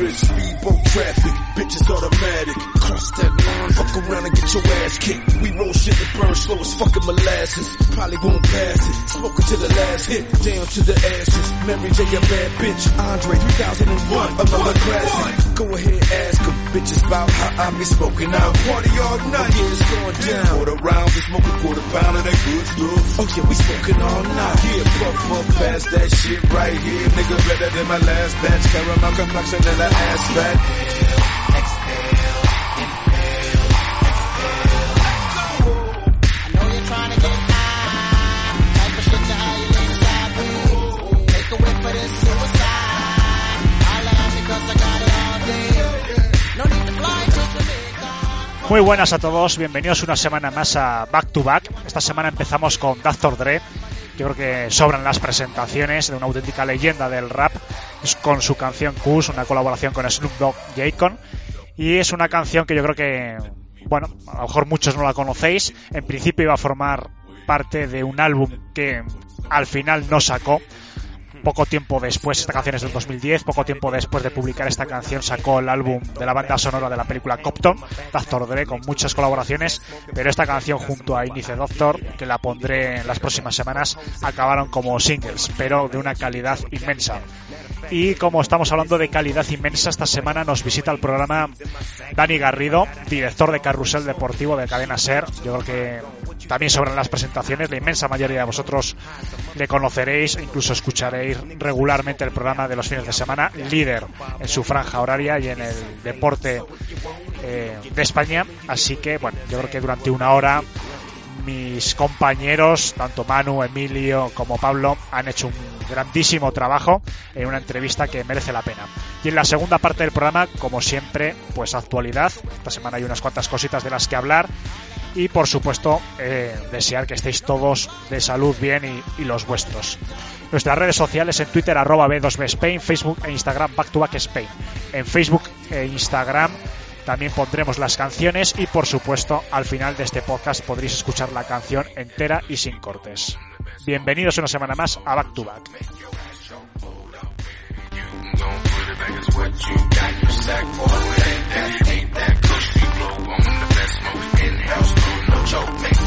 100, speedboat traffic, bitches automatic. Cross that line, fuck around and get your ass kicked. We roll shit that burns slow as fucking molasses. Probably won't pass it, smoking till the last hit, down to the ashes. Mary J, a bad bitch, Andre 3001, another classic. Go ahead bitches about how I be smoking out, party all night, yeah, it's going down. Quarter rounds, we smoke a quarter pound of that good stuff. Oh yeah, we smoking all night. Yeah, puff puff past that shit right here, nigga better than my last batch. Caramel complexion and an ass fat. Muy buenas a todos, bienvenidos una semana más a Back to Back. Esta semana empezamos con Dr. Dre. Yo creo que sobran las presentaciones de una auténtica leyenda del rap con su canción Kush, una colaboración con Snoop Dogg y Akon. Y es una canción que yo creo que, bueno, a lo mejor muchos no la conocéis. En principio iba a formar parte de un álbum que al final no sacó. Poco tiempo después, esta canción es del 2010, poco tiempo después de publicar esta canción sacó el álbum de la banda sonora de la película Copton, Dr. Dre, con muchas colaboraciones, pero esta canción junto a Inice Doctor, que la pondré en las próximas semanas, acabaron como singles, pero de una calidad inmensa. Y como estamos hablando de calidad inmensa, esta semana nos visita el programa Dani Garrido, director de Carrusel Deportivo de Cadena Ser. Yo creo que también sobran las presentaciones, la inmensa mayoría de vosotros le conoceréis, incluso escucharéis regularmente el programa de los fines de semana, líder en su franja horaria y en el deporte eh, de España. Así que, bueno, yo creo que durante una hora mis compañeros, tanto Manu, Emilio como Pablo, han hecho un grandísimo trabajo en una entrevista que merece la pena. Y en la segunda parte del programa, como siempre, pues actualidad. Esta semana hay unas cuantas cositas de las que hablar. Y por supuesto, eh, desear que estéis todos de salud bien y, y, los vuestros. Nuestras redes sociales en Twitter arroba B2B Spain, Facebook e Instagram Back to Back Spain. En Facebook e Instagram también pondremos las canciones y por supuesto al final de este podcast podréis escuchar la canción entera y sin cortes. Bienvenidos una semana más a Back to Back. choke me.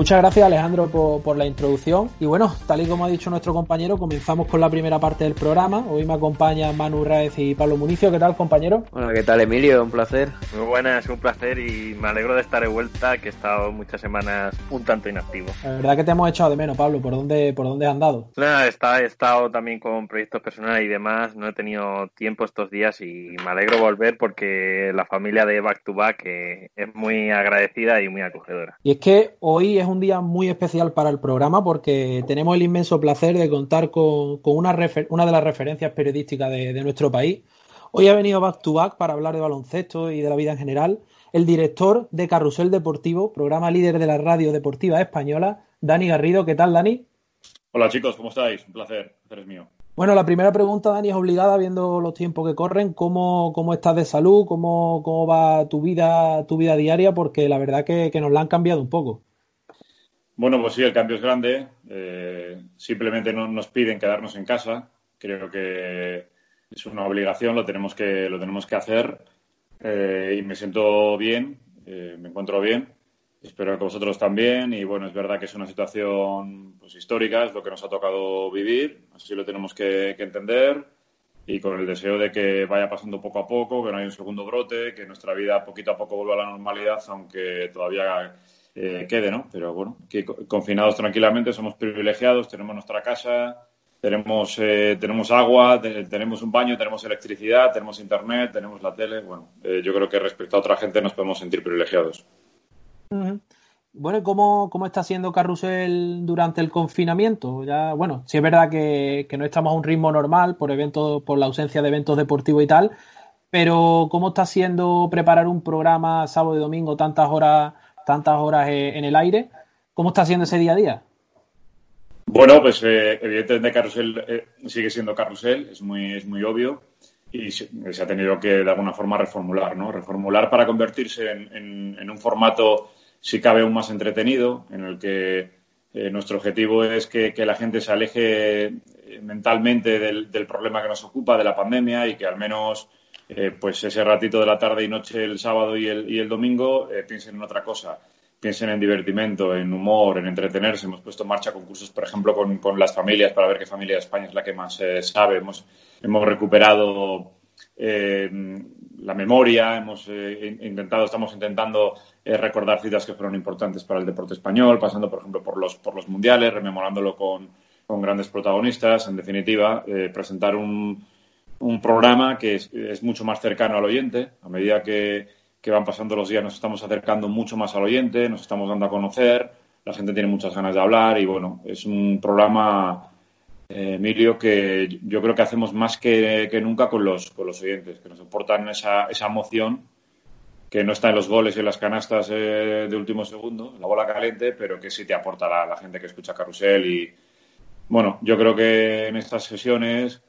Muchas gracias Alejandro por, por, la introducción y bueno, tal y como ha dicho nuestro compañero, comenzamos con la primera parte del programa. Hoy me acompañan Manu Raez y Pablo Municio. ¿Qué tal compañero? Bueno, ¿qué tal Emilio? Un placer. Muy buenas, un placer y me alegro de estar de vuelta, que he estado muchas semanas un tanto inactivo. La verdad que te hemos echado de menos, Pablo. ¿Por dónde, por dónde has andado? Nada, he estado también con proyectos personales y demás, no he tenido tiempo estos días y me alegro volver porque la familia de Back to Back es muy agradecida y muy acogedora. Y es que hoy es un día muy especial para el programa porque tenemos el inmenso placer de contar con, con una, una, de las referencias periodísticas de, de, nuestro país. Hoy ha venido Back to Back para hablar de baloncesto y de la vida en general el director de Carrusel Deportivo, programa líder de la radio deportiva española, Dani Garrido. ¿Qué tal, Dani? Hola chicos, ¿cómo estáis? Un placer, el placer es mío. Bueno, la primera pregunta, Dani, es obligada, viendo los tiempos que corren. ¿Cómo, cómo estás de salud? ¿Cómo, ¿Cómo va tu vida, tu vida diaria? Porque la verdad que, que nos la han cambiado un poco. Bueno, pues sí, el cambio es grande. Eh, simplemente no nos piden quedarnos en casa. Creo que es una obligación, lo tenemos que, lo tenemos que hacer. eh, y me siento bien, eh, me encuentro bien. Espero que vosotros también. Y bueno, es verdad que es una situación pues, histórica, es lo que nos ha tocado vivir, así lo tenemos que, entender. Y con el deseo de que vaya pasando poco a poco, que no haya un segundo brote, que nuestra vida poquito a poco vuelva a la normalidad, aunque todavía eh, quede, ¿no? Pero bueno, que confinados tranquilamente, somos privilegiados, tenemos nuestra casa, tenemos, eh, tenemos agua, tenemos un baño, tenemos electricidad, tenemos internet, tenemos la tele. Bueno, eh, yo creo que respecto a otra gente nos podemos sentir privilegiados. Bueno, ¿y cómo, cómo, está siendo Carrusel durante el confinamiento? Ya, bueno, sí es verdad que, no estamos a un ritmo normal por eventos, por la ausencia de eventos deportivos y tal, pero ¿cómo está siendo preparar un programa sábado y domingo tantas horas, tantas horas eh, en el aire? ¿Cómo está siendo ese día a día? Bueno, pues eh, evidentemente Carrusel eh, sigue siendo Carrusel, es muy, es muy obvio y se, ha tenido que de alguna forma reformular, ¿no? Reformular para convertirse en, un formato, si cabe, aún más entretenido, en el que nuestro objetivo es que, la gente se aleje mentalmente del, problema que nos ocupa, de la pandemia, y que al menos pues ese ratito de la tarde y noche, el sábado y el, y el domingo, piensen en otra cosa piensen en divertimento, en humor, en entretenerse. Hemos puesto en marcha concursos, por ejemplo, con, las familias para ver qué familia de España es la que más eh, sabe. Hemos, hemos recuperado eh, la memoria, hemos eh, intentado, estamos intentando recordar citas que fueron importantes para el deporte español, pasando, por ejemplo, por los, por los mundiales, rememorándolo con, con grandes protagonistas. En definitiva, presentar un, un programa que es, mucho más cercano al oyente. A medida que van pasando los días nos estamos acercando mucho más al oyente, nos estamos dando a conocer, la gente tiene muchas ganas de hablar y bueno, es un programa, eh, Emilio, que yo creo que hacemos más que, nunca con los, con los oyentes, que nos aportan esa, esa emoción que no está en los goles y en las canastas eh, de último segundo, la bola caliente, pero que sí te aporta la, la gente que escucha Carrusel y bueno, yo creo que en estas sesiones,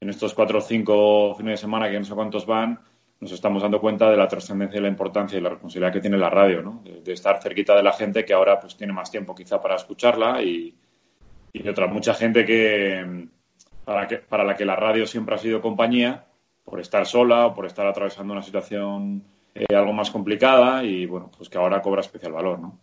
en estos cuatro o cinco fines de semana, que no sé cuántos van, nos estamos dando cuenta de la trascendencia y la importancia y la responsabilidad que tiene la radio, ¿no? De, estar cerquita de la gente que ahora pues tiene más tiempo quizá para escucharla y, y otra mucha gente que para, que para la que la radio siempre ha sido compañía por estar sola o por estar atravesando una situación eh, algo más complicada y bueno pues que ahora cobra especial valor, ¿no?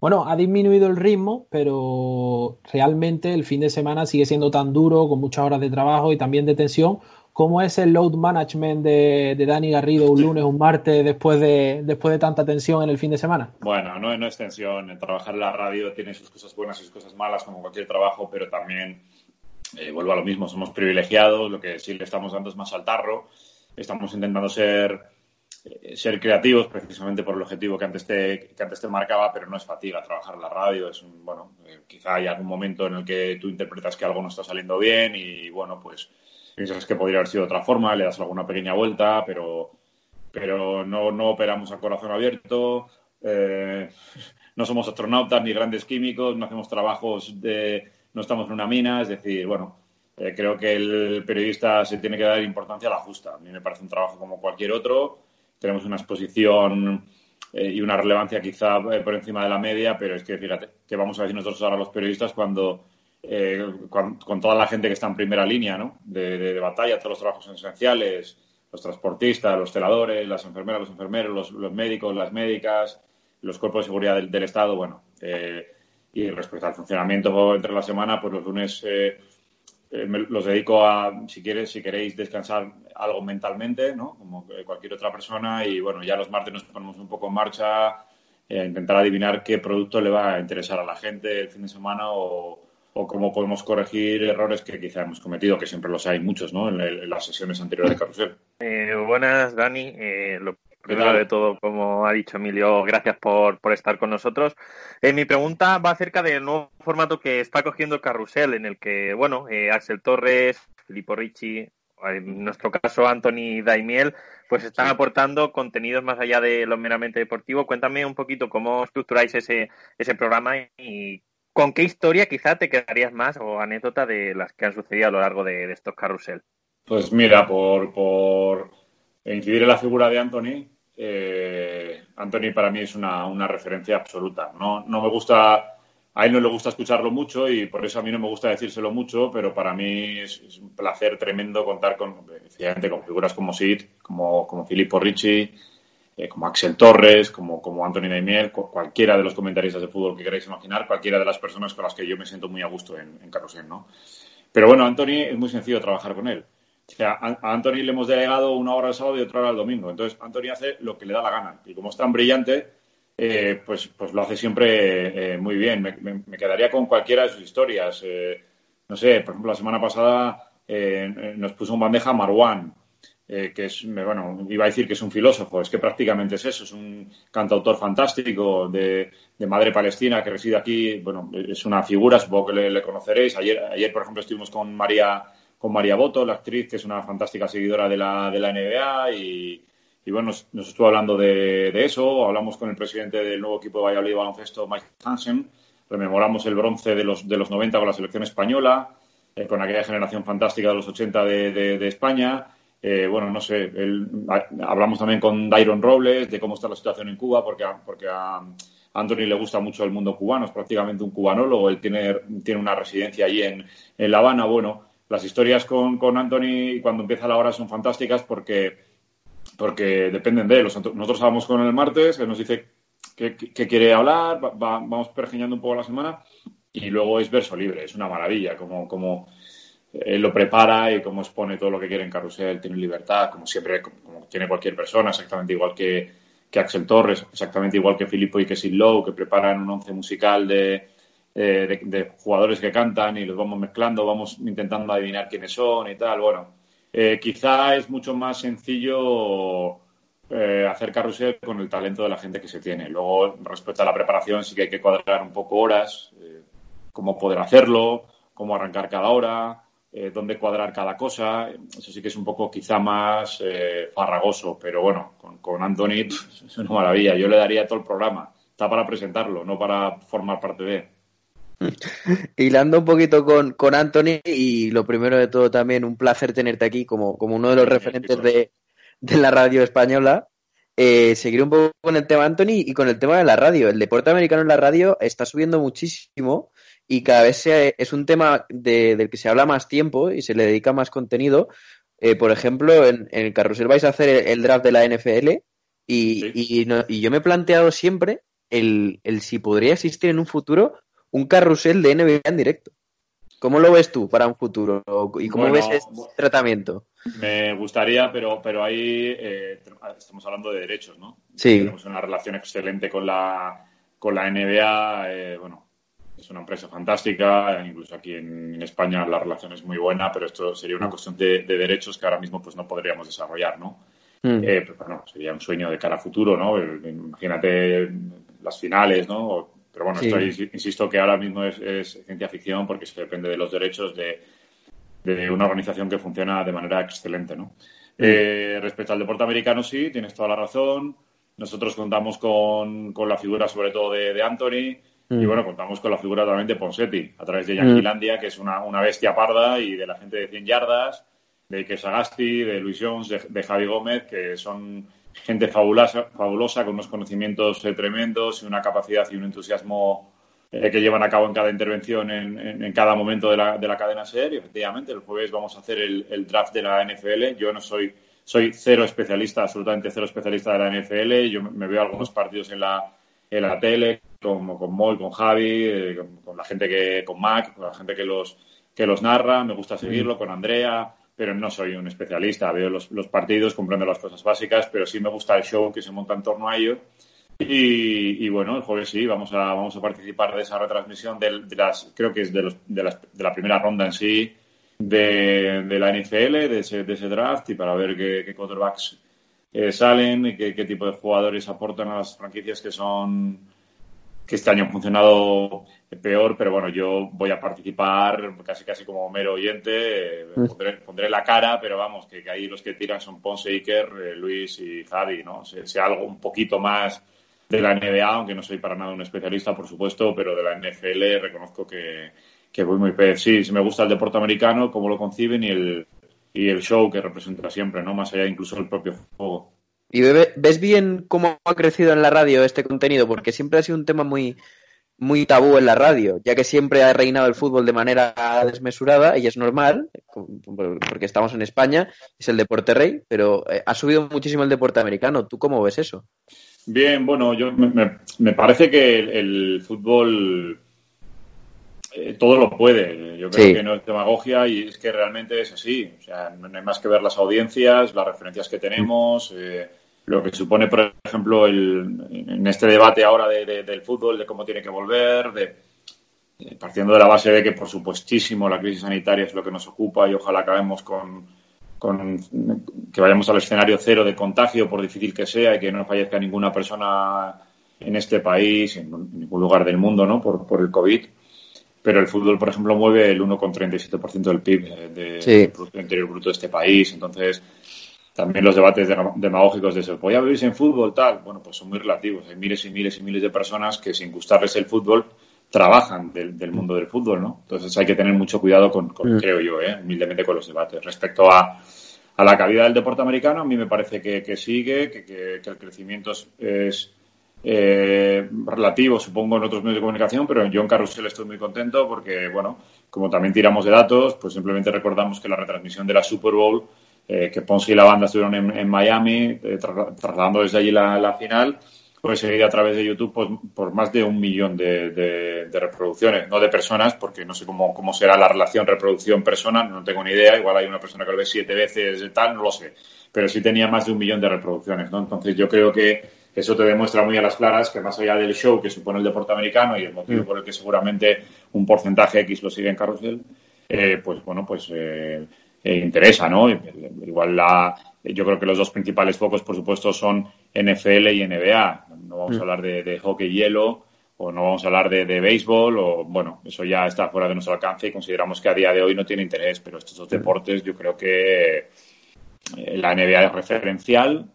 Bueno, ha disminuido el ritmo, pero realmente el fin de semana sigue siendo tan duro, con muchas horas de trabajo y también de tensión, ¿Cómo es el load management de, Dani Garrido un lunes, un martes, después de, después de tanta tensión en el fin de semana? Bueno, no, no es tensión. trabajar en la radio tiene sus cosas buenas y sus cosas malas, como cualquier trabajo, pero también, eh, vuelvo a lo mismo, somos privilegiados, lo que sí le estamos dando es más al tarro. Estamos intentando ser, ser creativos precisamente por el objetivo que antes, te, que antes te marcaba, pero no es fatiga trabajar la radio. Es un, bueno, eh, quizá hay algún momento en el que tú interpretas que algo no está saliendo bien y, bueno, pues piensas que podría haber sido de otra forma, le das alguna pequeña vuelta, pero, pero no, no operamos a corazón abierto, eh, no somos astronautas ni grandes químicos, no hacemos trabajos de, no estamos en una mina, es decir, bueno, eh, creo que el periodista se tiene que dar importancia a la justa. A mí me parece un trabajo como cualquier otro, tenemos una exposición eh, y una relevancia quizá por encima de la media, pero es que fíjate, ¿qué vamos a decir nosotros ahora los periodistas cuando eh, con, toda la gente que está en primera línea ¿no? de, batalla, todos los trabajos esenciales, los transportistas, los celadores, las enfermeras, los enfermeros, los, médicos, las médicas, los cuerpos de seguridad del, Estado, bueno. Eh, y respecto al funcionamiento entre la semana, pues los lunes eh, los dedico a, si quieres, si queréis descansar algo mentalmente, ¿no? Como cualquier otra persona. Y bueno, ya los martes nos ponemos un poco en marcha a intentar adivinar qué producto le va a interesar a la gente el fin de semana o, o cómo podemos corregir errores que quizá hemos cometido, que siempre los hay muchos, ¿no? En, las sesiones anteriores de Carrusel. Eh, buenas, Dani. Eh, lo primero de todo, como ha dicho Emilio, gracias por, por estar con nosotros. Eh, mi pregunta va acerca del nuevo formato que está cogiendo el Carrusel, en el que, bueno, Axel Torres, Filippo Ricci, en nuestro caso Anthony Daimiel, pues están aportando contenidos más allá de lo meramente deportivo. Cuéntame un poquito cómo estructuráis ese, ese programa y ¿Con qué historia quizá te quedarías más o anécdota de las que han sucedido a lo largo de, estos carrusel? Pues mira, por, incidir en la figura de Anthony, eh, Anthony para mí es una, referencia absoluta. No, me gusta a él no le gusta escucharlo mucho y por eso a mí no me gusta decírselo mucho, pero para mí es, un placer tremendo contar con, con figuras como Sid, como, como Filippo Ricci, eh, como Axel Torres, como, como Anthony Daimiel, cualquiera de los comentaristas de fútbol que queráis imaginar, cualquiera de las personas con las que yo me siento muy a gusto en, en ¿no? Pero bueno, Anthony es muy sencillo trabajar con él. O a Anthony le hemos delegado una hora el sábado y otra hora el domingo. Entonces, Anthony hace lo que le da la gana. Y como es tan brillante, eh, pues, pues lo hace siempre eh, muy bien. Me, quedaría con cualquiera de sus historias. Eh, no sé, por ejemplo, la semana pasada nos puso un bandeja Marwan, que es, bueno, iba a decir que es un filósofo, es que prácticamente es eso, es un cantautor fantástico de, madre palestina que reside aquí. Bueno, es una figura, supongo que le, le conoceréis. Ayer, ayer, por ejemplo, estuvimos con María con María Boto, la actriz que es una fantástica seguidora de la, de la NBA y, y bueno, nos, estuvo hablando de, eso. Hablamos con el presidente del nuevo equipo de Valladolid Baloncesto, Mike Hansen. Rememoramos el bronce de los, de los 90 con la selección española, eh, con aquella generación fantástica de los 80 de, España. Eh, bueno, no sé, hablamos también con Dairon Robles de cómo está la situación en Cuba, porque, porque a Anthony le gusta mucho el mundo cubano, es prácticamente un cubanólogo, él tiene, tiene una residencia allí en, en La Habana. Bueno, las historias con, con Anthony cuando empieza la hora son fantásticas porque porque dependen de él. Nosotros hablamos con él el martes, él nos dice que, quiere hablar, vamos pergeñando un poco la semana y luego es verso libre, es una maravilla, como, como él lo prepara y cómo expone todo lo que quiere en Carrusel, tiene libertad, como siempre, como, tiene cualquier persona, exactamente igual que, que, Axel Torres, exactamente igual que Filippo y que Sid Lowe, que preparan un once musical de, de, de, jugadores que cantan y los vamos mezclando, vamos intentando adivinar quiénes son y tal. Bueno, eh, quizá es mucho más sencillo eh, hacer carrusel con el talento de la gente que se tiene. Luego, respecto a la preparación, sí que hay que cuadrar un poco horas, eh, cómo poder hacerlo, cómo arrancar cada hora, dónde cuadrar cada cosa. Eso sí que es un poco quizá más farragoso, pero bueno, con, con Anthony es una maravilla. Yo le daría todo el programa. Está para presentarlo, no para formar parte de. Hilando un poquito con, con Anthony y lo primero de todo también un placer tenerte aquí como, como uno de los referentes de, la radio española. Eh, seguir un poco con el tema Anthony y con el tema de la radio. El deporte americano en la radio está subiendo muchísimo y cada vez es un tema del que se habla más tiempo y se le dedica más contenido. Eh, por ejemplo, en, el carrusel vais a hacer el, draft de la NFL y, y, yo me he planteado siempre el, el si podría existir en un futuro un carrusel de NBA en directo. ¿Cómo lo ves tú para un futuro? ¿Y cómo ves este tratamiento? Me gustaría, pero, pero ahí eh, estamos hablando de derechos, ¿no? Sí. Tenemos una relación excelente con la, con la NBA. Eh, bueno, es una empresa fantástica. Incluso aquí en, España la relación es muy buena, pero esto sería una cuestión de, derechos que ahora mismo pues no podríamos desarrollar, ¿no? Mm. Eh, pues, bueno, sería un sueño de cara a futuro, ¿no? Imagínate las finales, ¿no? Pero bueno, estoy, insisto que ahora mismo es, ciencia ficción porque se depende de los derechos de, una organización que funciona de manera excelente, ¿no? Mm. Eh, respecto al deporte americano, sí, tienes toda la razón. Nosotros contamos con, la figura, sobre todo, de, Anthony. Y mm. bueno, contamos con la figura también de Ponsetti, a través de mm. Yanquilandia, que es una, bestia parda, y de la gente de 100 yardas, de Ike Sagasti, de Luis Jones, de Javi Gómez, que son gente fabulosa, fabulosa con unos conocimientos eh, tremendos y una capacidad y un entusiasmo eh, que llevan a cabo en cada intervención en, cada momento de la, de la, cadena SER. Y efectivamente, el jueves vamos a hacer el, draft de la NFL. Yo no soy, soy cero especialista, absolutamente cero especialista de la NFL. Yo me veo algunos partidos en la, en la tele, como con Moy, con Javi, eh, con, la gente que, con Mac, con la gente que los, que los narra. Me gusta seguirlo, con Andrea pero no soy un especialista. Veo los, partidos, comprendo las cosas básicas, pero sí me gusta el show que se monta en torno a ello. Y, bueno, el jueves sí, vamos a, vamos a participar de esa retransmisión de, creo que es de, las, de, la primera ronda en sí de, la NFL, de ese, de ese, draft, y para ver qué, quarterbacks eh, salen qué, qué tipo de jugadores aportan a las franquicias que son que este año han funcionado peor, pero bueno, yo voy a participar casi casi como mero oyente, mm. pondré, la cara, pero vamos, que, ahí los que tiran son Ponce, Iker, eh, Luis y Javi, ¿no? Sea, algo un poquito más de la NBA, aunque no soy para nada un especialista, por supuesto, pero de la NFL reconozco que, que voy muy pez. Sí, sí me gusta el deporte americano, cómo lo conciben y el, y el show que representa siempre, ¿no? Más allá incluso del propio juego. ¿Y ves bien cómo ha crecido en la radio este contenido? Porque siempre ha sido un tema muy, muy tabú en la radio, ya que siempre ha reinado el fútbol de manera desmesurada y es normal, porque estamos en España, es el deporte rey, pero eh, ha subido muchísimo el deporte americano. ¿Tú cómo ves eso? Bien, bueno, yo me, parece que el, fútbol eh, todo lo puede. Yo creo que no es demagogia y es que realmente es así. O sea, no hay más que ver las audiencias, las referencias que tenemos. Eh, lo que supone, por ejemplo, el, en este debate ahora del fútbol, de cómo tiene que volver, de, eh, partiendo de la base de que, por supuestísimo, la crisis sanitaria es lo que nos ocupa y ojalá acabemos con, con que vayamos al escenario cero de contagio, por difícil que sea, y que no fallezca ninguna persona en este país, en ningún lugar del mundo, ¿no? Por, por el COVID. Pero el fútbol, por ejemplo, mueve el 1,37% del PIB, eh, de, del Producto Interior Bruto de este país. Entonces, también los debates demagógicos de eso, ¿voy a vivir en fútbol? Tal, bueno, pues son muy relativos. Hay miles y miles y miles de personas que sin gustarles el fútbol trabajan del, mundo del fútbol, ¿no? Entonces hay que tener mucho cuidado con, mm. creo yo, ¿eh? humildemente con los debates. Respecto a, a, la calidad del deporte americano, a mí me parece que, sigue, que, el crecimiento es, eh, relativo, supongo, en otros medios de comunicación, pero en John Carrusel estoy muy contento porque, bueno, como también tiramos de datos, pues simplemente recordamos que la retransmisión de la Super Bowl eh, que Ponce y la banda estuvieron en, Miami, eh, trasladando desde allí la, final, fue seguida a través de YouTube pues, por más de un millón de, reproducciones, no de personas, porque no sé cómo, cómo será la relación reproducción-persona, no tengo ni idea, igual hay una persona que lo ve siete veces y tal, no lo sé, pero sí tenía más de un millón de reproducciones, ¿no? Entonces yo creo que eso te demuestra muy a las claras que más allá del show que supone el deporte americano y el motivo mm. por el que seguramente un porcentaje X lo sigue en carrusel, eh, pues bueno, pues eh, interesa, ¿no? Igual la, yo creo que los dos principales focos, por supuesto, son NFL y NBA. No vamos a mm. hablar de, hockey hielo o no vamos a hablar de, béisbol o, bueno, eso ya está fuera de nuestro alcance y consideramos que a día de hoy no tiene interés, pero estos dos mm. deportes yo creo que eh, la NBA es referencial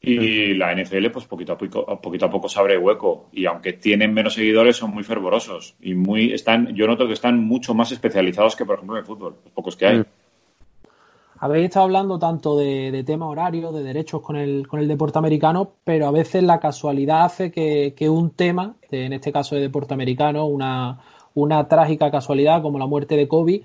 y mm. la NFL pues poquito a poco, poquito a poco se abre hueco y aunque tienen menos seguidores son muy fervorosos y muy están yo noto que están mucho más especializados que por ejemplo en el fútbol los pocos que hay habéis estado hablando tanto de, tema horario, de derechos con el, con el deporte americano, pero a veces la casualidad hace que, un tema, en este caso de deporte americano, una, una trágica casualidad como la muerte de Kobe,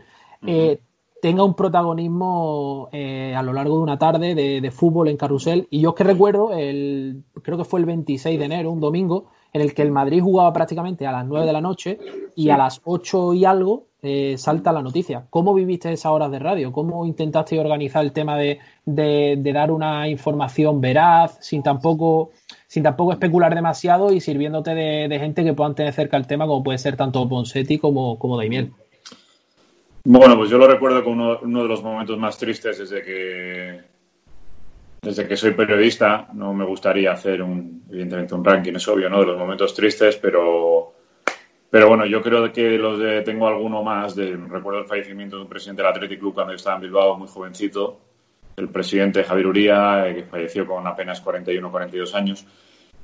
eh, tenga un protagonismo eh, a lo largo de una tarde de, fútbol en carrusel. Y yo es que recuerdo, el, creo que fue el 26 de enero, un domingo, en el que el Madrid jugaba prácticamente a las 9 de la noche y a las 8 y algo eh, salta la noticia. ¿Cómo viviste esas horas de radio? ¿Cómo intentaste organizar el tema de, dar una información veraz sin tampoco, sin tampoco especular demasiado y sirviéndote de, gente que puedan tener cerca el tema, como puede ser tanto Ponsetti como, como Daimiel? Bueno, pues yo lo recuerdo como uno, de los momentos más tristes desde que desde que soy periodista. No me gustaría hacer un, evidentemente un ranking, es obvio, ¿no? De los momentos tristes, pero pero bueno, yo creo que los de, tengo alguno más. De, recuerdo el fallecimiento de un presidente del Athletic Club cuando yo estaba en Bilbao, muy jovencito. El presidente Javier Uría, eh, que falleció con apenas 41 o 42 años.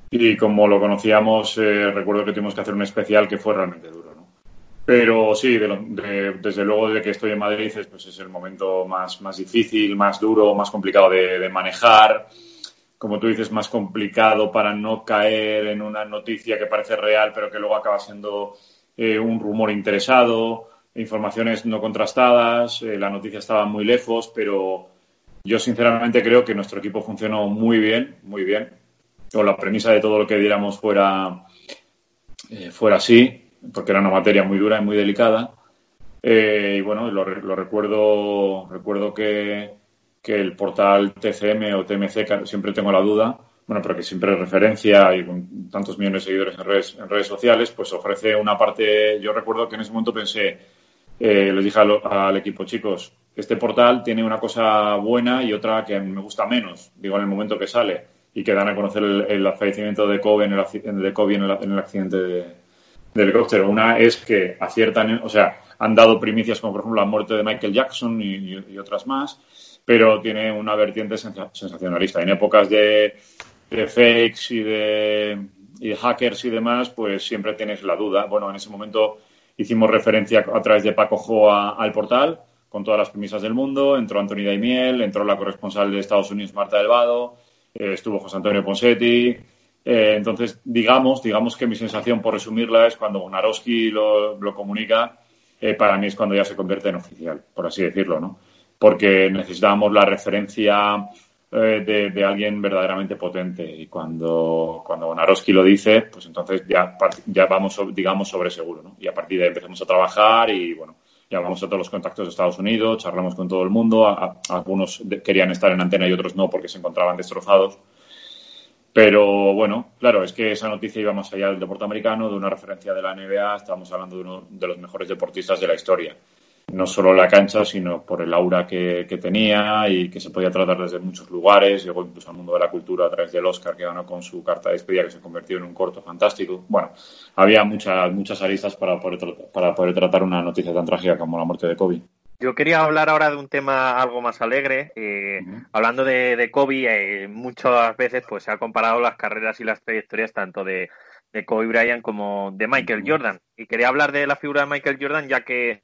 Y como lo conocíamos, eh, recuerdo que tuvimos que hacer un especial que fue realmente duro. Pero sí, desde luego, desde que estoy en Madrid, pues es el momento más, más difícil, más duro, más complicado de, de manejar como tú dices, más complicado para no caer en una noticia que parece real, pero que luego acaba siendo eh, un rumor interesado, informaciones no contrastadas, eh, la noticia estaba muy lejos, pero yo sinceramente creo que nuestro equipo funcionó muy bien, muy bien. O la premisa de todo lo que diéramos fuera, eh, fuera así, porque era una materia muy dura y muy delicada. y bueno, lo, lo recuerdo, recuerdo que, que el portal TCM o TMC, siempre tengo la duda, bueno, pero que siempre referencia y con tantos millones de seguidores en redes, en redes sociales, pues ofrece una parte, yo recuerdo que en ese momento pensé, eh, les dije al, equipo, chicos, este portal tiene una cosa buena y otra que me gusta menos, digo, en el momento que sale, y que dan a conocer el, fallecimiento de Kobe en el, de Kobe en el, accidente de, helicóptero. Una es que aciertan, o sea, han dado primicias como por ejemplo la muerte de Michael Jackson y otras más pero tiene una vertiente sensacionalista. En épocas de, fakes y de, hackers y demás, pues siempre tienes la duda. Bueno, en ese momento hicimos referencia a través de Paco Jo al portal con todas las premisas del mundo. Entró Antonio Daimiel, entró la corresponsal de Estados Unidos, Marta Delvado, eh, estuvo José Antonio Ponsetti. Eh, entonces, digamos, digamos que mi sensación, por resumirla, es cuando Bonarowski lo, lo comunica, eh, para mí es cuando ya se convierte en oficial, por así decirlo, ¿no? Porque necesitábamos la referencia eh, de, de, alguien verdaderamente potente y cuando, cuando lo dice, pues entonces ya, ya vamos, digamos, sobre seguro, ¿no? Y a partir de ahí empezamos a trabajar y, bueno, llamamos a todos los contactos de Estados Unidos, charlamos con todo el mundo, a, algunos querían estar en antena y otros no porque se encontraban destrozados. Pero bueno, claro, es que esa noticia iba más allá del deporte americano, de una referencia de la NBA, estábamos hablando de uno de los mejores deportistas de la historia. No solo la cancha, sino por el aura que, que tenía y que se podía tratar desde muchos lugares. Llegó incluso al mundo de la cultura a través del Oscar que ganó con su carta de despedida, que se convirtió en un corto fantástico. Bueno, había muchas, muchas aristas para poder, para poder tratar una noticia tan trágica como la muerte de Kobe. Yo quería hablar ahora de un tema algo más alegre. Eh, uh -huh. Hablando de, de Kobe, eh, muchas veces pues se ha comparado las carreras y las trayectorias tanto de, de Kobe Bryant como de Michael Jordan. Y quería hablar de la figura de Michael Jordan ya que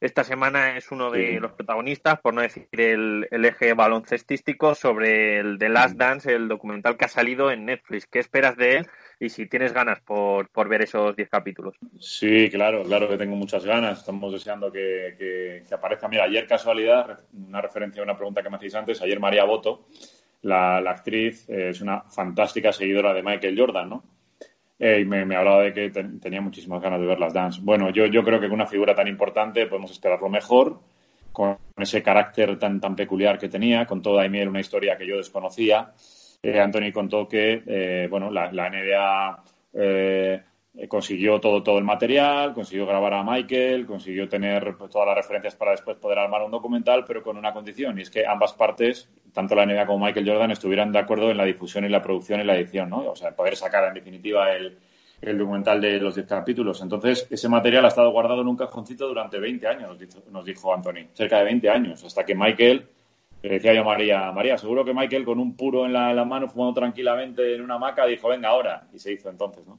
esta semana es uno de sí. los protagonistas, por no decir el, el, eje baloncestístico, sobre el The Last Dance, el documental que ha salido en Netflix. ¿Qué esperas de él y si tienes ganas por, por ver esos 10 capítulos? Sí, claro, claro que tengo muchas ganas. Estamos deseando que, que, que, aparezca. Mira, ayer casualidad, una referencia a una pregunta que me hacéis antes, ayer María Boto, la, la actriz, eh, es una fantástica seguidora de Michael Jordan, ¿no? Eh, y me, me, hablaba de que ten, tenía muchísimas ganas de ver las dance. Bueno, yo, yo creo que con una figura tan importante podemos esperar lo mejor, con ese carácter tan, tan peculiar que tenía, con toda y una historia que yo desconocía. Eh, Anthony contó que, eh, bueno, la, la NBA eh, consiguió todo, todo el material, consiguió grabar a Michael, consiguió tener pues, todas las referencias para después poder armar un documental, pero con una condición, y es que ambas partes, tanto la NBA como Michael Jordan, estuvieran de acuerdo en la difusión y la producción y la edición, ¿no? O sea, poder sacar en definitiva el, el documental de los 10 capítulos. Entonces, ese material ha estado guardado en un cajoncito durante 20 años, nos dijo, nos dijo Anthony, cerca de 20 años, hasta que Michael, le decía yo a María, María, seguro que Michael con un puro en la, en la mano, fumando tranquilamente en una hamaca, dijo, venga ahora, y se hizo entonces, ¿no?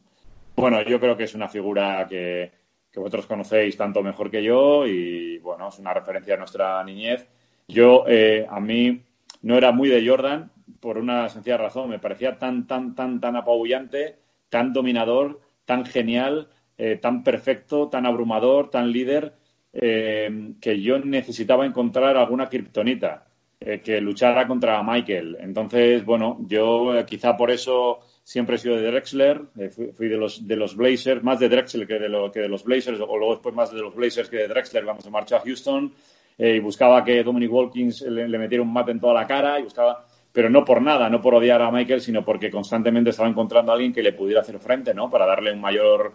Bueno, yo creo que es una figura que, que vosotros conocéis tanto mejor que yo y, bueno, es una referencia a nuestra niñez. Yo, eh, a mí, no era muy de Jordan por una sencilla razón. Me parecía tan, tan, tan, tan apabullante, tan dominador, tan genial, eh, tan perfecto, tan abrumador, tan líder, eh, que yo necesitaba encontrar alguna kriptonita que luchara contra Michael. Entonces, bueno, yo quizá por eso siempre he sido de Drexler, eh, fui, de, los, de los Blazers, más de Drexler que de, lo, que de los Blazers, o luego después más de los Blazers que de Drexler cuando se marchó a Houston, eh, y buscaba que Dominic Wilkins le, le, metiera un mate en toda la cara, y buscaba, pero no por nada, no por odiar a Michael, sino porque constantemente estaba encontrando a alguien que le pudiera hacer frente, ¿no? Para darle un mayor,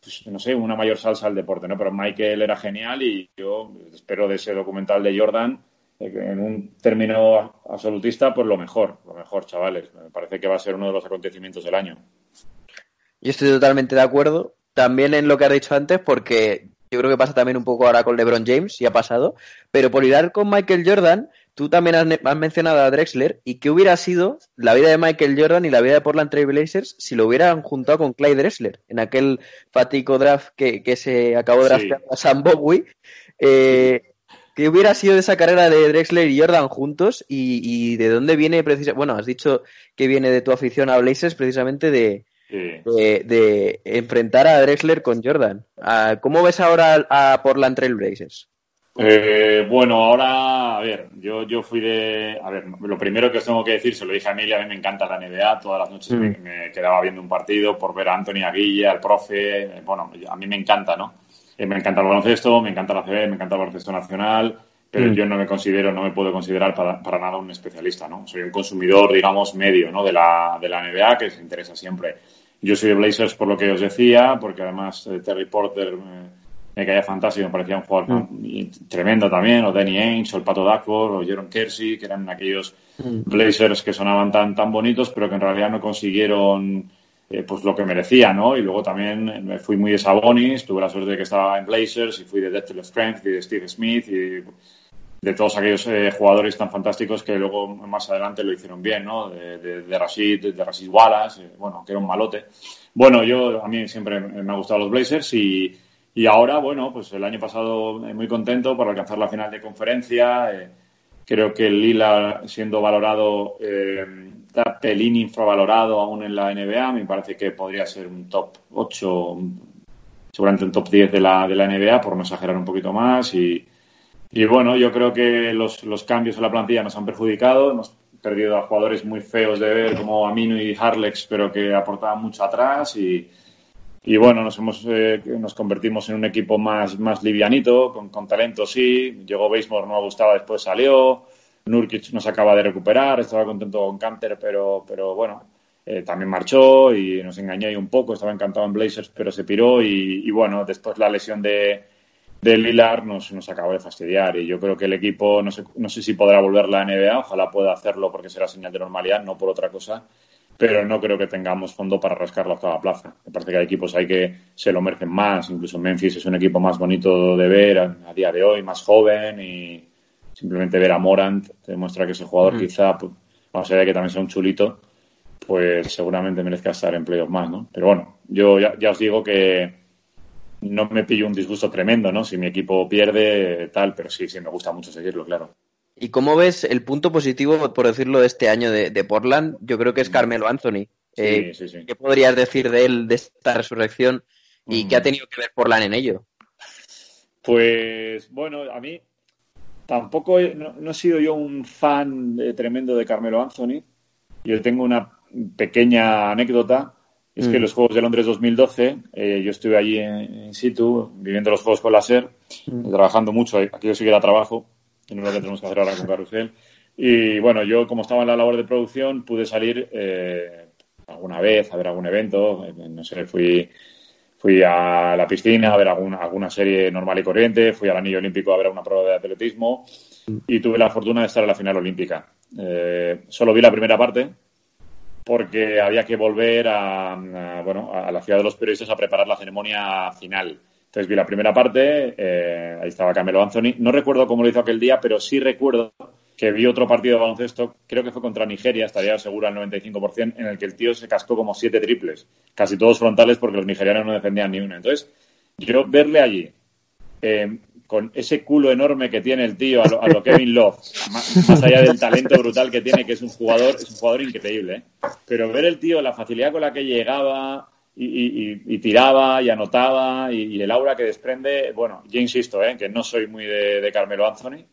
pues, no sé, una mayor salsa al deporte, ¿no? Pero Michael era genial y yo espero de ese documental de Jordan en un término absolutista, pues lo mejor, lo mejor, chavales. Me parece que va a ser uno de los acontecimientos del año. Yo estoy totalmente de acuerdo. También en lo que has dicho antes, porque yo creo que pasa también un poco ahora con LeBron James, y ha pasado. Pero por ir con Michael Jordan, tú también has, has, mencionado a Drexler. ¿Y qué hubiera sido la vida de Michael Jordan y la vida de Portland Trail Blazers si lo hubieran juntado con Clyde Drexler en aquel fatico draft que, que se acabó drafteando sí. a Sam Bowie? Eh, ¿Qué hubiera sido de esa carrera de Drexler y Jordan juntos? ¿Y, y de dónde viene precisamente? Bueno, has dicho que viene de tu afición a Blazers precisamente de, sí. de, de, enfrentar a Drexler con Jordan. Ah, ¿Cómo ves ahora a Portland Trail Blazers? Eh, bueno, ahora, a ver, yo, yo fui de. A ver, lo primero que os tengo que decir, se lo dije a Emilia, a mí me encanta la NBA, todas las noches mm. me, me, quedaba viendo un partido por ver a Anthony Aguilla, al profe, bueno, a mí me encanta, ¿no? Eh, me encanta el baloncesto, me encanta la CB, me encanta el baloncesto nacional, pero mm. yo no me considero, no me puedo considerar para, para, nada un especialista, ¿no? Soy un consumidor, digamos, medio, ¿no? De la, de la NBA que se interesa siempre. Yo soy de Blazers por lo que os decía, porque además eh, Terry Porter me, me, caía fantástico, me parecía un jugador mm. tremendo también, o Danny Ainge, o el Pato Dackford, o Jaron Kersey, que eran aquellos mm. Blazers que sonaban tan, tan bonitos, pero que en realidad no consiguieron eh, pues lo que merecía, ¿no? Y luego también me fui muy de Sabonis, tuve la suerte de que estaba en Blazers y fui de Dexter Strength y de Steve Smith y de todos aquellos eh, jugadores tan fantásticos que luego más adelante lo hicieron bien, ¿no? De, de, de Rashid, de, Rashid Wallace, eh, bueno, que era un malote. Bueno, yo a mí siempre me han gustado los Blazers y, y ahora, bueno, pues el año pasado muy contento por alcanzar la final de conferencia. Creo que Lila, siendo valorado da pelín infravalorado aún en la NBA. Me parece que podría ser un top 8, seguramente un top 10 de la, de la NBA, por no exagerar un poquito más. Y, y bueno, yo creo que los, los, cambios en la plantilla nos han perjudicado. Hemos perdido a jugadores muy feos de ver, como Amino y Harlex, pero que aportaban mucho atrás. Y, y bueno, nos, hemos, eh, nos convertimos en un equipo más, más livianito, con, con talento sí. Llegó Basemore, no gustaba, después salió. Nurkic nos acaba de recuperar, estaba contento con Canter, pero, pero bueno, eh, también marchó y nos engañó ahí un poco, estaba encantado en Blazers, pero se piró y, bueno, después la lesión de, de Lilar nos, nos acabó de fastidiar y yo creo que el equipo, no sé, no sé si podrá volver la NBA, ojalá pueda hacerlo porque será señal de normalidad, no por otra cosa, pero no creo que tengamos fondo para rascar la octava plaza. Me parece que hay equipos ahí que se lo merecen más, incluso Memphis es un equipo más bonito de ver a día de hoy, más joven y simplemente ver a Morant te demuestra que ese jugador mm. quizá, pues, más allá de que también sea un chulito, pues seguramente merezca estar en playoff más, ¿no? Pero bueno, yo ya, ya, os digo que no me pillo un disgusto tremendo, ¿no? Si mi equipo pierde, tal, pero sí, sí, me gusta mucho seguirlo, claro. ¿Y cómo ves el punto positivo, por decirlo, de este año de, de Portland? Yo creo que es Carmelo Anthony. Sí, eh, sí, sí. ¿Qué podrías decir de él, de esta resurrección? ¿Y Mm. qué ha tenido que ver Portland en ello? Pues bueno, a mí tampoco he, no, no, he sido yo un fan de, tremendo de Carmelo Anthony. Yo tengo una pequeña anécdota. Es mm. que los Juegos de Londres 2012, eh, yo estuve allí en, in situ, viviendo los Juegos con la SER, mm. trabajando mucho. Aquí yo sí que era trabajo, no es lo que tenemos que hacer ahora con Carrusel. Y bueno, yo como estaba en la labor de producción, pude salir eh, alguna vez a ver algún evento. Eh, no sé, fui fui a la piscina a ver alguna, alguna, serie normal y corriente, fui al anillo olímpico a ver una prueba de atletismo y tuve la fortuna de estar en la final olímpica. Eh, solo vi la primera parte porque había que volver a, a, bueno, a la ciudad de los periodistas a preparar la ceremonia final. Entonces vi la primera parte, eh, ahí estaba Camelo Anthony. No recuerdo cómo lo hizo aquel día, pero sí recuerdo que vi otro partido de baloncesto, creo que fue contra Nigeria, estaría seguro al 95%, en el que el tío se cascó como siete triples, casi todos frontales porque los nigerianos no defendían ni una. Entonces, yo verle allí, eh, con ese culo enorme que tiene el tío a lo, Kevin Love, más, allá del talento brutal que tiene, que es un jugador, es un jugador increíble, ¿eh? pero ver el tío, la facilidad con la que llegaba, y, y, tiraba y anotaba y, el aura que desprende, bueno, yo insisto, ¿eh? que no soy muy de Carmelo Anthony,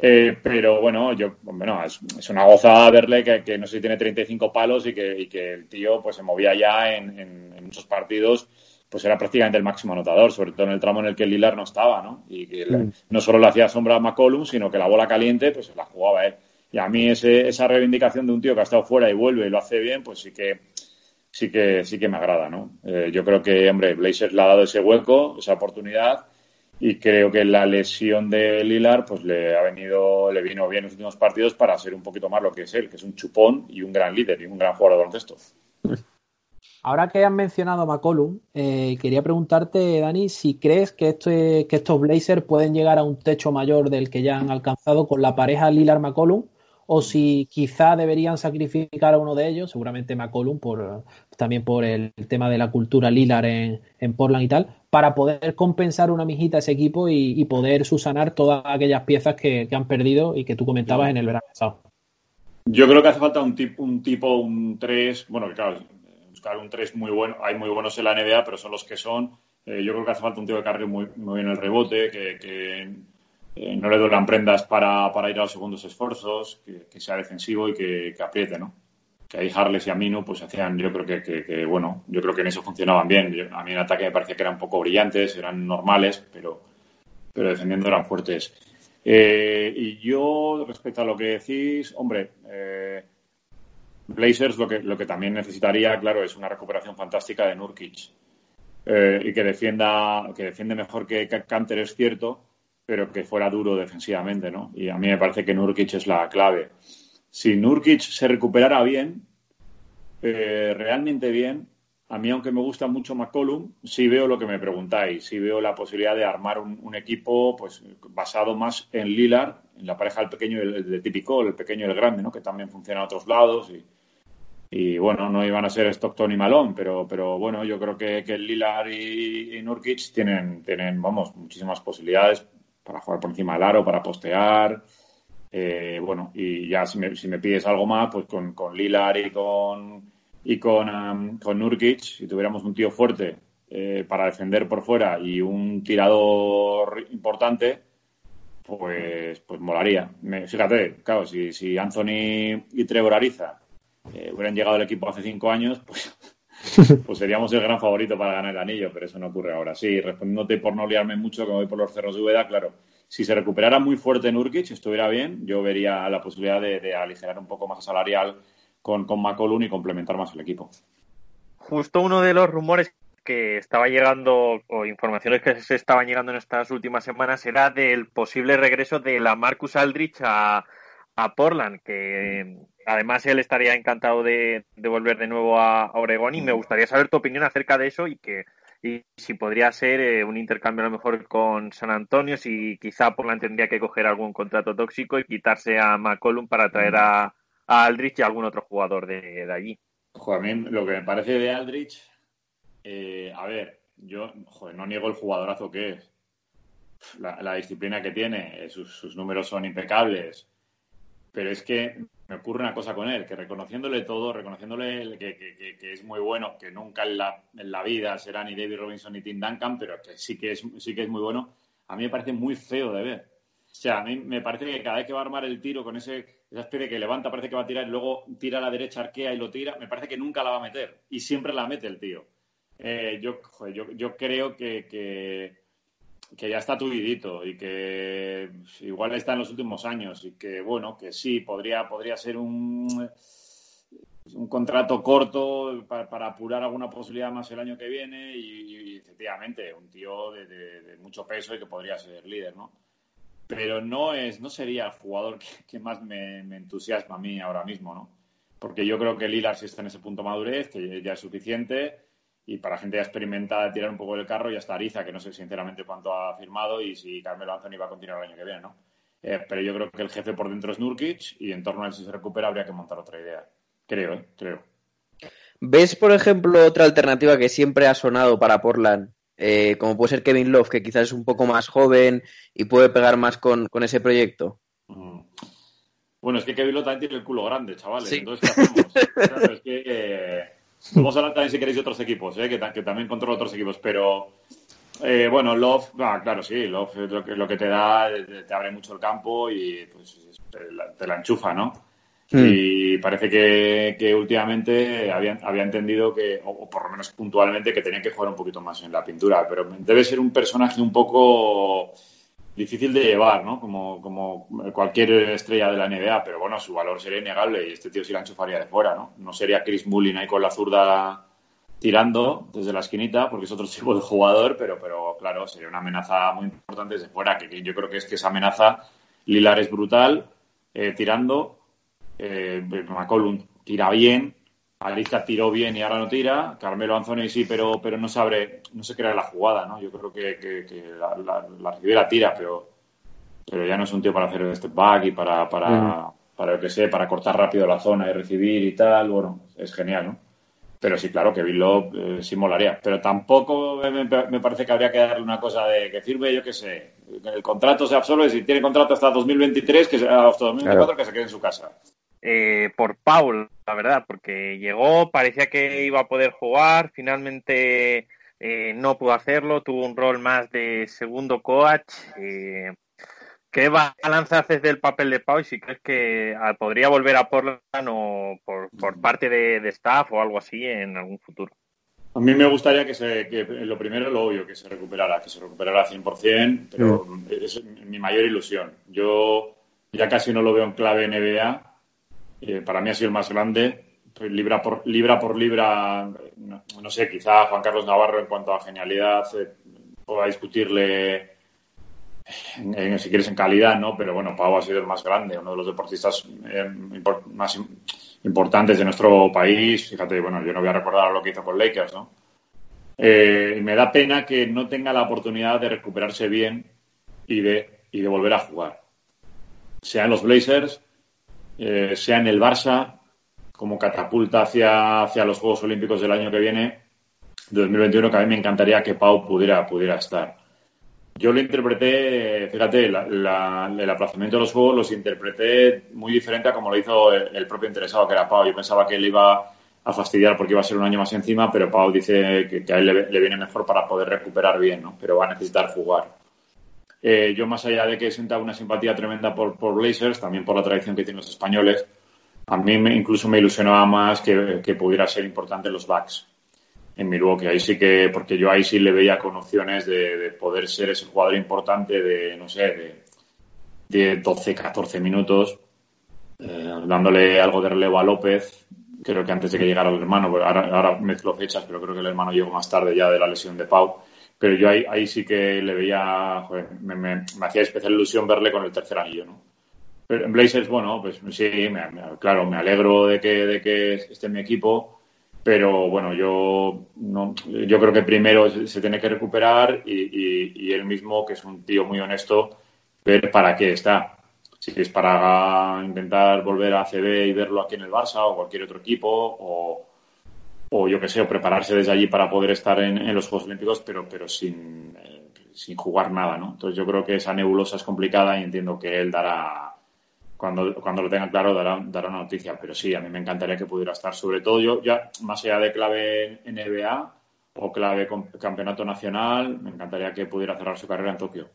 eh, pero bueno, yo, bueno, es, es una gozada verle que, que, no sé si tiene 35 palos y que, y que el tío pues se movía ya en, en, en, muchos partidos, pues era prácticamente el máximo anotador, sobre todo en el tramo en el que Lilar no estaba, ¿no? Y que mm. no solo le hacía sombra a McCollum, sino que la bola caliente pues la jugaba él. Y a mí ese, esa reivindicación de un tío que ha estado fuera y vuelve y lo hace bien, pues sí que sí que sí que me agrada, ¿no? Eh, yo creo que, hombre, Blazers le ha dado ese hueco, esa oportunidad y creo que la lesión de Lilar pues le ha venido le vino bien en los últimos partidos para ser un poquito más lo que es él, que es un chupón y un gran líder y un gran jugador de baloncesto. Ahora que has mencionado a McCollum, eh, quería preguntarte, Dani, si crees que, esto es, que estos Blazers pueden llegar a un techo mayor del que ya han alcanzado con la pareja Lilar-McCollum, o si quizá deberían sacrificar a uno de ellos, seguramente McCollum, por, también por el tema de la cultura Lilar en, en Portland y tal, para poder compensar una mijita a ese equipo y, y poder susanar todas aquellas piezas que, que, han perdido y que tú comentabas en el verano pasado. Yo creo que hace falta un tipo, un, tipo, un 3, bueno, que claro, buscar un 3 muy bueno, hay muy buenos en la NBA, pero son los que son. Eh, yo creo que hace falta un tío que cargue muy, muy bien el rebote, que, que eh, no le duelan prendas para, para, ir a los segundos esfuerzos, que, que sea defensivo y que, que, apriete, ¿no? Que ahí Harles y Amino pues hacían, yo creo que, bueno, yo creo que en eso funcionaban bien. A mí en ataque me parecía que eran un poco brillantes, eran normales, pero, pero defendiendo eran fuertes. Eh, y yo, respecto a lo que decís, hombre, eh, Blazers lo que, lo que también necesitaría, claro, es una recuperación fantástica de Nurkic. Eh, y que defienda, que defiende mejor que Canter, es cierto, pero que fuera duro defensivamente, ¿no? Y a mí me parece que Nurkic es la clave. Si Nurkic se recuperara bien, eh, realmente bien, a mí, aunque me gusta mucho McCollum, sí veo lo que me preguntáis, sí veo la posibilidad de armar un, equipo pues basado más en Lillard, en la pareja del pequeño y el, típico, el pequeño y el grande, ¿no? Que también funciona a otros lados y, y bueno, no iban a ser Stockton y Malone, pero, pero bueno, yo creo que, que Lillard y, y Nurkic tienen, tienen, vamos, muchísimas posibilidades para jugar por encima del aro, para postear. Eh, bueno, y ya si me, si me, pides algo más, pues con, con Lilar y con y con, um, con Nurkic, si tuviéramos un tío fuerte eh, para defender por fuera y un tirador importante, pues, pues molaría. Me, fíjate, claro, si, si Anthony y Trevor Ariza eh, hubieran llegado al equipo hace cinco años, pues, pues seríamos el gran favorito para ganar el anillo, pero eso no ocurre ahora. Sí, respondiéndote por no liarme mucho, que voy por los cerros de Úbeda, claro, si se recuperara muy fuerte Nurkic, estuviera bien, yo vería la posibilidad de, de aligerar un poco más salarial con, con McCollum y complementar más el equipo. Justo uno de los rumores que estaba llegando, o informaciones que se estaban llegando en estas últimas semanas, era del posible regreso de la Marcus Aldrich a, a Portland, que además él estaría encantado de, de volver de nuevo a, a, Oregón y me gustaría saber tu opinión acerca de eso y que y si podría ser eh, un intercambio a lo mejor con San Antonio, si quizá Portland tendría que coger algún contrato tóxico y quitarse a McCollum para traer a, a Aldrich y a algún otro jugador de, de allí. Joder, a mí lo que me parece de Aldrich, eh, a ver, yo joder, no niego el jugadorazo que es. La, la disciplina que tiene, eh, sus, sus, números son impecables. Pero es que me ocurre una cosa con él, que reconociéndole todo, reconociéndole que, que, que es muy bueno, que nunca en la, en la, vida será ni David Robinson ni Tim Duncan, pero que sí que, es, sí que es muy bueno, a mí me parece muy feo de ver. O sea, a mí me parece que cada vez que va a armar el tiro con ese, esa especie que levanta, parece que va a tirar y luego tira a la derecha, arquea y lo tira, me parece que nunca la va a meter. Y siempre la mete el tío. Eh, yo, yo, yo, creo que, que, ya está tuidito y que igual está en los últimos años y que, bueno, que sí, podría, podría ser un, un contrato corto para, apurar alguna posibilidad más el año que viene y, efectivamente, un tío de, de, de, mucho peso y que podría ser líder, ¿no? Pero no, es, no sería el jugador que, más me, entusiasma a mí ahora mismo, ¿no? Porque yo creo que Lilar sí está en ese punto madurez, que ya es suficiente y para gente ya experimentada tirar un poco del carro ya está Ariza, que no sé sinceramente cuánto ha firmado y si Carmelo Anthony va a continuar el año que viene, ¿no? Eh, pero yo creo que el jefe por dentro es Nurkic y en torno a él si se recupera habría que montar otra idea. Creo, ¿eh? Creo. ¿Ves, por ejemplo, otra alternativa que siempre ha sonado para Portland? Eh, como puede ser Kevin Love, que quizás es un poco más joven y puede pegar más con, con ese proyecto. Mm. Bueno, es que Kevin Love también tiene el culo grande, chavales. Sí. Entonces, ¿qué hacemos? claro, es que... Eh Vamos a hablar también si queréis de otros equipos, ¿eh? que, que, también controlo otros equipos, pero eh, bueno, Love, ah, claro, sí, Love es lo que, lo que te da, te abre mucho el campo y pues te la, te la enchufa, ¿no? Mm. Y parece que, que últimamente había, había, entendido que, o por lo menos puntualmente, que tenía que jugar un poquito más en la pintura, pero debe ser un personaje un poco difícil de llevar, ¿no? Como, como cualquier estrella de la NBA, pero bueno, su valor sería innegable y este tío sí la enchufaría de fuera, ¿no? No sería Chris Mullin ahí con la zurda tirando desde la esquinita, porque es otro tipo de jugador, pero, pero claro, sería una amenaza muy importante desde fuera, que, yo creo que es que esa amenaza, Lilar es brutal, eh, tirando, eh, McCollum tira bien, Alicia tiró bien y ahora no tira. Carmelo Anthony sí, pero, pero no sabe, no se crea la jugada, ¿no? Yo creo que, que, que la, la, tira, pero, pero ya no es un tío para hacer el step back y para, para, mm. para lo que sé, para cortar rápido la zona y recibir y tal. Bueno, es genial, ¿no? Pero sí, claro, que Bill Love eh, sí molaría. Pero tampoco me, me, parece que habría que darle una cosa de que firme, yo qué sé, el contrato se absorbe, si tiene contrato hasta 2023, que hasta 2024, claro. que se quede en su casa eh, por Paul, la verdad, porque llegó, parecía que iba a poder jugar, finalmente eh, no pudo hacerlo, tuvo un rol más de segundo coach. Eh, ¿Qué balance haces del papel de Pau y si crees que ah, podría volver a Portland o por, por parte de, de, staff o algo así en algún futuro? A mí me gustaría que, se, que lo primero, lo obvio, que se recuperara, que se recuperara 100%, pero mm. es mi mayor ilusión. Yo ya casi no lo veo en clave NBA, eh, para mí ha sido el más grande. Pues libra por libra, no, sé, quizá Juan Carlos Navarro en cuanto a genialidad eh, pueda discutirle, en, si quieres, en calidad, ¿no? Pero bueno, Pau ha sido el más grande, uno de los deportistas eh, más importantes de nuestro país. Fíjate, bueno, yo no voy a recordar lo que hizo con Lakers, ¿no? Eh, me da pena que no tenga la oportunidad de recuperarse bien y de, y de volver a jugar. Sea en los Blazers, eh, sea en el Barça, como catapulta hacia, hacia los Juegos Olímpicos del año que viene, de 2021, que a mí me encantaría que Pau pudiera, pudiera estar. Yo lo interpreté, fíjate, la- el aplazamiento de los juegos los interpreté muy diferente a como lo hizo el, propio interesado, que era Pau. Yo pensaba que le iba a fastidiar porque iba a ser un año más encima, pero Pau dice que, que a él le, le viene mejor para poder recuperar bien, ¿no? Pero va a necesitar jugar. Eh, yo, más allá de que sienta una simpatía tremenda por, por Blazers, también por la tradición que tienen los españoles, a mí me- incluso me ilusionaba más que, que pudiera ser importante los Bucks en Milwaukee. Ahí sí que, porque yo ahí sí le veía con opciones de, de poder ser ese jugador importante de, no sé, de, de 12, 14 minutos, eh, dándole algo de relevo a López. Creo que antes de que llegara el hermano, ahora, ahora mezclo fechas, pero creo que el hermano llegó más tarde ya de la lesión de Pau. Pero yo ahí, ahí sí que le veía, joder, me, me- me hacía especial ilusión verle con el tercer anillo, ¿no? Pero en Blazers, bueno, pues sí, me- claro, me alegro de que, de que esté en mi equipo, pero bueno, yo no, yo creo que primero se, se tiene que recuperar y, y- y él mismo, que es un tío muy honesto, ver para qué está. Si es para intentar volver a CB y verlo aquí en el Barça o cualquier otro equipo, o, o yo qué sé, o prepararse desde allí para poder estar en, en los Juegos Olímpicos, pero, pero sin, eh, sin jugar nada, ¿no? Entonces yo creo que esa nebulosa es complicada y entiendo que él dará, cuando, cuando lo tenga claro, dará, dará una noticia. Pero sí, a mí me encantaría que pudiera estar. Sobre todo yo, ya más allá de clave NBA o clave campeonato nacional, me encantaría que pudiera cerrar su carrera en Tokio.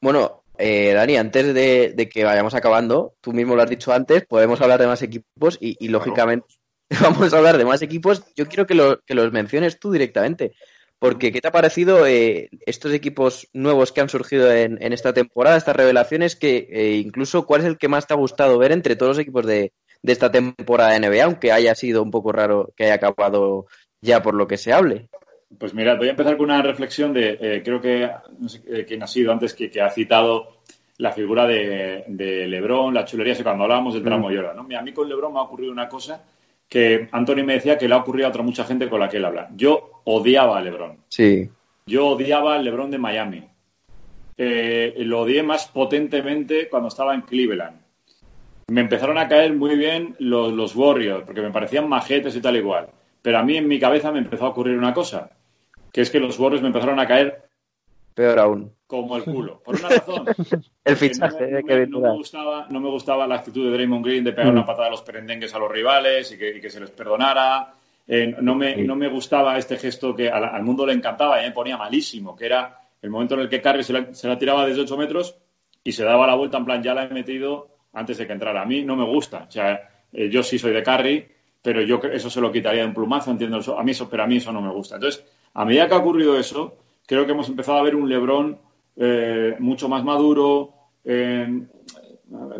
Bueno, eh, Dani, antes de, de que vayamos acabando, tú mismo lo has dicho antes, podemos hablar de más equipos y, y, lógicamente vamos a hablar de más equipos. Yo quiero que, lo- que los menciones tú directamente, porque ¿qué te ha parecido eh, estos equipos nuevos que han surgido en, en esta temporada, estas revelaciones, que eh, incluso cuál es el que más te ha gustado ver entre todos los equipos de, de esta temporada de NBA, aunque haya sido un poco raro que haya acabado ya por lo que se hable? Pues mira, voy a empezar con una reflexión de, eh, creo que, no sé quién ha sido antes, que, que ha citado la figura de, de Lebron, la chulería, cuando hablábamos del tramo Mm. Jordan, ¿no? Mira, A mí con Lebron me ha ocurrido una cosa que Anthony me decía que le ha ocurrido a otra mucha gente con la que él habla. Yo odiaba a Lebron. Sí. Yo odiaba al LeBron de Miami. Eh, lo odié más potentemente cuando estaba en Cleveland. Me empezaron a caer muy bien los, los Warriors, porque me parecían majetes y tal igual. Pero a mí en mi cabeza me empezó a ocurrir una cosa, que es que los Warriors me empezaron a caer Peor aún. como el culo. Por una razón. El fichaje no, de me, no no gustaba, no me gustaba la actitud de Draymond Green de pegar Mm. una patada a los perendengues a los rivales y que, y que se les perdonara. Eh, no, me, no me gustaba este gesto que al, al mundo le encantaba y me ponía malísimo, que era el momento en el que Curry se la, se la tiraba desde 8 metros y se daba la vuelta en plan, ya la he metido antes de que entrara. A mí no me gusta. O sea, eh, yo sí soy de Curry, pero yo eso se lo quitaría de un plumazo, entiendo eso. A mí eso, pero a mí eso no me gusta. Entonces, a medida que ha ocurrido eso, creo que hemos empezado a ver un LeBron eh, mucho más maduro, eh,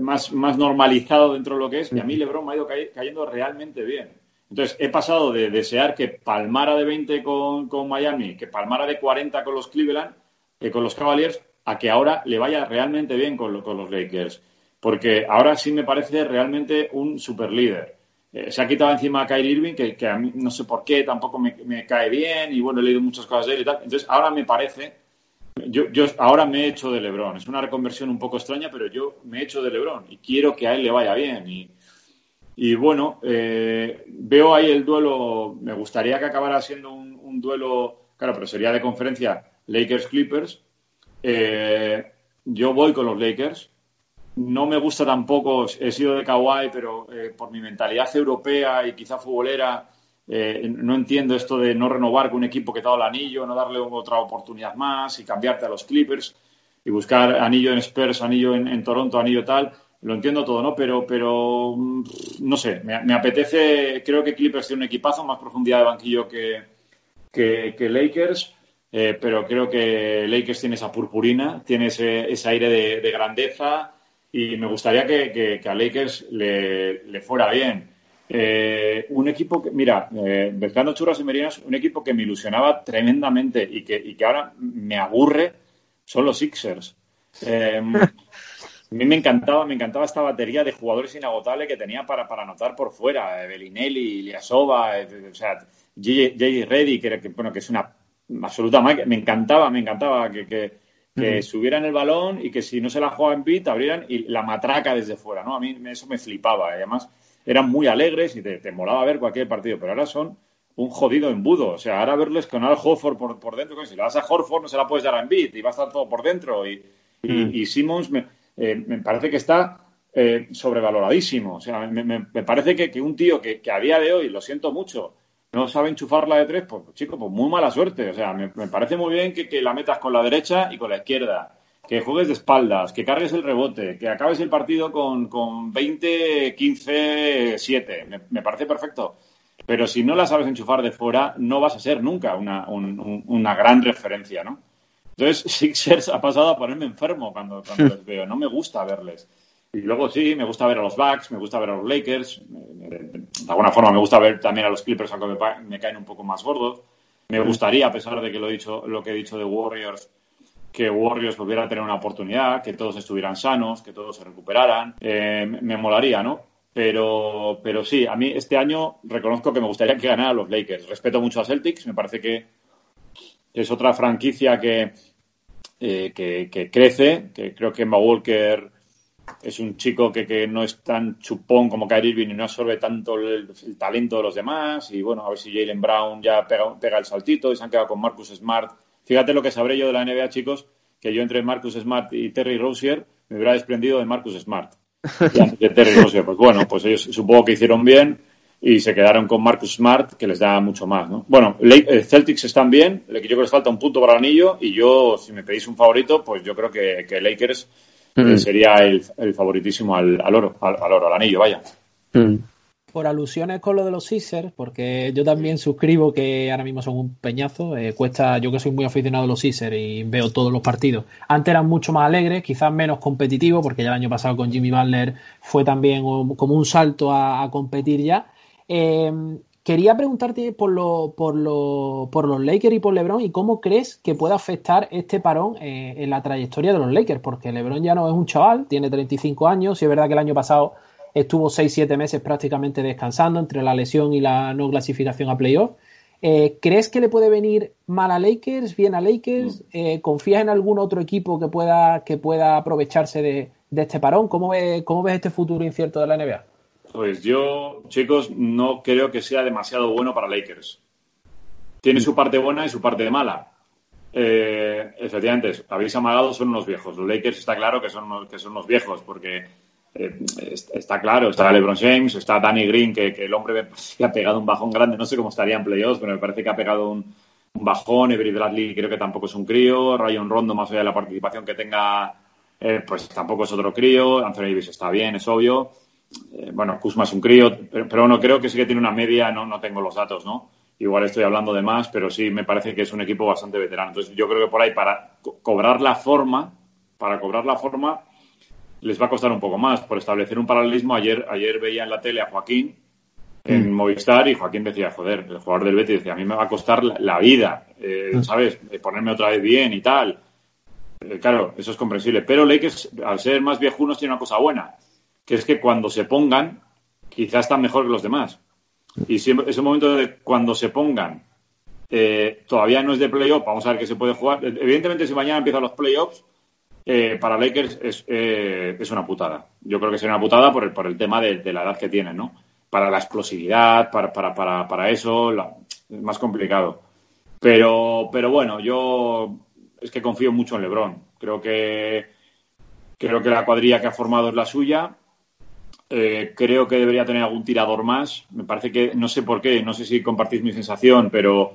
más, más normalizado dentro de lo que es, y a mí LeBron me ha ido cay- cayendo realmente bien. Entonces, he pasado de desear que palmara de 20 con, con Miami, que palmara de 40 con los Cleveland, eh, con los Cavaliers, a que ahora le vaya realmente bien con, lo- con los Lakers. Porque ahora sí me parece realmente un super líder. Eh, se ha quitado encima a Kyrie Irving, que, a mí no sé por qué tampoco me, cae bien, y bueno, he leído muchas cosas de él y tal. Entonces, ahora me parece yo, ahora me he hecho de Lebron. Es una reconversión un poco extraña, pero yo me he hecho de Lebron y quiero que a él le vaya bien. Y, bueno, eh, veo ahí el duelo. Me gustaría que acabara siendo un, un duelo, claro, pero sería de conferencia Lakers-Clippers. Eh, yo voy con los Lakers. No me gusta tampoco, he sido de Kawhi, pero eh, por mi mentalidad europea y quizá futbolera, eh, no entiendo esto de no renovar con un equipo que te ha dado el anillo, no darle otra oportunidad más y cambiarte a los Clippers y buscar anillo en Spurs, anillo en, Toronto, anillo tal. Lo entiendo todo, ¿no? Pero, pero mm, no sé, me, apetece, creo que Clippers tiene un equipazo, más profundidad de banquillo que, que, Lakers, eh, pero creo que Lakers tiene esa purpurina, tiene ese, ese aire de grandeza y me gustaría que, que- que a Lakers le, le fuera bien. Eh, un equipo que, mira, eh, churras y merinas, un equipo que me ilusionaba tremendamente y que, y que ahora me aburre son los Sixers. Eh, a mí me encantaba, me encantaba esta batería de jugadores inagotables que tenía para, para anotar por fuera. Eh, Bellinelli, Iliasova, eh, o sea, J.J. Reddy, que, que, bueno, que es una absoluta máquina. Me encantaba, me encantaba que, que, que Ujú. subieran el balón y que si no se la jugaban en beat, abrieran y la matraca desde fuera, ¿no? A mí eso me flipaba. Y además eran muy alegres y te, te molaba ver cualquier partido, pero ahora son un jodido embudo. O sea, ahora verles con Al Horford por, por dentro, si le das a Horford no se la puedes dar a Embiid y va a estar todo por dentro. Y, y, Mm. y Simmons me, eh, me parece que está eh, sobrevaloradísimo. O sea, me, me- me parece que, que un tío que, que a día de hoy, lo siento mucho, no sabe enchufarla de tres, pues chico, pues muy mala suerte. O sea, me, me parece muy bien que, que la metas con la derecha y con la izquierda. Que juegues de espaldas, que cargues el rebote, que acabes el partido con, con 20, 15, 7. Me, me parece perfecto. Pero si no la sabes enchufar de fuera, no vas a ser nunca una, un- un- una gran referencia, ¿no? Entonces, Sixers ha pasado a ponerme enfermo cuando, cuando les veo. No me gusta verles. Y luego sí, me gusta ver a los Bucks, me gusta ver a los Lakers. De alguna forma me gusta ver también a los Clippers, aunque me, caen un poco más gordos. Me gustaría, a pesar de que lo, he dicho, lo que he dicho de Warriors, que Warriors volviera a tener una oportunidad, que todos estuvieran sanos, que todos se recuperaran. Eh, me- molaría, ¿no? Pero, pero sí, a mí este año reconozco que me gustaría que ganaran los Lakers. Respeto mucho a Celtics, me parece que es otra franquicia que, eh, que, que crece, que creo que Emma Walker es un chico que, que no es tan chupón como Kyrie Irving y no absorbe tanto el, talento de los demás. Y bueno, a ver si Jalen Brown ya pega, pega el saltito y se han quedado con Marcus Smart. Fíjate lo que sabré yo de la NBA, chicos, que yo entre Marcus Smart y Terry Rozier me hubiera desprendido de Marcus Smart. Y antes de Terry Rozier, pues bueno, pues ellos supongo que hicieron bien y se quedaron con Marcus Smart, que les da mucho más, ¿no? Bueno, eh, Celtics están bien, yo creo que les falta un punto para el anillo y yo, si me pedís un favorito, pues yo creo que, que Lakers Mm. sería el, el favoritísimo al, al oro, al, al oro, al anillo, vaya. Mm. Por alusiones con lo de los Sixers, porque yo también suscribo que ahora mismo son un peñazo. eh, cuesta, yo que soy muy aficionado a los Sixers y veo todos los partidos. Antes eran mucho más alegres, quizás menos competitivos, porque ya el año pasado con Jimmy Butler fue también como un salto a, a competir ya. Eh, quería preguntarte por, lo- por, lo- por los Lakers y por LeBron y cómo crees que puede afectar este parón eh, en la trayectoria de los Lakers, porque LeBron ya no es un chaval, tiene 35 años y es verdad que el año pasado estuvo 6-7 meses prácticamente descansando entre la lesión y la no clasificación a playoff. Eh, ¿Crees que le puede venir mal a Lakers, bien a Lakers? Eh, ¿Confías en algún otro equipo que pueda, que pueda aprovecharse de, de este parón? ¿Cómo, ve- ¿Cómo ves este futuro incierto de la NBA? Pues yo, chicos, no creo que sea demasiado bueno para Lakers. Tiene su parte buena y su parte mala. Eh, efectivamente, habéis amagado, son unos viejos. Los Lakers está claro que son unos, que son unos viejos, porque eh, est- está claro, está LeBron James, está Danny Green, que, que el hombre que ha pegado un bajón grande. No sé cómo estaría en playoffs, pero me parece que ha pegado un, bajón. Avery Bradley creo que tampoco es un crío. Ryan Rondo, más allá de la participación que tenga, eh, pues tampoco es otro crío. Anthony Davis está bien, es obvio. Eh, bueno, Kuzma es un crío, pero, pero bueno, creo que sí que tiene una media, no, no tengo los datos, ¿no? Igual estoy hablando de más, pero sí me parece que es un equipo bastante veterano. Entonces yo creo que por ahí para co- cobrar la forma, para cobrar la forma, les va a costar un poco más. Por establecer un paralelismo, ayer, ayer veía en la tele a Joaquín en Movistar y Joaquín decía, joder, el jugador del Betis decía, a mí me va a costar la, la vida, eh, ¿sabes? Eh, Ponerme otra vez bien y tal. Eh, claro, eso es comprensible. Pero Lakers, al ser más viejunos, tiene una cosa buena, que es que cuando se pongan, quizás están mejor que los demás. Y si ese momento de cuando se pongan, eh, todavía no es de playoff, vamos a ver qué se puede jugar. Evidentemente, si mañana empiezan los playoffs, eh, para Lakers es, eh, es una putada. Yo creo que sería una putada por el, por el tema de, de la edad que tienen, ¿no? Para la explosividad, para, para, para, para eso, la- es más complicado. Pero, pero bueno, yo es que confío mucho en LeBron. Creo que, creo que la cuadrilla que ha formado es la suya. Eh, creo que debería tener algún tirador más. Me parece que, no sé por qué, no sé si compartís mi sensación, pero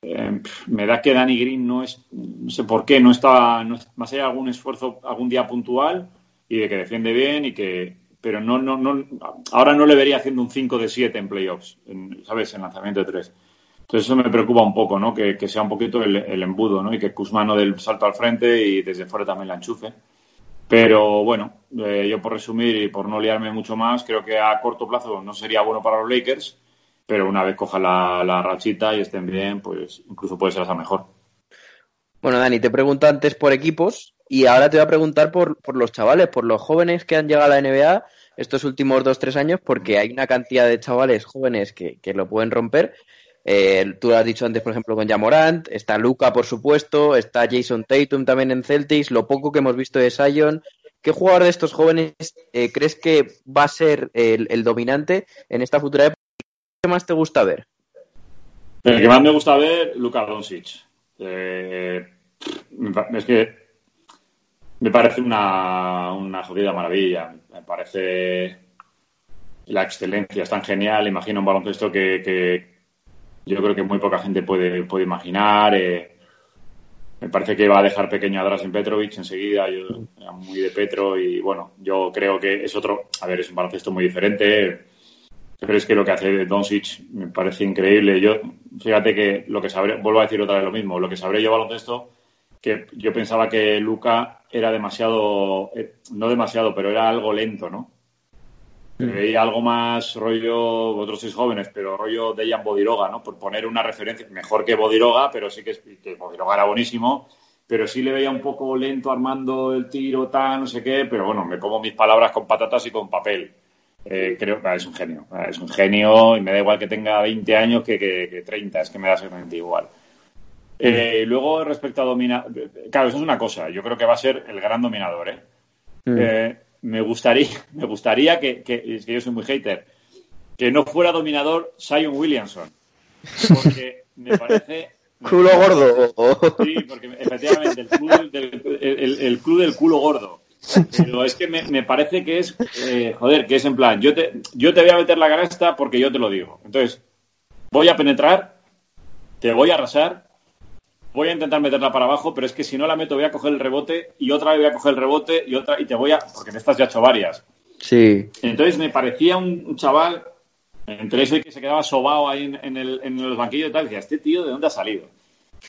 eh, me da que Danny Green no es, no sé por qué, no está, no más allá de algún esfuerzo algún día puntual y de que defiende bien y que, pero no, no, no, ahora no le vería haciendo un 5 de 7 en playoffs, ¿sabes? En lanzamiento de 3. Entonces eso me preocupa un poco, ¿no? Que, que sea un poquito el, el embudo, ¿no? Y que Kuzma no del salto al frente y desde fuera también la enchufe. Pero bueno, eh, yo por resumir y por no liarme mucho más, creo que a corto plazo no sería bueno para los Lakers, pero una vez coja la, la rachita y estén bien, pues incluso puede ser hasta mejor. Bueno, Dani, te pregunto antes por equipos y ahora te voy a preguntar por, por los chavales, por los jóvenes que han llegado a la NBA estos últimos dos, tres años, porque hay una cantidad de chavales jóvenes que, que lo pueden romper. Eh, tú lo has dicho antes, por ejemplo, con Jamorant, está Luca, por supuesto, está Jason Tatum también en Celtics, lo poco que hemos visto de Sion. ¿Qué jugador de estos jóvenes eh, crees que va a ser el, dominante en esta futura época? ¿Qué más te gusta ver? El que más me gusta ver, Luka Doncic. Eh, es que me parece una, una jodida maravilla. Me parece la excelencia, es tan genial. Imagino un baloncesto que yo creo que muy poca gente puede, puede imaginar. Eh, me parece que va a dejar pequeño a en Petrovic enseguida. Yo era muy de Petro y bueno, yo creo que es otro. A ver, es un baloncesto muy diferente. Pero es que lo que hace Doncic me parece increíble. Yo, fíjate que lo que sabré, vuelvo a decir otra vez lo mismo, lo que sabré yo baloncesto, que yo pensaba que Luca era demasiado, eh, no demasiado, pero era algo lento, ¿no? Mm. Veía algo más rollo, vosotros sois jóvenes, pero rollo de Jan Bodiroga, ¿no? Por poner una referencia, mejor que Bodiroga, pero sí que, que Bodiroga era buenísimo, pero sí le veía un poco lento armando el tiro, tal, no sé qué, pero bueno, me como mis palabras con patatas y con papel. Eh, creo que es un genio, es un genio y me da igual que tenga 20 años que, que, 30, es que me da exactamente igual. Eh, luego, respecto a dominar, claro, eso es una cosa, yo creo que va a ser el gran dominador, ¿eh? Mm. eh me gustaría, me gustaría que, es que yo soy muy hater, que no fuera dominador Sion Williamson. Porque me parece. culo gordo. Sí, porque efectivamente el club, del, el, club del culo gordo. Pero es que me, parece que es, eh, joder, que es en plan, yo te, yo te voy a meter la canasta porque yo te lo digo. Entonces, voy a penetrar, te voy a arrasar voy a intentar meterla para abajo, pero es que si no la meto voy a coger el rebote y otra vez voy a coger el rebote y otra y te voy a... porque en estas ya he hecho varias. Sí. Entonces me parecía un, chaval, entre eso y que se quedaba sobado ahí en, el, en los banquillos y tal, decía, ¿este tío de dónde ha salido?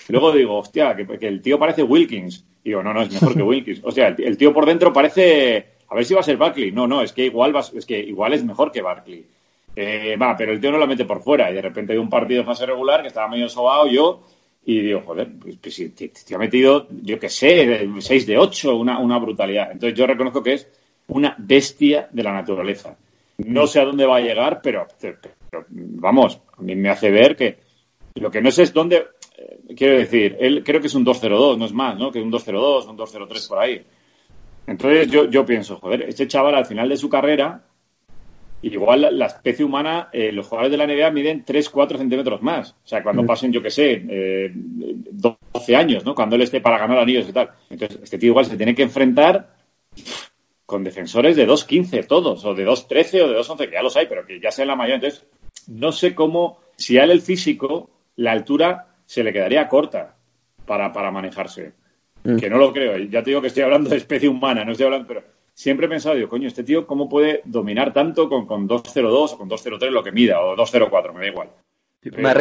luego digo, hostia, que, el tío parece Wilkins. Y digo, no, no, es mejor que Wilkins. O sea, el, tío por dentro parece... A ver si va a ser Barkley. No, no, es que igual, es, que igual es mejor que Barkley. Eh, va, pero el tío no la mete por fuera. Y de repente hay un partido de fase regular que estaba medio sobado yo y digo, joder, pues, pues si te, ha metido, yo qué sé, 6 de 8, una, una brutalidad. Entonces yo reconozco que es una bestia de la naturaleza. No sé a dónde va a llegar, pero, vamos, a mí me hace ver que lo que no sé es dónde, eh, quiero decir, él creo que es un 2-0-2, no es más, ¿no? Que un 2-0-2, un 2-0-3 por ahí. Entonces yo, yo pienso, joder, este chaval al final de su carrera Igual la, especie humana, eh, los jugadores de la NBA miden 3-4 centímetros más. O sea, cuando mm. pasen, yo qué sé, eh, 12 años, ¿no? Cuando él esté para ganar anillos y tal. Entonces, este tío igual se tiene que enfrentar con defensores de 2-15 todos, o de 2-13 o de 2-11, que ya los hay, pero que ya sea la mayor. Entonces, no sé cómo, si a él el físico, la altura se le quedaría corta para, para manejarse. Mm. Que no lo creo. Ya te digo que estoy hablando de especie humana, no estoy hablando, pero siempre he pensado, digo, coño, este tío, ¿cómo puede dominar tanto con, con 2.02 o con 2.03 lo que mida, o 2.04, me da igual? Me, ha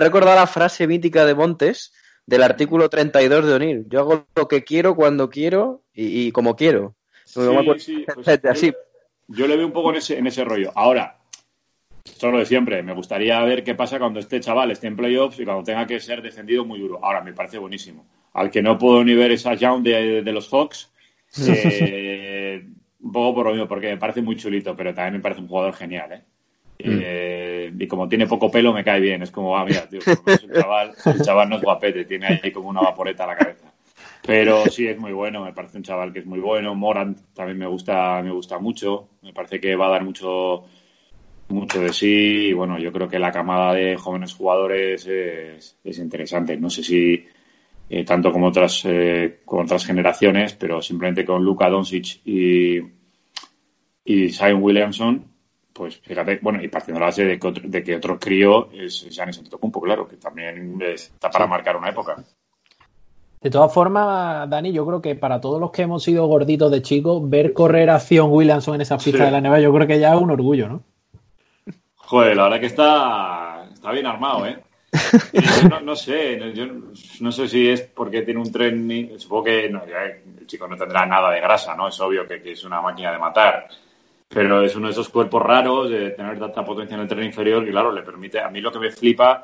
recordado, la frase mítica de Montes del artículo 32 de O'Neill. Yo hago lo que quiero cuando quiero y, como quiero. Sí, pues así. Yo, le veo un poco en ese, en ese rollo. Ahora, esto es lo de siempre. Me gustaría ver qué pasa cuando este chaval esté en playoffs y cuando tenga que ser defendido muy duro. Ahora, me parece buenísimo. Al que no puedo ni ver esa Young de, de los Hawks, eh, un poco por lo mismo, porque me parece muy chulito, pero también me parece un jugador genial, ¿eh? Mm. Eh, y como tiene poco pelo, me cae bien. Es como, ah, mira, tío, el chaval, el chaval no es guapete, tiene ahí como una vaporeta a la cabeza. Pero sí es muy bueno, me parece un chaval que es muy bueno. Morant también me gusta, me gusta mucho. Me parece que va a dar mucho, mucho de sí. Y bueno, yo creo que la camada de jóvenes jugadores es, es interesante. No sé si eh, tanto como otras, eh, otras generaciones, pero simplemente con Luka Doncic y, y Zion Williamson, pues fíjate, bueno, y partiendo de la base de que otro, de que otro crío es Giannis Antetokounmpo, claro, que también está para marcar una época. De todas formas, Dani, yo creo que para todos los que hemos sido gorditos de chicos, ver correr a Zion Williamson en esa pista de la nieve, yo creo que ya es un orgullo, ¿no? Joder, la verdad que está, está bien armado, ¿eh? No, sé, yo no sé si es porque tiene un tren, supongo que el chico no tendrá nada de grasa, ¿no? Es obvio que, es una máquina de matar, pero es uno de esos cuerpos raros de tener tanta potencia en el tren inferior que, claro, le permite, a mí lo que me flipa,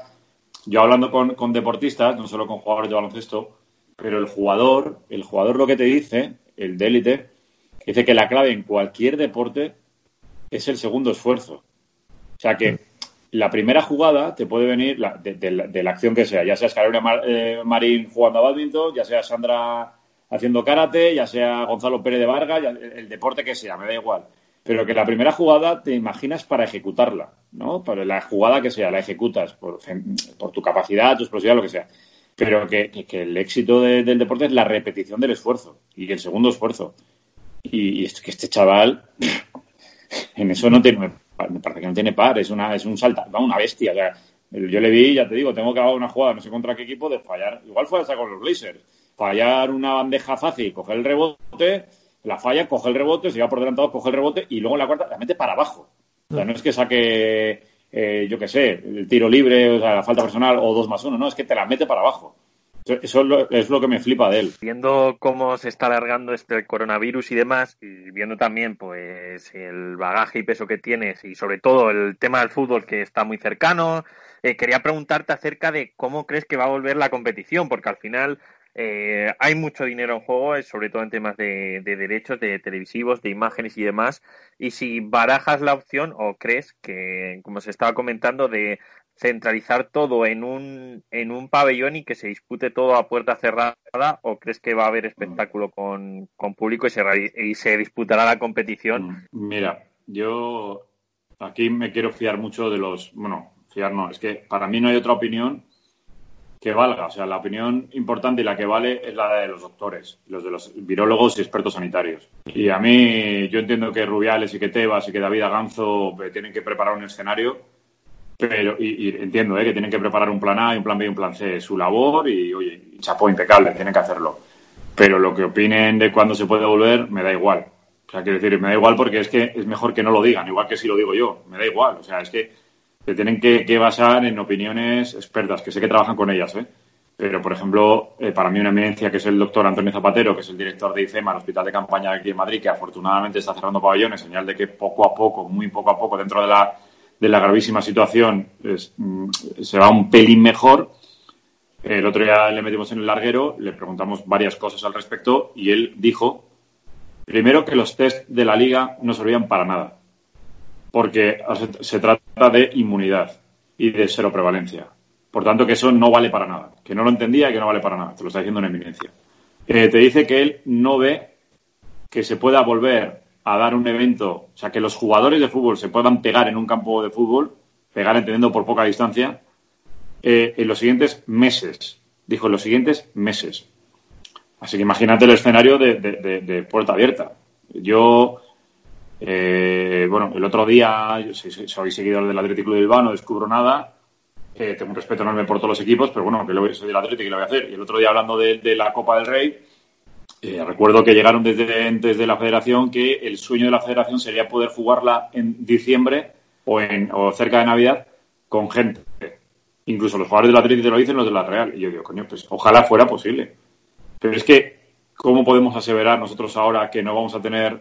yo hablando con, con deportistas, no solo con jugadores de baloncesto, pero el jugador, el jugador lo que te dice, el de élite, dice que la clave en cualquier deporte es el segundo esfuerzo. O sea que la primera jugada te puede venir de, la, acción que sea, ya sea Carolina eh, Marín jugando a badminton, ya sea Sandra haciendo karate, ya sea Gonzalo Pérez de Vargas, el, deporte que sea, me da igual. Pero que la primera jugada te imaginas para ejecutarla. ¿no? Por la jugada que sea, la ejecutas, por, tu capacidad, tu explosividad, lo que sea. Pero que, el éxito del deporte es la repetición del esfuerzo y el segundo esfuerzo. Y, y es que este chaval, en eso no tiene, me parece que no tiene par, es una, es un salta, va una bestia. Yo le vi, ya te digo, tengo que hacer una jugada, no sé contra qué equipo, de fallar, igual fue hasta con los Blazers, fallar una bandeja fácil, coger el rebote, la falla, coge el rebote, se va por delantado, coge el rebote y luego en la cuarta la mete para abajo. O sea, no es que saque, eh, yo qué sé, el tiro libre, o sea, la falta personal o dos más uno, no, es que te la mete para abajo. Eso es lo, que me flipa de él. Viendo cómo se está alargando este coronavirus y demás, y viendo también pues el bagaje y peso que tienes, y sobre todo el tema del fútbol que está muy cercano, eh, quería preguntarte acerca de cómo crees que va a volver la competición, porque al final eh, hay mucho dinero en juego, eh, sobre todo en temas de, de, derechos, de televisivos, de imágenes y demás. Y si barajas la opción o crees que, como se estaba comentando, de centralizar todo en un, en un pabellón y que se dispute todo a puerta cerrada o crees que va a haber espectáculo con, con público y se, y se disputará la competición? Mira, yo aquí me quiero fiar mucho de los, bueno, fiar no, es que para mí no hay otra opinión que valga. O sea, la opinión importante y la que vale es la de los doctores, los de los virólogos y expertos sanitarios. Y a mí, yo entiendo que Rubiales y que Tebas y que David Aganzo eh, tienen que preparar un escenario pero, y, entiendo ¿eh? que tienen que preparar un plan A y un plan B y un plan C, su labor y, oye, chapó impecable, tienen que hacerlo. Pero lo que opinen de cuándo se puede volver, me da igual. O sea, quiero decir, me da igual porque es que es mejor que no lo digan, igual que si lo digo yo, me da igual. O sea, es que se tienen que, basar en opiniones expertas, que sé que trabajan con ellas, ¿eh? Pero, por ejemplo, eh, para mí una eminencia que es el doctor Antonio Zapatero, que es el director de IFEMA, el hospital de campaña aquí en Madrid, que afortunadamente está cerrando pabellones, señal de que poco a poco, muy poco a poco, dentro de la de la gravísima situación mm, se va un pelín mejor. El otro día le metimos en el larguero, le preguntamos varias cosas al respecto y él dijo, primero, que los test de la liga no servían para nada, porque se trata de inmunidad y de seroprevalencia. Por tanto, que eso no vale para nada, que no lo entendía y que no vale para nada. Te lo está diciendo una eminencia. Eh, te dice que él no ve que se pueda volver a dar un evento, o sea, que los jugadores de fútbol se puedan pegar en un campo de fútbol, pegar entendiendo por poca distancia, eh, en los siguientes meses. Dijo, en los siguientes meses. Así que imagínate el escenario de, puerta abierta. Yo, eh, bueno, el otro día, yo soy, seguidor del Atlético de Bilbao, no descubro nada. Eh, tengo un respeto enorme por todos los equipos, pero bueno, que lo, soy del Atlético y lo voy a hacer. Y el otro día, hablando de la Copa del Rey, eh, recuerdo que llegaron desde, desde la federación que el sueño de la federación sería poder jugarla en diciembre o, en, o cerca de Navidad con gente. Incluso los jugadores del Atlético te lo dicen, los de la Real. Y yo digo, coño, pues ojalá fuera posible. Pero es que, ¿cómo podemos aseverar nosotros ahora que no vamos a tener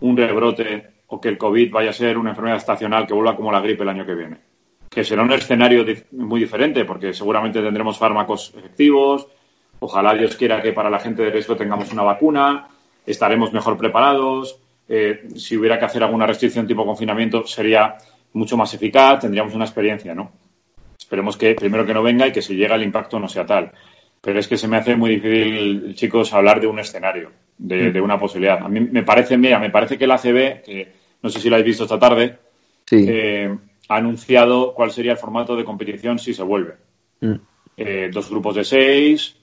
un rebrote o que el COVID vaya a ser una enfermedad estacional que vuelva como la gripe el año que viene? Que será un escenario muy diferente porque seguramente tendremos fármacos efectivos, Ojalá Dios quiera que para la gente de riesgo tengamos una vacuna, estaremos mejor preparados. Eh, si hubiera que hacer alguna restricción tipo confinamiento sería mucho más eficaz, tendríamos una experiencia, ¿no? Esperemos que primero que no venga y que si llega el impacto no sea tal. Pero es que se me hace muy difícil, chicos, hablar de un escenario, de, mm. una posibilidad. A mí me parece, mira, me parece que el ACB, que no sé si lo habéis visto esta tarde, eh, ha anunciado cuál sería el formato de competición si se vuelve. Mm. Eh, dos grupos de seis,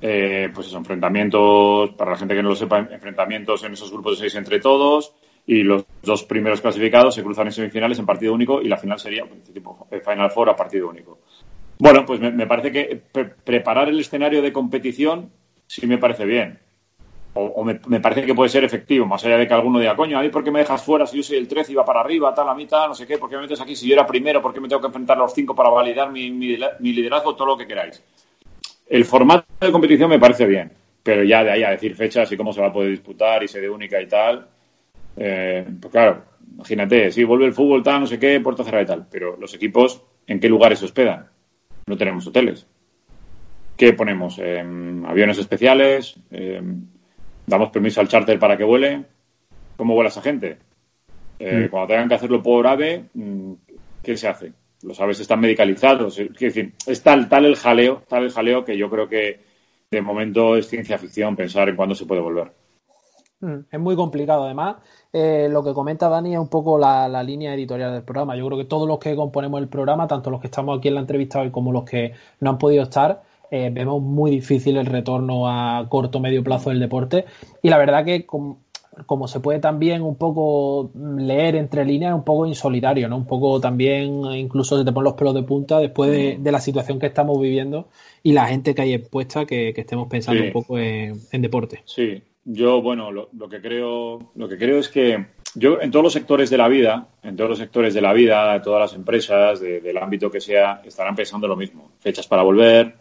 eh, pues esos enfrentamientos, para la gente que no lo sepa, enfrentamientos en esos grupos de seis entre todos y los dos primeros clasificados se cruzan en semifinales en partido único y la final sería tipo eh, Final Four a partido único. Bueno, pues me, parece que preparar el escenario de competición sí me parece bien. O, me, parece que puede ser efectivo, más allá de que alguno diga, coño, a mí por qué me dejas fuera si yo soy el 13 y va para arriba, tal, a mitad, no sé qué, por qué me metes aquí si yo era primero, por qué me tengo que enfrentar a los cinco para validar mi liderazgo, todo lo que queráis. El formato de competición me parece bien, pero ya de ahí a decir fechas y cómo se va a poder disputar y sede única y tal, eh, pues claro, imagínate, si vuelve el fútbol tal, no sé qué, puerta cerrada y tal, pero los equipos, ¿en qué lugares se hospedan? No tenemos hoteles. ¿Qué ponemos? aviones especiales, damos permiso al charter para que vuele. ¿Cómo vuela esa gente? Eh, mm. Cuando tengan que hacerlo por AVE, mm, ¿qué se hace? los aves están medicalizados. Es decir, es tal, tal el jaleo, tal el jaleo que yo creo que de momento es ciencia ficción pensar en cuándo se puede volver. Mm, es muy complicado, además. Eh, lo que comenta Dani es un poco la, línea editorial del programa. Yo creo que todos los que componemos el programa, tanto los que estamos aquí en la entrevista hoy como los que no han podido estar, eh, vemos muy difícil el retorno a corto medio plazo del deporte. Y la verdad que, como, como, se puede también un poco leer entre líneas, un poco insolidario, ¿no? Un poco también, incluso se te ponen los pelos de punta después de, de la situación que estamos viviendo y la gente que hay expuesta que, que estemos pensando Sí. un poco en, en deporte. Sí, yo, bueno, lo, lo que creo, lo que creo es que yo en todos los sectores de la vida, en todos los sectores de la vida, de todas las empresas, de- del ámbito que sea, estarán pensando lo mismo. Fechas para volver,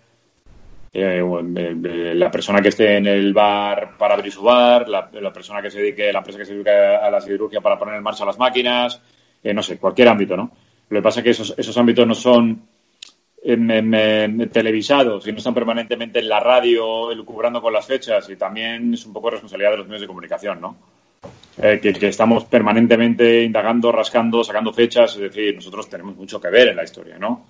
eh, eh, eh, la persona que esté en el bar para abrir su bar, la, persona que se dedique, la empresa que se dedique a la siderurgia para poner en marcha las máquinas, eh, no sé, cualquier ámbito, ¿no? Lo que pasa es que esos, esos ámbitos no son em, em, televisados y no están permanentemente en la radio elucubrando con las fechas y también es un poco responsabilidad de los medios de comunicación, ¿no? Eh, que, que estamos permanentemente indagando, rascando, sacando fechas, es decir, nosotros tenemos mucho que ver en la historia, ¿no?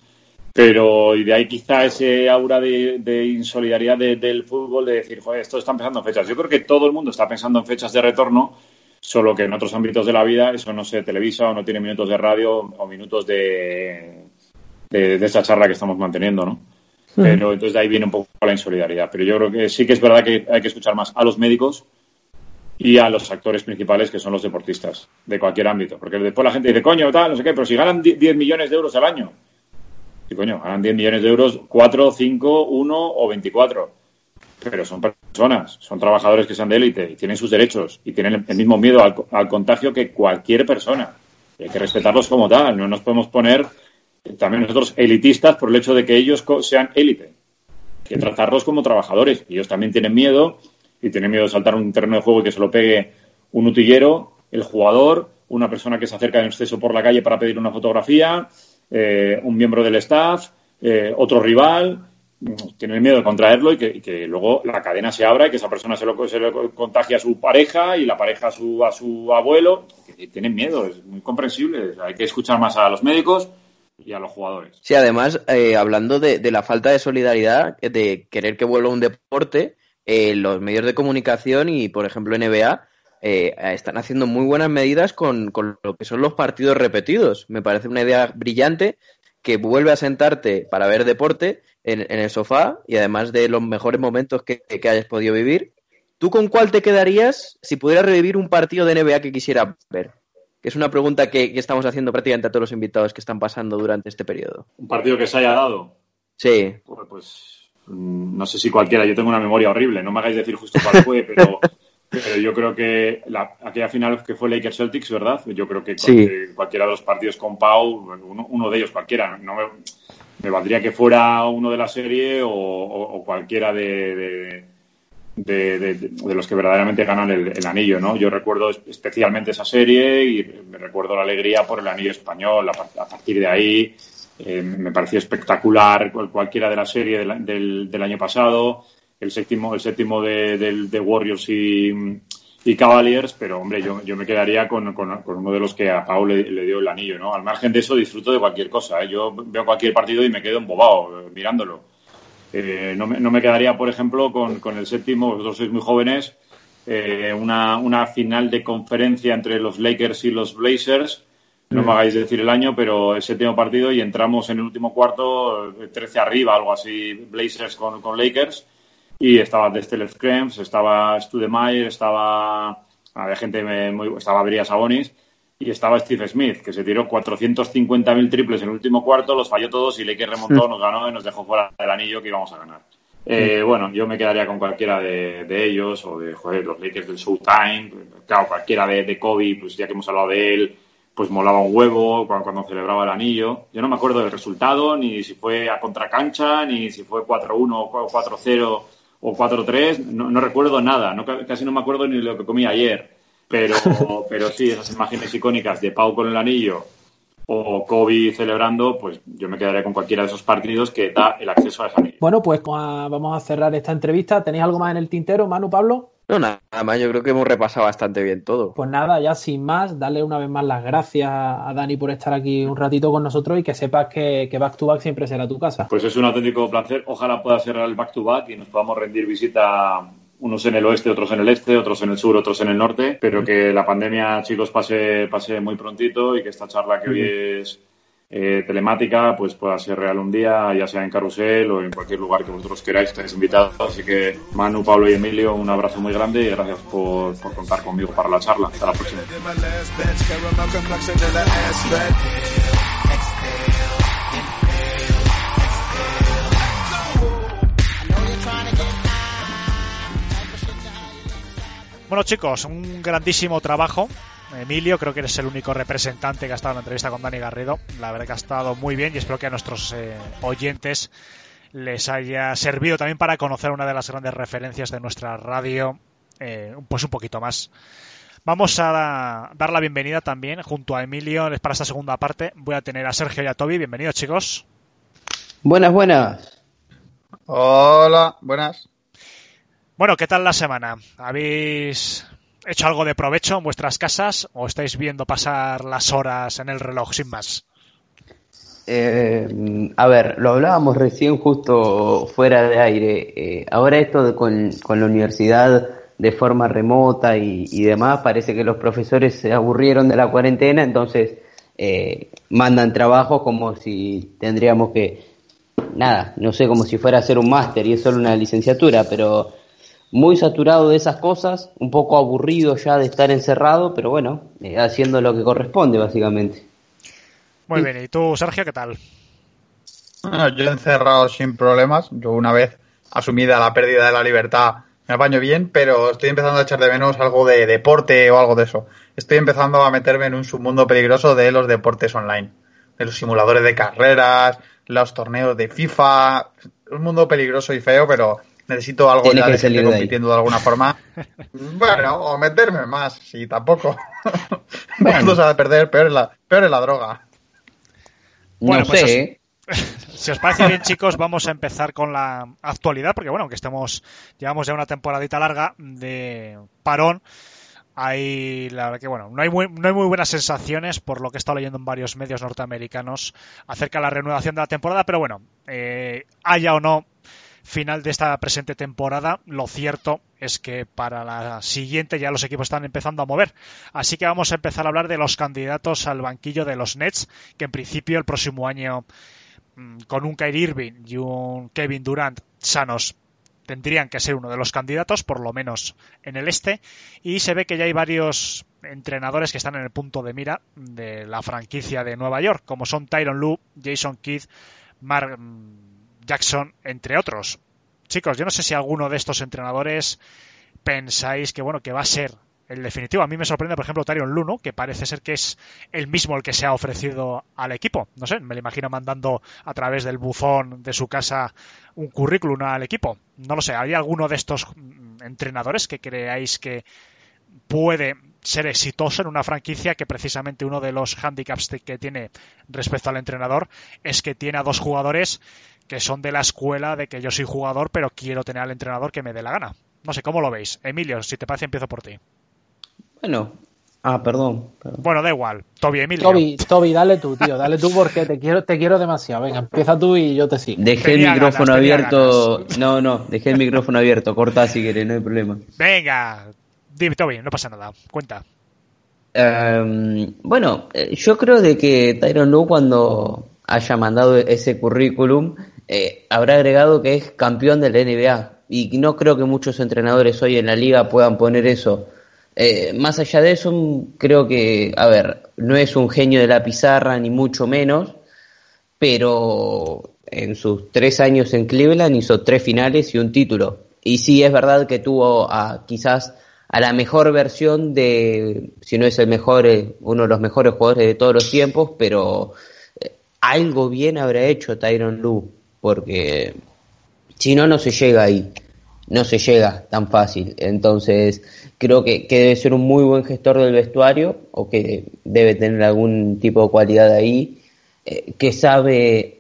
Pero y de ahí quizá ese aura de, de insolidaridad de- del fútbol de decir, joder, esto están pensando en fechas. Yo creo que todo el mundo está pensando en fechas de retorno, solo que en otros ámbitos de la vida eso no se televisa o no tiene minutos de radio o minutos de, de, de esa charla que estamos manteniendo, ¿no? Pero entonces de ahí viene un poco la insolidaridad. Pero yo creo que sí que es verdad que hay que escuchar más a los médicos y a los actores principales que son los deportistas de cualquier ámbito. Porque después la gente dice, coño, tal, no sé qué, pero si ganan 10 millones de euros al año. Y coño, ganan 10 millones de euros, 4, 5, 1 o 24. Pero son personas, son trabajadores que sean de élite y tienen sus derechos y tienen el mismo miedo al, contagio que cualquier persona. Y hay que respetarlos como tal. No nos podemos poner eh, también nosotros elitistas por el hecho de que ellos sean élite. Hay que tratarlos como trabajadores. Ellos también tienen miedo y tienen miedo de saltar un terreno de juego y que se lo pegue un utillero, el jugador, una persona que se acerca en exceso por la calle para pedir una fotografía, eh, un miembro del staff, eh, otro rival. Mm, Tienen miedo de contraerlo y que, luego la cadena se abra y que esa persona se lo, se lo contagie a su pareja y la pareja a su, a su abuelo. Que tienen miedo, es muy comprensible. Hay que escuchar más a los médicos y a los jugadores. Sí, además, eh, hablando de, de la falta de solidaridad, de querer que vuelva un deporte, eh, los medios de comunicación y, por ejemplo, NBA eh, están haciendo muy buenas medidas con, con lo que son los partidos repetidos. Me parece una idea brillante que vuelve a sentarte para ver deporte en, en el sofá y además de los mejores momentos que, que hayas podido vivir. ¿Tú con cuál te quedarías si pudieras revivir un partido de NBA que quisieras ver? Que es una pregunta que, que estamos haciendo prácticamente a todos los invitados que están pasando durante este periodo. Un partido que se haya dado. Sí, Pues, pues, mm, no sé si cualquiera, yo tengo una memoria horrible, no me hagáis decir justo cuál fue, pero, pero yo creo que la, aquella final que fue Lakers Celtics, ¿verdad? Yo creo que Sí. cual- cualquiera de los partidos con Pau, uno, uno de ellos cualquiera, no me, me valdría que fuera uno de la serie o, o- o cualquiera de, de, de- de- de los que verdaderamente ganan el, el anillo, ¿no? Yo recuerdo especialmente esa serie y me recuerdo la alegría por el anillo español. A, a partir de ahí eh, me pareció espectacular cual- cualquiera de la serie del, del- del año pasado, el séptimo, el séptimo de, Warriors y, y Cavaliers, pero hombre, yo, yo me quedaría con, con- con uno de los que a Pau le, le dio el anillo, ¿no? Al margen de eso disfruto de cualquier cosa, ¿eh? Yo veo cualquier partido y me quedo embobado eh, mirándolo. Eh, no, me, no me quedaría, por ejemplo, con, con el séptimo, vosotros sois muy jóvenes, eh, una, una final de conferencia entre los Lakers y los Blazers. No me hagáis decir el año, pero el séptimo partido y entramos en el último cuarto, eh, 13 arriba, algo así, Blazers con, con Lakers. Y estaba Destelef Krems, estaba Studemeyer, estaba había gente muy, estaba Brias Sabonis y estaba Steve Smith, que se tiró 450.000 triples en el último cuarto, los falló todos y Lakers remontó, nos ganó y nos dejó fuera del anillo que íbamos a ganar. Eh, bueno, yo me quedaría con cualquiera de, de ellos o de joder, los Lakers del Showtime, claro, cualquiera de, de Kobe, pues ya que hemos hablado de él, pues molaba un huevo cuando, cuando celebraba el anillo. Yo no me acuerdo del resultado, ni si fue a contracancha, ni si fue 4-1 o 4-0 o 4-3, no, no recuerdo nada, no, casi no me acuerdo ni lo que comí ayer. Pero, pero sí, esas imágenes icónicas de Pau con el anillo o Kobe celebrando, pues yo me quedaría con cualquiera de esos partidos que da el acceso a esa anillo. Bueno, pues vamos a cerrar esta entrevista. ¿Tenéis algo más en el tintero, Manu, Pablo? No, nada más, yo creo que hemos repasado bastante bien todo. Pues nada, ya sin más, darle una vez más las gracias a Dani por estar aquí un ratito con nosotros y que sepas que, que Back to Back siempre será tu casa. Pues es un auténtico placer. Ojalá pueda ser el back to back y nos podamos rendir visita unos en el oeste, otros en el este, otros en el sur, otros en el norte, pero que la pandemia, chicos, pase, pase muy prontito y que esta charla que hoy es eh, telemática, pues pueda ser real un día, ya sea en Carusel o en cualquier lugar que vosotros queráis, estáis invitados. Así que Manu, Pablo y Emilio, un abrazo muy grande y gracias por, por contar conmigo para la charla. Hasta la próxima. Bueno chicos, un grandísimo trabajo. Emilio, creo que eres el único representante que ha estado en la entrevista con Dani Garrido. La verdad que ha estado muy bien y espero que a nuestros eh, oyentes les haya servido también para conocer una de las grandes referencias de nuestra radio, eh, pues un poquito más. Vamos a dar la bienvenida también junto a Emilio para esta segunda parte. Voy a tener a Sergio y a Toby. Bienvenidos chicos. Buenas, buenas. Hola, buenas. Bueno, ¿qué tal la semana? ¿Habéis hecho algo de provecho en vuestras casas o estáis viendo pasar las horas en el reloj sin más? Eh, a ver, lo hablábamos recién justo fuera de aire. Eh, ahora esto de con, la universidad de forma remota y, y, demás, parece que los profesores se aburrieron de la cuarentena, entonces eh, mandan trabajos como si tendríamos que, nada, no sé, como si fuera a hacer un máster y es solo una licenciatura, pero muy saturado de esas cosas, un poco aburrido ya de estar encerrado, pero bueno, eh, haciendo lo que corresponde básicamente. Muy bien, ¿y tú, Sergio, qué tal? Bueno, yo he encerrado sin problemas, yo una vez asumida la pérdida de la libertad me apaño bien, pero estoy empezando a echar de menos algo de deporte o algo de eso. Estoy empezando a meterme en un submundo peligroso de los deportes online, de los simuladores de carreras, los torneos de FIFA, un mundo peligroso y feo, pero necesito algo Tiene ya que de salir gente compitiendo de alguna forma. bueno, o meterme más, sí, tampoco. Bueno. Vamos a perder, peor es la, peor es la droga. Bueno, no pues sé, os- ¿eh? Si os parece bien, chicos, vamos a empezar con la actualidad, porque bueno, aunque estemos, llevamos ya una temporadita larga de parón, hay, la verdad que bueno, no hay muy, no hay muy buenas sensaciones por lo que he estado leyendo en varios medios norteamericanos acerca de la reanudación de la temporada, pero bueno, eh, haya o no final de esta presente temporada, lo cierto es que para la siguiente ya los equipos están empezando a mover. Así que vamos a empezar a hablar de los candidatos al banquillo de los Nets, que en principio el próximo año mm, con un Kyrie Irving y un Kevin Durant sanos tendrían que ser uno de los candidatos, por lo menos en el este, y se ve que ya hay varios entrenadores que están en el punto de mira de la franquicia de Nueva York, como son Tyron Lue, Jason Kidd, Mark mm, Jackson, entre otros. Chicos, yo no sé si alguno de estos entrenadores pensáis que bueno que va a ser el definitivo. A mí me sorprende, por ejemplo, Tyron Lue, ¿no? que parece ser que es el mismo el que se ha ofrecido al equipo. No sé, me lo imagino mandando a través del buzón de su casa un currículum al equipo. No lo sé, ¿hay alguno de estos mm, entrenadores que creáis que puede ser exitoso en una franquicia que precisamente uno de los handicaps que tiene respecto al entrenador es que tiene a dos jugadores que son de la escuela de que yo soy jugador pero quiero tener al entrenador que me dé la gana. No sé, ¿cómo lo veis? Emilio, si te parece empiezo por ti. Bueno, ah, perdón. perdón. Bueno, da igual. Toby, Emilio. Toby, Toby, dale tú, tío, dale tú porque te quiero, te quiero demasiado. Venga, empieza tú y yo te sigo. Dejé el micrófono ganas, abierto. No, no, dejé el micrófono abierto. Corta si querés, no hay problema. Venga, dime, Toby, no pasa nada. Cuenta. Em, bueno, eh, yo creo de que Tyron Lue cuando haya mandado ese currículum eh, habrá agregado que es campeón de la NBA y no creo que muchos entrenadores hoy en la liga puedan poner eso. Eh, más allá de eso, creo que, a ver, no es un genio de la pizarra ni mucho menos, pero en sus tres años en Cleveland hizo tres finales y un título. Y sí es verdad que tuvo a quizás a la mejor versión de, si no es el mejor, eh, uno de los mejores jugadores de todos los tiempos, pero eh, algo bien habrá hecho Tyron Lue, porque si no, no se llega ahí, no se llega tan fácil. Entonces, creo que, que debe ser un muy buen gestor del vestuario, o que debe tener algún tipo de cualidad ahí, eh, que sabe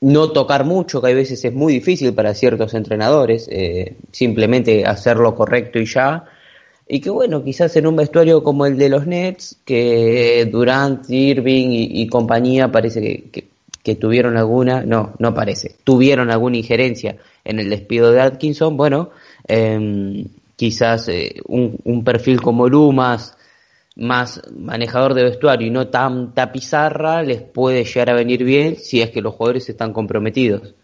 no tocar mucho, que a veces es muy difícil para ciertos entrenadores, eh, simplemente hacer lo correcto y ya. Y que bueno, quizás en un vestuario como el de los Nets, que Durant, Irving y, compañía parece que- que tuvieron alguna, no, no parece, tuvieron alguna injerencia en el despido de Atkinson, bueno, em, quizás eh, un, perfil como Lu más, manejador de vestuario y no tanta pizarra les puede llegar a venir bien si es que los jugadores están comprometidos.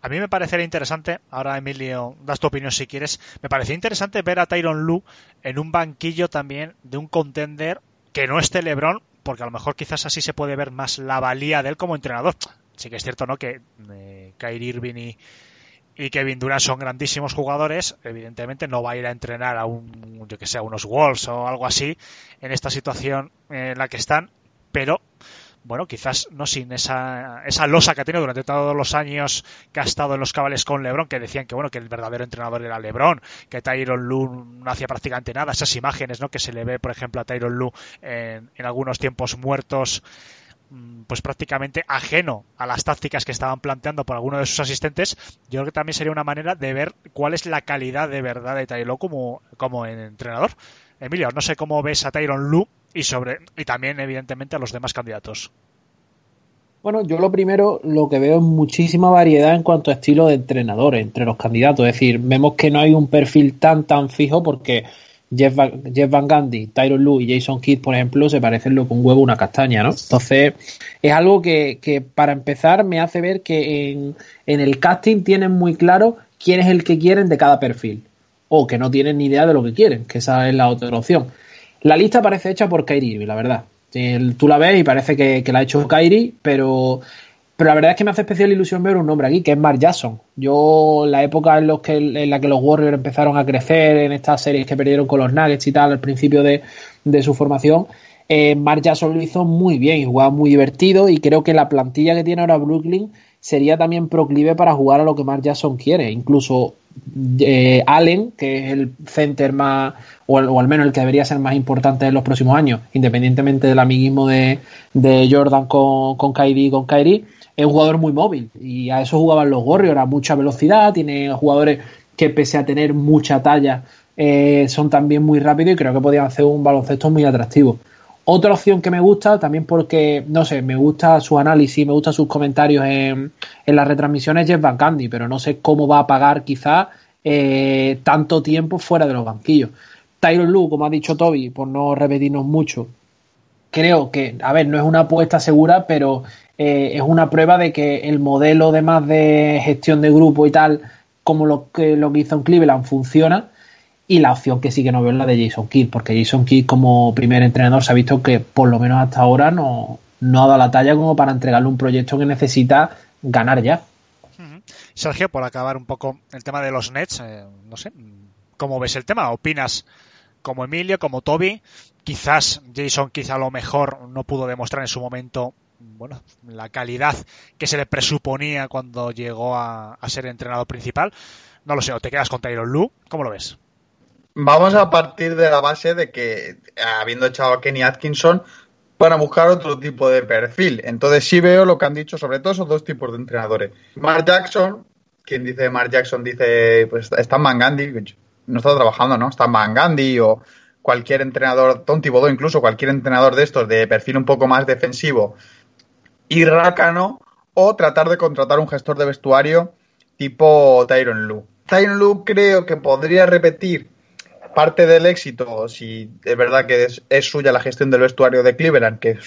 A mí me parecería interesante, ahora Emilio, das tu opinión si quieres, me parecería interesante ver a Tyron Lu en un banquillo también de un contender que no esté LeBron, porque a lo mejor quizás así se puede ver más la valía de él como entrenador. Sí que es cierto, ¿no? Que eh, Kyrie Irving y, Kevin Durant son grandísimos jugadores, evidentemente no va a ir a entrenar a un, yo que sé, a unos Wolves o algo así en esta situación en la que están, pero bueno, quizás no sin esa, esa losa que ha tenido durante todos los años que ha estado en los cabales con LeBron, que decían que bueno, que el verdadero entrenador era LeBron, que Tyron Lu no hacía prácticamente nada, esas imágenes, ¿no? que se le ve, por ejemplo, a Tyron Lu en, en algunos tiempos muertos Mm, pues prácticamente ajeno a las tácticas que estaban planteando por alguno de sus asistentes, yo creo que también sería una manera de ver cuál es la calidad de verdad de Tyron como, como entrenador. Emilio, no sé cómo ves a Tyron Lu y sobre y también evidentemente a los demás candidatos. Bueno, yo lo primero, lo que veo es muchísima variedad en cuanto a estilo de entrenadores entre los candidatos. Es decir, vemos que no hay un perfil tan tan fijo porque Jeff Van, Jeff Van Gundy, Tyron Lue y Jason Kidd, por ejemplo, se parecen lo con un huevo una castaña, ¿no? Entonces, es algo que, que para empezar me hace ver que en, en, el casting tienen muy claro quién es el que quieren de cada perfil. O que no tienen ni idea de lo que quieren, que esa es la otra opción. La lista parece hecha por Kyrie, la verdad. Tú la ves y parece que, la ha hecho Kyrie, pero pero la verdad es que me hace especial ilusión ver un nombre aquí, que es Mark Jackson. Yo, la época en, la que los Warriors empezaron a crecer, en estas series que perdieron con los Nuggets y tal, al principio de su formación, eh, Mark Jackson lo hizo muy bien y jugaba muy divertido. Y creo que la plantilla que tiene ahora Brooklyn sería también proclive para jugar a lo que Mark Jackson quiere. Incluso eh, Allen, que es el center más, o, al menos el que debería ser más importante en los próximos años, independientemente del amiguismo de, Jordan con, con Kyrie con Kyrie es un jugador muy móvil y a eso jugaban los Warriors, a mucha velocidad, tiene jugadores que pese a tener mucha talla eh, son también muy rápidos y creo que podían hacer un baloncesto muy atractivo. Otra opción que me gusta, también porque, no sé, me gusta su análisis, me gustan sus comentarios en, en las retransmisiones, Jeff Van Candy, pero no sé cómo va a pagar quizás eh, tanto tiempo fuera de los banquillos. Tyron Lu, como ha dicho Toby, por no repetirnos mucho, creo que, a ver, no es una apuesta segura, pero eh, es una prueba de que el modelo de más de gestión de grupo y tal, como lo que, lo que hizo en Cleveland, funciona. Y la opción que sí que no veo es la de Jason Kidd, porque Jason Kidd como primer entrenador se ha visto que por lo menos hasta ahora no, no ha dado la talla como para entregarle un proyecto que necesita ganar ya. Sergio, por acabar un poco el tema de los Nets, eh, no sé, ¿cómo ves el tema? ¿Opinas como Emilio, como Toby? Quizás Jason quizá a lo mejor no pudo demostrar en su momento bueno, la calidad que se le presuponía cuando llegó a, a ser entrenador principal. No lo sé, o te quedas con Tyron Lu, ¿cómo lo ves? Vamos a partir de la base de que, habiendo echado a Kenny Atkinson, para buscar otro tipo de perfil. Entonces sí veo lo que han dicho sobre todo esos dos tipos de entrenadores. Mark Jackson, quien dice Mark Jackson dice, pues está Van Gandhi, no está trabajando, ¿no? Está Van Gandhi o cualquier entrenador, Tom Thibodeau incluso, cualquier entrenador de estos de perfil un poco más defensivo y rácano o tratar de contratar un gestor de vestuario tipo Tyron Lu. Tyron Lu creo que podría repetir parte del éxito, si es verdad que es, es, suya la gestión del vestuario de Cleveland, que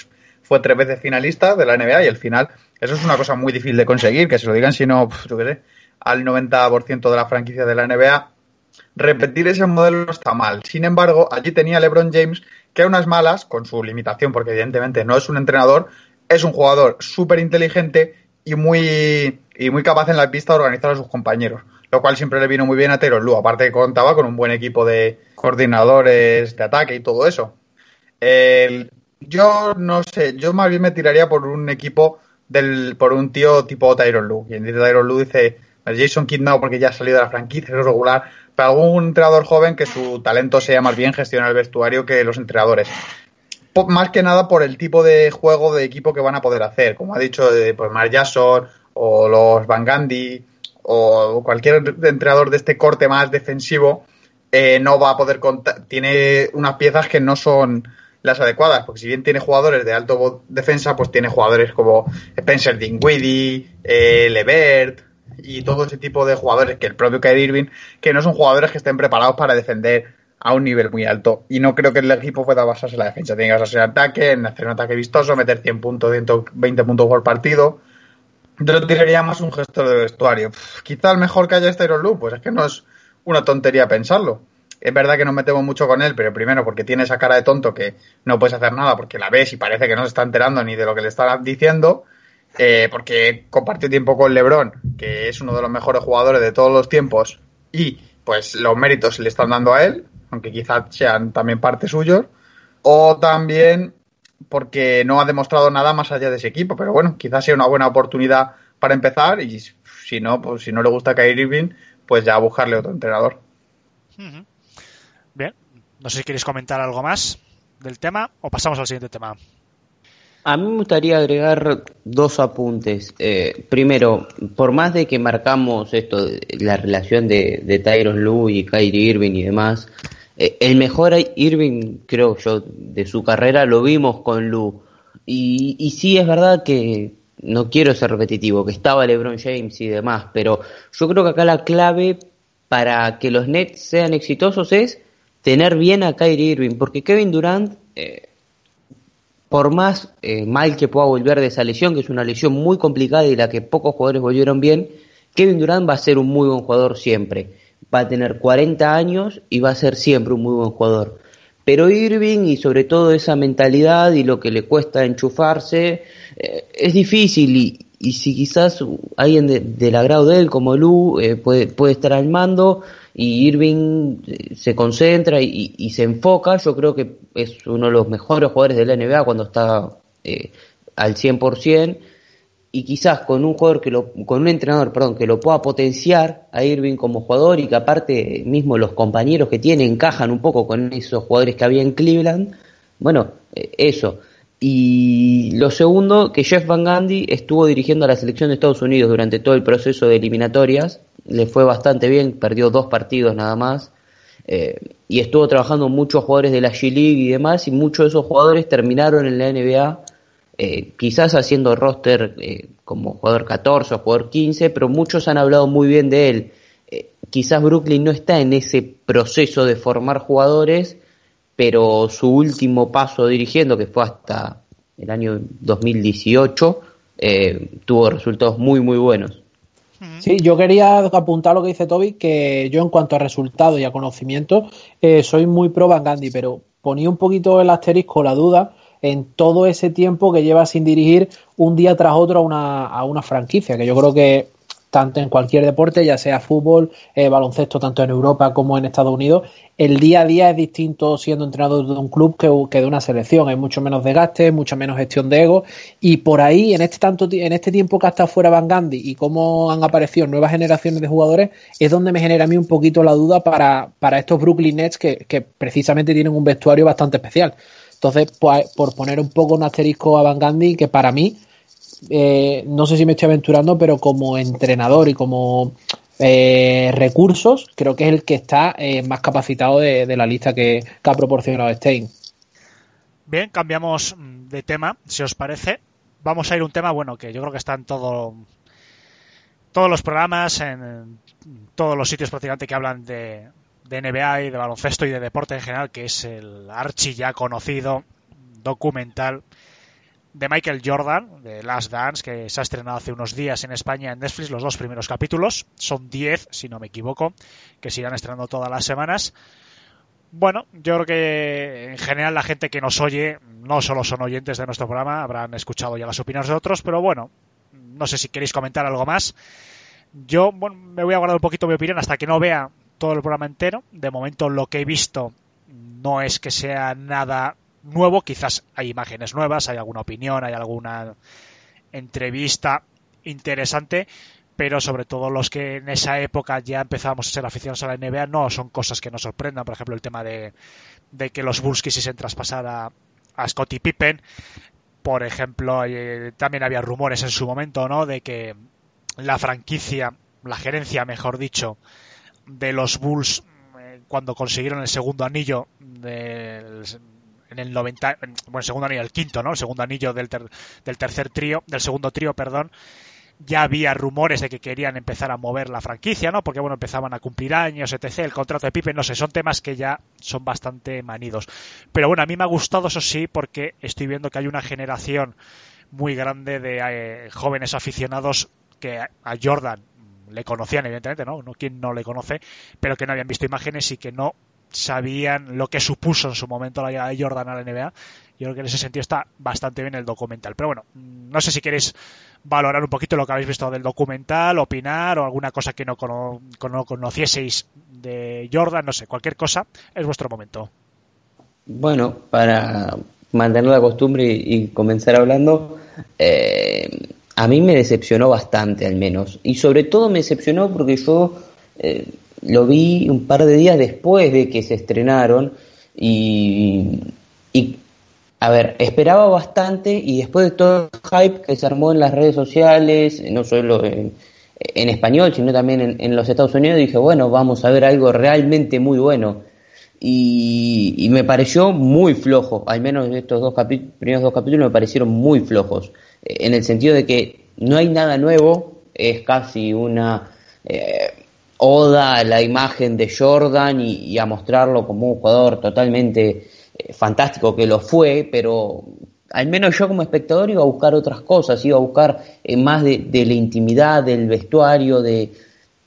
fue tres veces finalista de la NBA y al final eso es una cosa muy difícil de conseguir, que se lo digan si no, yo qué sé, al 90% de la franquicia de la NBA. Repetir ese modelo está mal. Sin embargo, allí tenía LeBron James que a unas malas, con su limitación, porque evidentemente no es un entrenador, es un jugador súper inteligente y muy, y muy capaz en la pista de organizar a sus compañeros, lo cual siempre le vino muy bien a Tyron Lu, aparte que contaba con un buen equipo de coordinadores de ataque y todo eso. El, yo no sé, yo más bien me tiraría por un equipo del, por un tío tipo Tyron Lu. Quien dice Tyron Lu dice Jason Kidd no, porque ya ha salido de la franquicia, es regular, pero algún entrenador joven que su talento sea más bien gestionar el vestuario que los entrenadores más que nada por el tipo de juego de equipo que van a poder hacer. Como ha dicho eh, pues Mar Jason o los Van Gandhi o cualquier entrenador de este corte más defensivo eh, no va a poder contar. Tiene unas piezas que no son las adecuadas, porque si bien tiene jugadores de alto defensa, pues tiene jugadores como Spencer Dinwiddie, eh, Levert, y todo ese tipo de jugadores que el propio Kyrie Irving, que no son jugadores que estén preparados para defender a un nivel muy alto. Y no creo que el equipo pueda basarse en la defensa. Tiene que basarse en ataque, en hacer un ataque vistoso, meter 100 puntos, 120 puntos por partido. Yo lo tiraría más un gesto de vestuario. quizá el mejor que haya este Iron Loop, pues es que no es una tontería pensarlo. Es verdad que no me temo mucho con él, pero primero porque tiene esa cara de tonto que no puedes hacer nada porque la ves y parece que no se está enterando ni de lo que le están diciendo. Eh, porque compartió tiempo con LeBron, que es uno de los mejores jugadores de todos los tiempos, y pues los méritos le están dando a él, aunque quizás sean también parte suyos, o también porque no ha demostrado nada más allá de ese equipo, pero bueno, quizás sea una buena oportunidad para empezar y si no, pues si no le gusta Kyrie Irving, pues ya buscarle otro entrenador. Bien, no sé si queréis comentar algo más del tema o pasamos al siguiente tema. A mí me gustaría agregar dos apuntes. Eh, primero, por más de que marcamos esto, la relación de, de Tyron Lue y Kyrie Irving y demás, el mejor Irving, creo yo, de su carrera lo vimos con Lu. Y, y sí es verdad que no quiero ser repetitivo, que estaba LeBron James y demás, pero yo creo que acá la clave para que los Nets sean exitosos es tener bien a Kyrie Irving, porque Kevin Durant, eh, por más eh, mal que pueda volver de esa lesión, que es una lesión muy complicada y la que pocos jugadores volvieron bien, Kevin Durant va a ser un muy buen jugador siempre va a tener 40 años y va a ser siempre un muy buen jugador. Pero Irving y sobre todo esa mentalidad y lo que le cuesta enchufarse eh, es difícil y, y, si quizás alguien del agrado de él como Lu eh, puede, puede estar al mando y Irving eh, se concentra y, se enfoca, yo creo que es uno de los mejores jugadores de la NBA cuando está al 100% y quizás con un jugador que lo, con un entrenador, perdón, que lo pueda potenciar a Irving como jugador y que aparte mismo los compañeros que tiene encajan un poco con esos jugadores que había en Cleveland, bueno, eh, eso. Y lo segundo, que Jeff Van Gundy estuvo dirigiendo a la selección de Estados Unidos durante todo el proceso de eliminatorias, le fue bastante bien, perdió dos partidos nada más, eh, y estuvo trabajando muchos jugadores de la G-League y demás, y muchos de esos jugadores terminaron en la NBA eh, quizás haciendo roster eh, como jugador 14 o jugador 15, pero muchos han hablado muy bien de él. Eh, quizás Brooklyn no está en ese proceso de formar jugadores, pero su último paso dirigiendo, que fue hasta el año 2018, tuvo resultados muy, muy buenos. Sí, yo quería apuntar lo que dice Toby, que yo en cuanto a resultados y a conocimiento, soy muy pro Van Gandhi, pero ponía un poquito el asterisco, la duda, en todo ese tiempo que lleva sin dirigir un día tras otro a una, a una franquicia, que yo creo que tanto en cualquier deporte, ya sea fútbol, eh, baloncesto, tanto en Europa como en Estados Unidos, el día a día es distinto siendo entrenador de un club que, que, de una selección. Hay mucho menos desgaste, mucha menos gestión de ego. Y por ahí, en este, tanto, en este tiempo que ha estado fuera Van Gandhi y cómo han aparecido nuevas generaciones de jugadores, es donde me genera a mí un poquito la duda para, para estos Brooklyn Nets que, que precisamente tienen un vestuario bastante especial. Entonces, pues, por poner un poco un asterisco a Van Gandhi, que para mí, eh, no sé si me estoy aventurando, pero como entrenador y como eh, recursos, creo que es el que está eh, más capacitado de, la lista que, ha proporcionado Stein. Bien, cambiamos de tema, si os parece. Vamos a ir a un tema, bueno, que yo creo que está en todo, todos los programas, en todos los sitios prácticamente que hablan de, de NBA y de baloncesto y de deporte en general, que es el archi ya conocido documental de Michael Jordan, de Last Dance, que se ha estrenado hace unos días en España en Netflix, los dos primeros capítulos. Son 10, si no me equivoco, que se irán estrenando todas las semanas. Bueno, yo creo que en general la gente que nos oye no solo son oyentes de nuestro programa, habrán escuchado ya las opiniones de otros, pero bueno, no sé si queréis comentar algo más. Yo bueno, me voy a guardar un poquito mi opinión hasta que no vea todo el programa entero. De momento lo que he visto no es que sea nada nuevo, quizás hay imágenes nuevas, hay alguna opinión, hay alguna entrevista interesante, pero sobre todo los que en esa época ya empezábamos a ser aficionados a la NBA no son cosas que nos sorprendan, por ejemplo el tema de, de que los Bulls quisiesen traspasar a, Scottie Pippen, por ejemplo, eh, también había rumores en su momento, ¿no? De que la franquicia, la gerencia, mejor dicho, de los Bulls eh, cuando consiguieron el segundo anillo del, en el 90, bueno, segundo anillo, el quinto, ¿no? El segundo anillo del, del tercer trío, del segundo trío, perdón. ya había rumores de que querían empezar a mover la franquicia, ¿no? Porque bueno, empezaban a cumplir años, etc. El contrato de Pippen, no sé, son temas que ya son bastante manidos. Pero bueno, a mí me ha gustado eso sí, porque estoy viendo que hay una generación muy grande de eh, jóvenes aficionados que a Jordan le conocían, evidentemente, ¿no? no quien no le conoce, pero que no habían visto imágenes y que no sabían lo que supuso en su momento la llegada de Jordan a la NBA. Yo creo que en ese sentido está bastante bien el documental. Pero bueno, no sé si queréis valorar un poquito lo que habéis visto del documental, opinar o alguna cosa que no, conocieseis de Jordan, no sé, cualquier cosa, es vuestro momento. Bueno, para mantener la costumbre y, comenzar hablando, eh, a mí me decepcionó bastante al menos. Y sobre todo me decepcionó porque yo eh, lo vi un par de días después de que se estrenaron y, a ver, esperaba bastante y después de todo el hype que se armó en las redes sociales, no solo en, español, sino también en, en, los Estados Unidos, dije, bueno, vamos a ver algo realmente muy bueno. Y, y me pareció muy flojo, al menos estos dos primeros dos capítulos me parecieron muy flojos en el sentido de que no hay nada nuevo, es casi una eh, oda a la imagen de Jordan y, a mostrarlo como un jugador totalmente eh, fantástico que lo fue, pero al menos yo como espectador iba a buscar otras cosas, iba a buscar eh, más de, la intimidad, del vestuario, de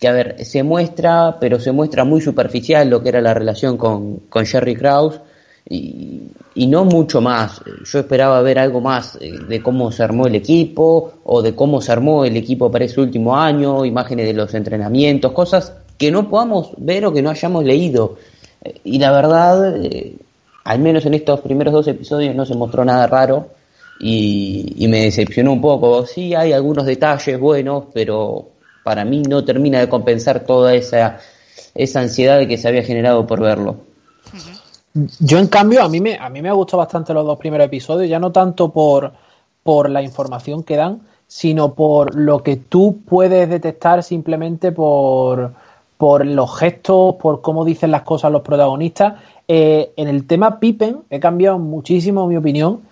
que a ver, se muestra, pero se muestra muy superficial lo que era la relación con, con Jerry Krause y, y no mucho más. Yo esperaba ver algo más eh, de cómo se armó el equipo o de cómo se armó el equipo para ese último año, imágenes de los entrenamientos, cosas que no podamos ver o que no hayamos leído. Eh, y la verdad, eh, al menos en estos primeros dos episodios no se mostró nada raro y, y me decepcionó un poco. Sí, hay algunos detalles buenos, pero para mí no termina de compensar toda esa, esa ansiedad que se había generado por verlo. Yo, en cambio, a mí me, a mí me gustado bastante los dos primeros episodios, ya no tanto por, por la información que dan, sino por lo que tú puedes detectar simplemente por, por los gestos, por cómo dicen las cosas los protagonistas. Eh, en el tema Pippen he cambiado muchísimo mi opinión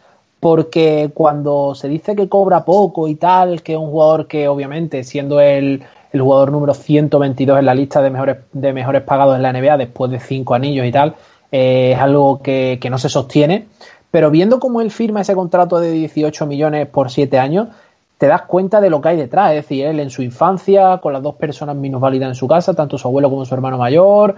porque cuando se dice que cobra poco y tal, que es un jugador que obviamente siendo el, el jugador número 122 en la lista de mejores, de mejores pagados en la NBA después de cinco anillos y tal, eh, es algo que, no se sostiene. Pero viendo cómo él firma ese contrato de 18 millones por 7 años, te das cuenta de lo que hay detrás. Es decir, él en su infancia, con las dos personas minusválidas en su casa, tanto su abuelo como su hermano mayor,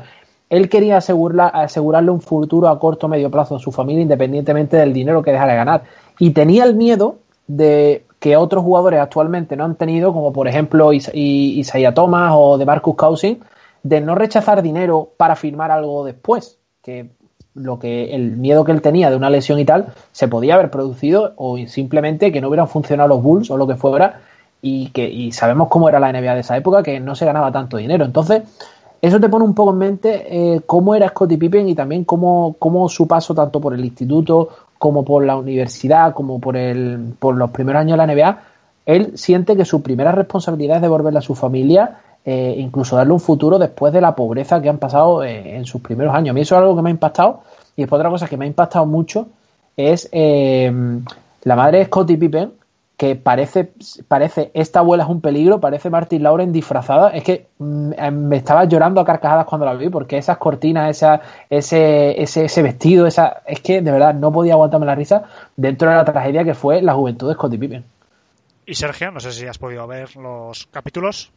él quería asegurarle un futuro a corto o medio plazo a su familia, independientemente del dinero que dejara de ganar. Y tenía el miedo de que otros jugadores actualmente no han tenido, como por ejemplo Isaiah Thomas o de Marcus Cousins, de no rechazar dinero para firmar algo después que lo que el miedo que él tenía de una lesión y tal se podía haber producido o simplemente que no hubieran funcionado los Bulls o lo que fuera y que y sabemos cómo era la NBA de esa época que no se ganaba tanto dinero entonces eso te pone un poco en mente eh, cómo era Scottie Pippen y también cómo, cómo su paso tanto por el instituto como por la universidad como por el por los primeros años de la NBA él siente que su primera responsabilidad es devolverle a su familia eh, incluso darle un futuro después de la pobreza que han pasado eh, en sus primeros años. A mí eso es algo que me ha impactado. Y después otra cosa que me ha impactado mucho es eh, la madre de Scottie Pippen, que parece, parece, esta abuela es un peligro, parece Martin Lauren disfrazada. Es que mm, me estaba llorando a carcajadas cuando la vi, porque esas cortinas, esa, ese, ese, ese vestido, esa, es que de verdad no podía aguantarme la risa dentro de la tragedia que fue la juventud de Scottie Pippen. Y Sergio, no sé si has podido ver los capítulos.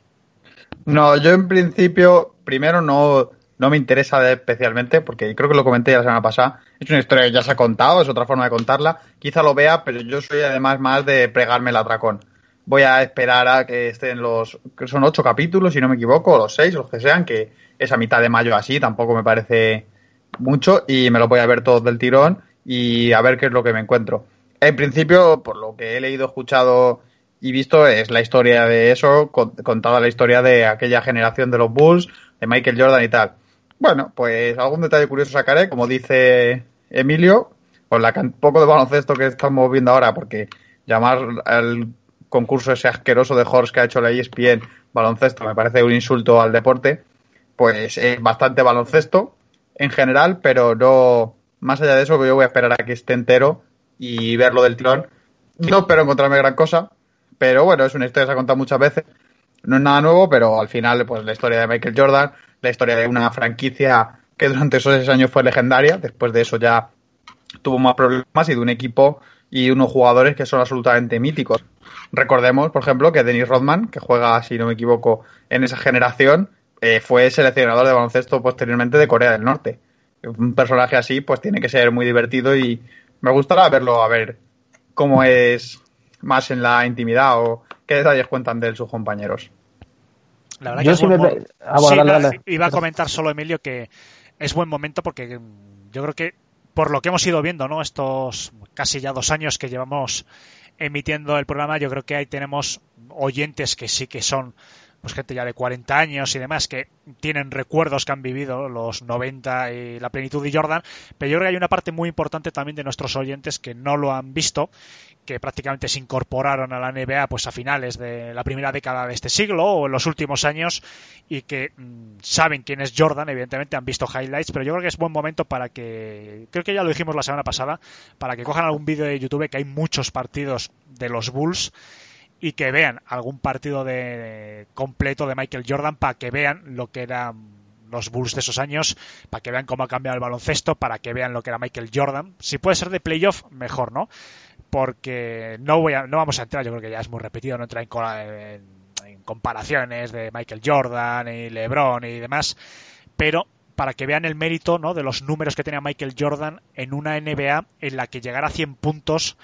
No, yo en principio, primero no, no me interesa especialmente, porque creo que lo comenté la semana pasada. Es una historia que ya se ha contado, es otra forma de contarla. Quizá lo vea, pero yo soy además más de pregarme el atracón. Voy a esperar a que estén los. que son ocho capítulos, si no me equivoco, los seis, los que sean, que es a mitad de mayo así, tampoco me parece mucho, y me lo voy a ver todos del tirón y a ver qué es lo que me encuentro. En principio, por lo que he leído, escuchado y visto es la historia de eso, contada la historia de aquella generación de los Bulls, de Michael Jordan y tal. Bueno, pues algún detalle curioso sacaré, como dice Emilio, con la poco de baloncesto que estamos viendo ahora, porque llamar al concurso ese asqueroso de Horst que ha hecho la ESPN baloncesto me parece un insulto al deporte, pues es bastante baloncesto en general, pero no, más allá de eso, yo voy a esperar a que esté entero y verlo del tirón. No espero encontrarme gran cosa, pero bueno, es una historia que se ha contado muchas veces. No es nada nuevo, pero al final, pues la historia de Michael Jordan, la historia de una franquicia que durante esos seis años fue legendaria, después de eso ya tuvo más problemas y de un equipo y unos jugadores que son absolutamente míticos. Recordemos, por ejemplo, que Dennis Rodman, que juega, si no me equivoco, en esa generación, eh, fue seleccionador de baloncesto posteriormente de Corea del Norte. Un personaje así, pues tiene que ser muy divertido y me gustará verlo, a ver cómo es más en la intimidad o qué detalles cuentan de él sus compañeros. La verdad que sí, iba a comentar solo Emilio que es buen momento porque yo creo que por lo que hemos ido viendo, ¿no? Estos casi ya dos años que llevamos emitiendo el programa, yo creo que ahí tenemos oyentes que sí que son pues gente ya de 40 años y demás que tienen recuerdos que han vivido los 90 y la plenitud de Jordan, pero yo creo que hay una parte muy importante también de nuestros oyentes que no lo han visto, que prácticamente se incorporaron a la NBA pues a finales de la primera década de este siglo o en los últimos años y que mm, saben quién es Jordan, evidentemente han visto highlights, pero yo creo que es buen momento para que, creo que ya lo dijimos la semana pasada, para que cojan algún vídeo de YouTube que hay muchos partidos de los Bulls y que vean algún partido de completo de Michael Jordan para que vean lo que eran los Bulls de esos años, para que vean cómo ha cambiado el baloncesto, para que vean lo que era Michael Jordan. Si puede ser de playoff, mejor, ¿no? Porque no voy a, no vamos a entrar, yo creo que ya es muy repetido, no entrar en, comparaciones de Michael Jordan y LeBron y demás, pero para que vean el mérito ¿no? de los números que tenía Michael Jordan en una NBA en la que llegar a 100 puntos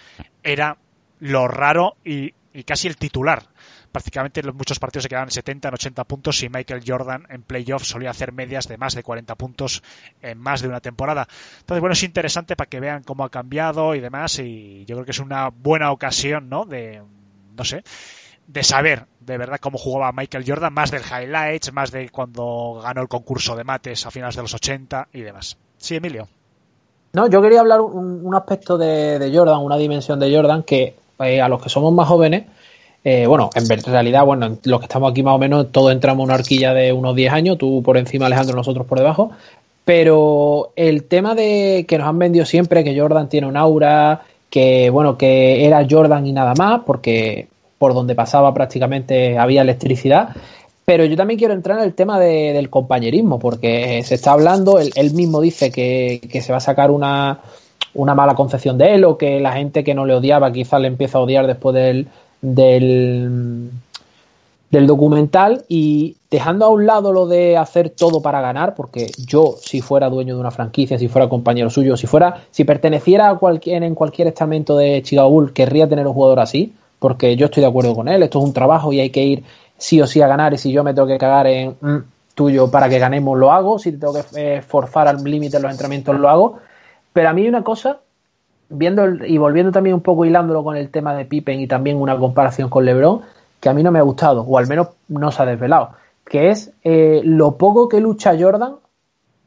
era lo raro y casi el titular. Prácticamente muchos partidos se quedaban en 70, en 80 puntos y Michael Jordan en playoffs solía hacer medias de más de 40 puntos en más de una temporada. Entonces, bueno, es interesante para que vean cómo ha cambiado y demás y yo creo que es una buena ocasión, ¿no? De, no sé, de saber de verdad cómo jugaba Michael Jordan, más del highlights, más de cuando ganó el concurso de mates a finales de los 80 y demás. Sí, Emilio. No, yo quería hablar un, aspecto de, de, Jordan, una dimensión de Jordan que eh, a los que somos más jóvenes, eh, bueno, en realidad, bueno, los que estamos aquí más o menos, todos entramos en una horquilla de unos 10 años, tú por encima, Alejandro, nosotros por debajo. Pero el tema de que nos han vendido siempre que Jordan tiene un aura, que bueno, que era Jordan y nada más, porque por donde pasaba prácticamente había electricidad. Pero yo también quiero entrar en el tema del compañerismo, porque se está hablando, él, mismo dice que, se va a sacar una, una mala concepción de él o que la gente que no le odiaba quizás le empieza a odiar después del, del, del documental y dejando a un lado lo de hacer todo para ganar, porque yo si fuera dueño de una franquicia, si fuera compañero suyo, si fuera, si perteneciera a cualquier, en cualquier estamento de Chicago querría tener un jugador así, porque yo estoy de acuerdo con él, esto es un trabajo y hay que ir sí o sí a ganar y si yo me tengo que cagar en mm, tuyo para que ganemos lo hago, si tengo que eh, forzar al límite los entrenamientos lo hago, pero a mí hay una cosa, viendo y volviendo también un poco hilándolo con el tema de Pippen y también una comparación con LeBron, que a mí no me ha gustado, o al menos no se ha desvelado, que es eh, lo poco que lucha Jordan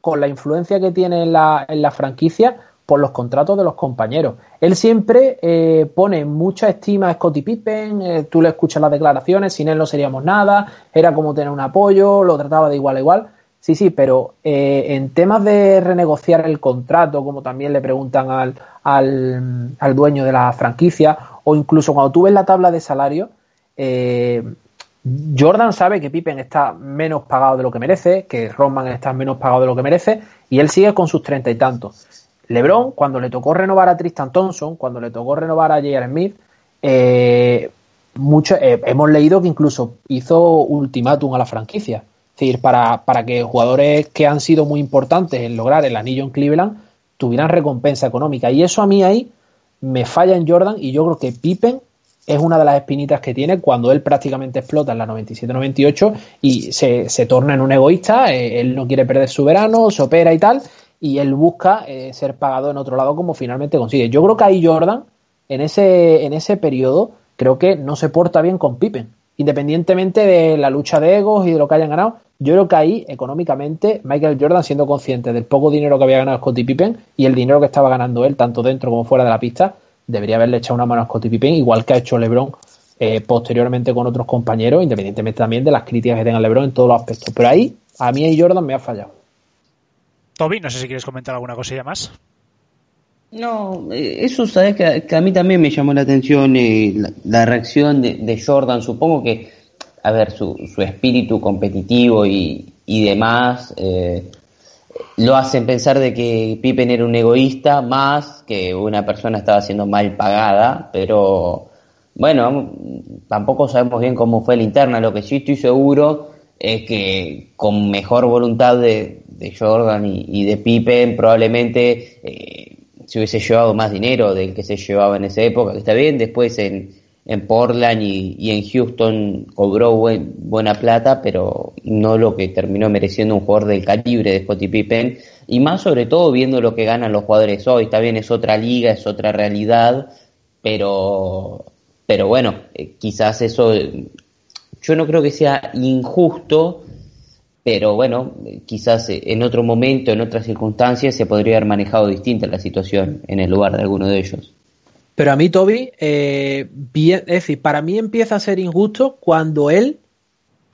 con la influencia que tiene en la, en la franquicia por los contratos de los compañeros. Él siempre eh, pone mucha estima a Scottie Pippen, eh, tú le escuchas las declaraciones, sin él no seríamos nada, era como tener un apoyo, lo trataba de igual a igual. Sí, sí, pero eh, en temas de renegociar el contrato, como también le preguntan al, al, dueño de la franquicia, o incluso cuando tú ves la tabla de salario, eh, Jordan sabe que Pippen está menos pagado de lo que merece, que Rodman está menos pagado de lo que merece, y él sigue con sus treinta y tantos. LeBron, cuando le tocó renovar a Tristan Thompson, cuando le tocó renovar a J.R. Smith, eh, mucho, hemos leído que incluso hizo ultimátum a la franquicia. Es decir, para, para que jugadores que han sido muy importantes en lograr el anillo en Cleveland tuvieran recompensa económica. Y eso a mí ahí me falla en Jordan y yo creo que Pippen es una de las espinitas que tiene cuando él prácticamente explota en la 97-98 y se, se, torna en un egoísta, eh, él no quiere perder su verano, se opera y tal, y él busca eh, ser pagado en otro lado como finalmente consigue. Yo creo que ahí Jordan, en ese, en ese periodo, creo que no se porta bien con Pippen independientemente de la lucha de egos y de lo que hayan ganado, yo creo que ahí, económicamente, Michael Jordan, siendo consciente del poco dinero que había ganado Scottie Pippen y el dinero que estaba ganando él, tanto dentro como fuera de la pista, debería haberle echado una mano a Scottie Pippen, igual que ha hecho LeBron eh, posteriormente con otros compañeros, independientemente también de las críticas que tenga LeBron en todos los aspectos. Pero ahí, a mí y Jordan me ha fallado. Toby, no sé si quieres comentar alguna cosilla más. No, eh, eso sabes que, a mí también me llamó la atención eh, la, reacción de, Jordan. Supongo que, a ver, su, su espíritu competitivo y, y demás eh, lo hacen pensar de que Pippen era un egoísta más que una persona estaba siendo mal pagada, pero bueno, tampoco sabemos bien cómo fue la interna. Lo que sí estoy seguro es que con mejor voluntad de, de Jordan y, y, de Pippen probablemente eh, se hubiese llevado más dinero del que se llevaba en esa época, que está bien, después en, en Portland y, en Houston cobró buen, buena plata, pero no lo que terminó mereciendo un jugador del calibre de Scottie Pippen, y más sobre todo viendo lo que ganan los jugadores hoy, está bien, es otra liga, es otra realidad, pero, pero bueno, eh, quizás eso, yo no creo que sea injusto, pero bueno, quizás en otro momento, en otras circunstancias, se podría haber manejado distinta la situación en el lugar de alguno de ellos. Pero a mí, Toby, eh, bien, es decir, para mí empieza a ser injusto cuando él,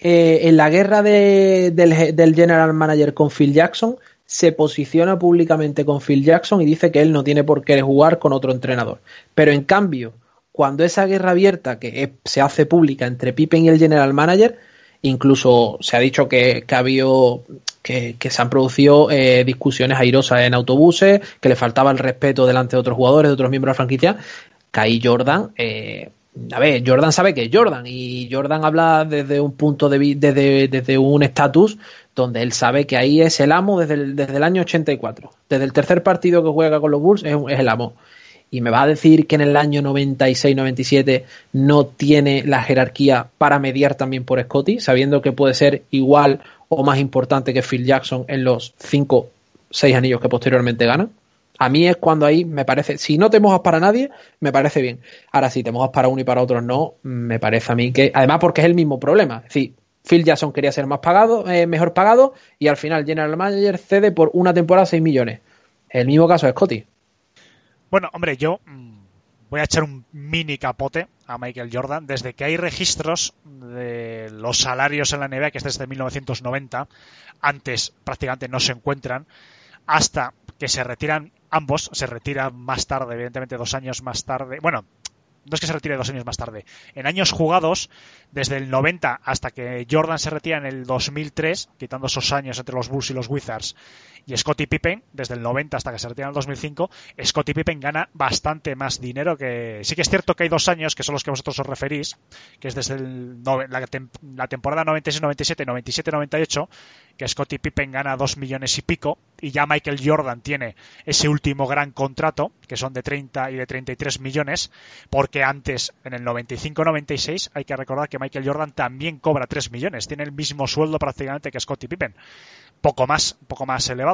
eh, en la guerra de, del, general manager con Phil Jackson, se posiciona públicamente con Phil Jackson y dice que él no tiene por qué jugar con otro entrenador. Pero en cambio, cuando esa guerra abierta que se hace pública entre Pippen y el general manager, incluso se ha dicho que, ha habido que, que, se han producido eh, discusiones airosas en autobuses, que le faltaba el respeto delante de otros jugadores, de otros miembros de la franquicia, que ahí Jordan, eh, a ver, Jordan sabe que es Jordan y Jordan habla desde un punto de vista, desde, desde un estatus donde él sabe que ahí es el amo desde el, desde el año 84. Desde el tercer partido que juega con los Bulls es, es el amo y me va a decir que en el año 96-97 no tiene la jerarquía para mediar también por Scotty, sabiendo que puede ser igual o más importante que Phil Jackson en los 5, 6 anillos que posteriormente ganan. A mí es cuando ahí me parece, si no te mojas para nadie, me parece bien. Ahora, si te mojas para uno y para otros no, me parece a mí que, además porque es el mismo problema. Es decir, Phil Jackson quería ser más pagado, eh, mejor pagado, y al final General Manager cede por una temporada 6 millones. El mismo caso de Scotty. Bueno, hombre, yo mmm, voy a echar un mini capote a Michael Jordan. Desde que hay registros de los salarios en la NBA, que es desde 1990, antes prácticamente no se encuentran, hasta que se retiran ambos, se retiran más tarde, evidentemente dos años más tarde. Bueno, no es que se retire dos años más tarde. En años jugados, desde el 90 hasta que Jordan se retira en el 2003, quitando esos años entre los Bulls y los Wizards, y Scottie Pippen, desde el 90 hasta que se retira en el 2005, Scottie Pippen gana bastante más dinero que... Sí que es cierto que hay dos años, que son los que vosotros os referís, que es desde el, la, la temporada 96-97, 97-98, que Scottie Pippen gana dos millones y pico, y ya Michael Jordan tiene ese último gran contrato, que son de 30 y de 33 millones, porque antes, en el 95-96, hay que recordar que Michael Jordan también cobra 3 millones, tiene el mismo sueldo prácticamente que Scottie Pippen, poco más, poco más elevado.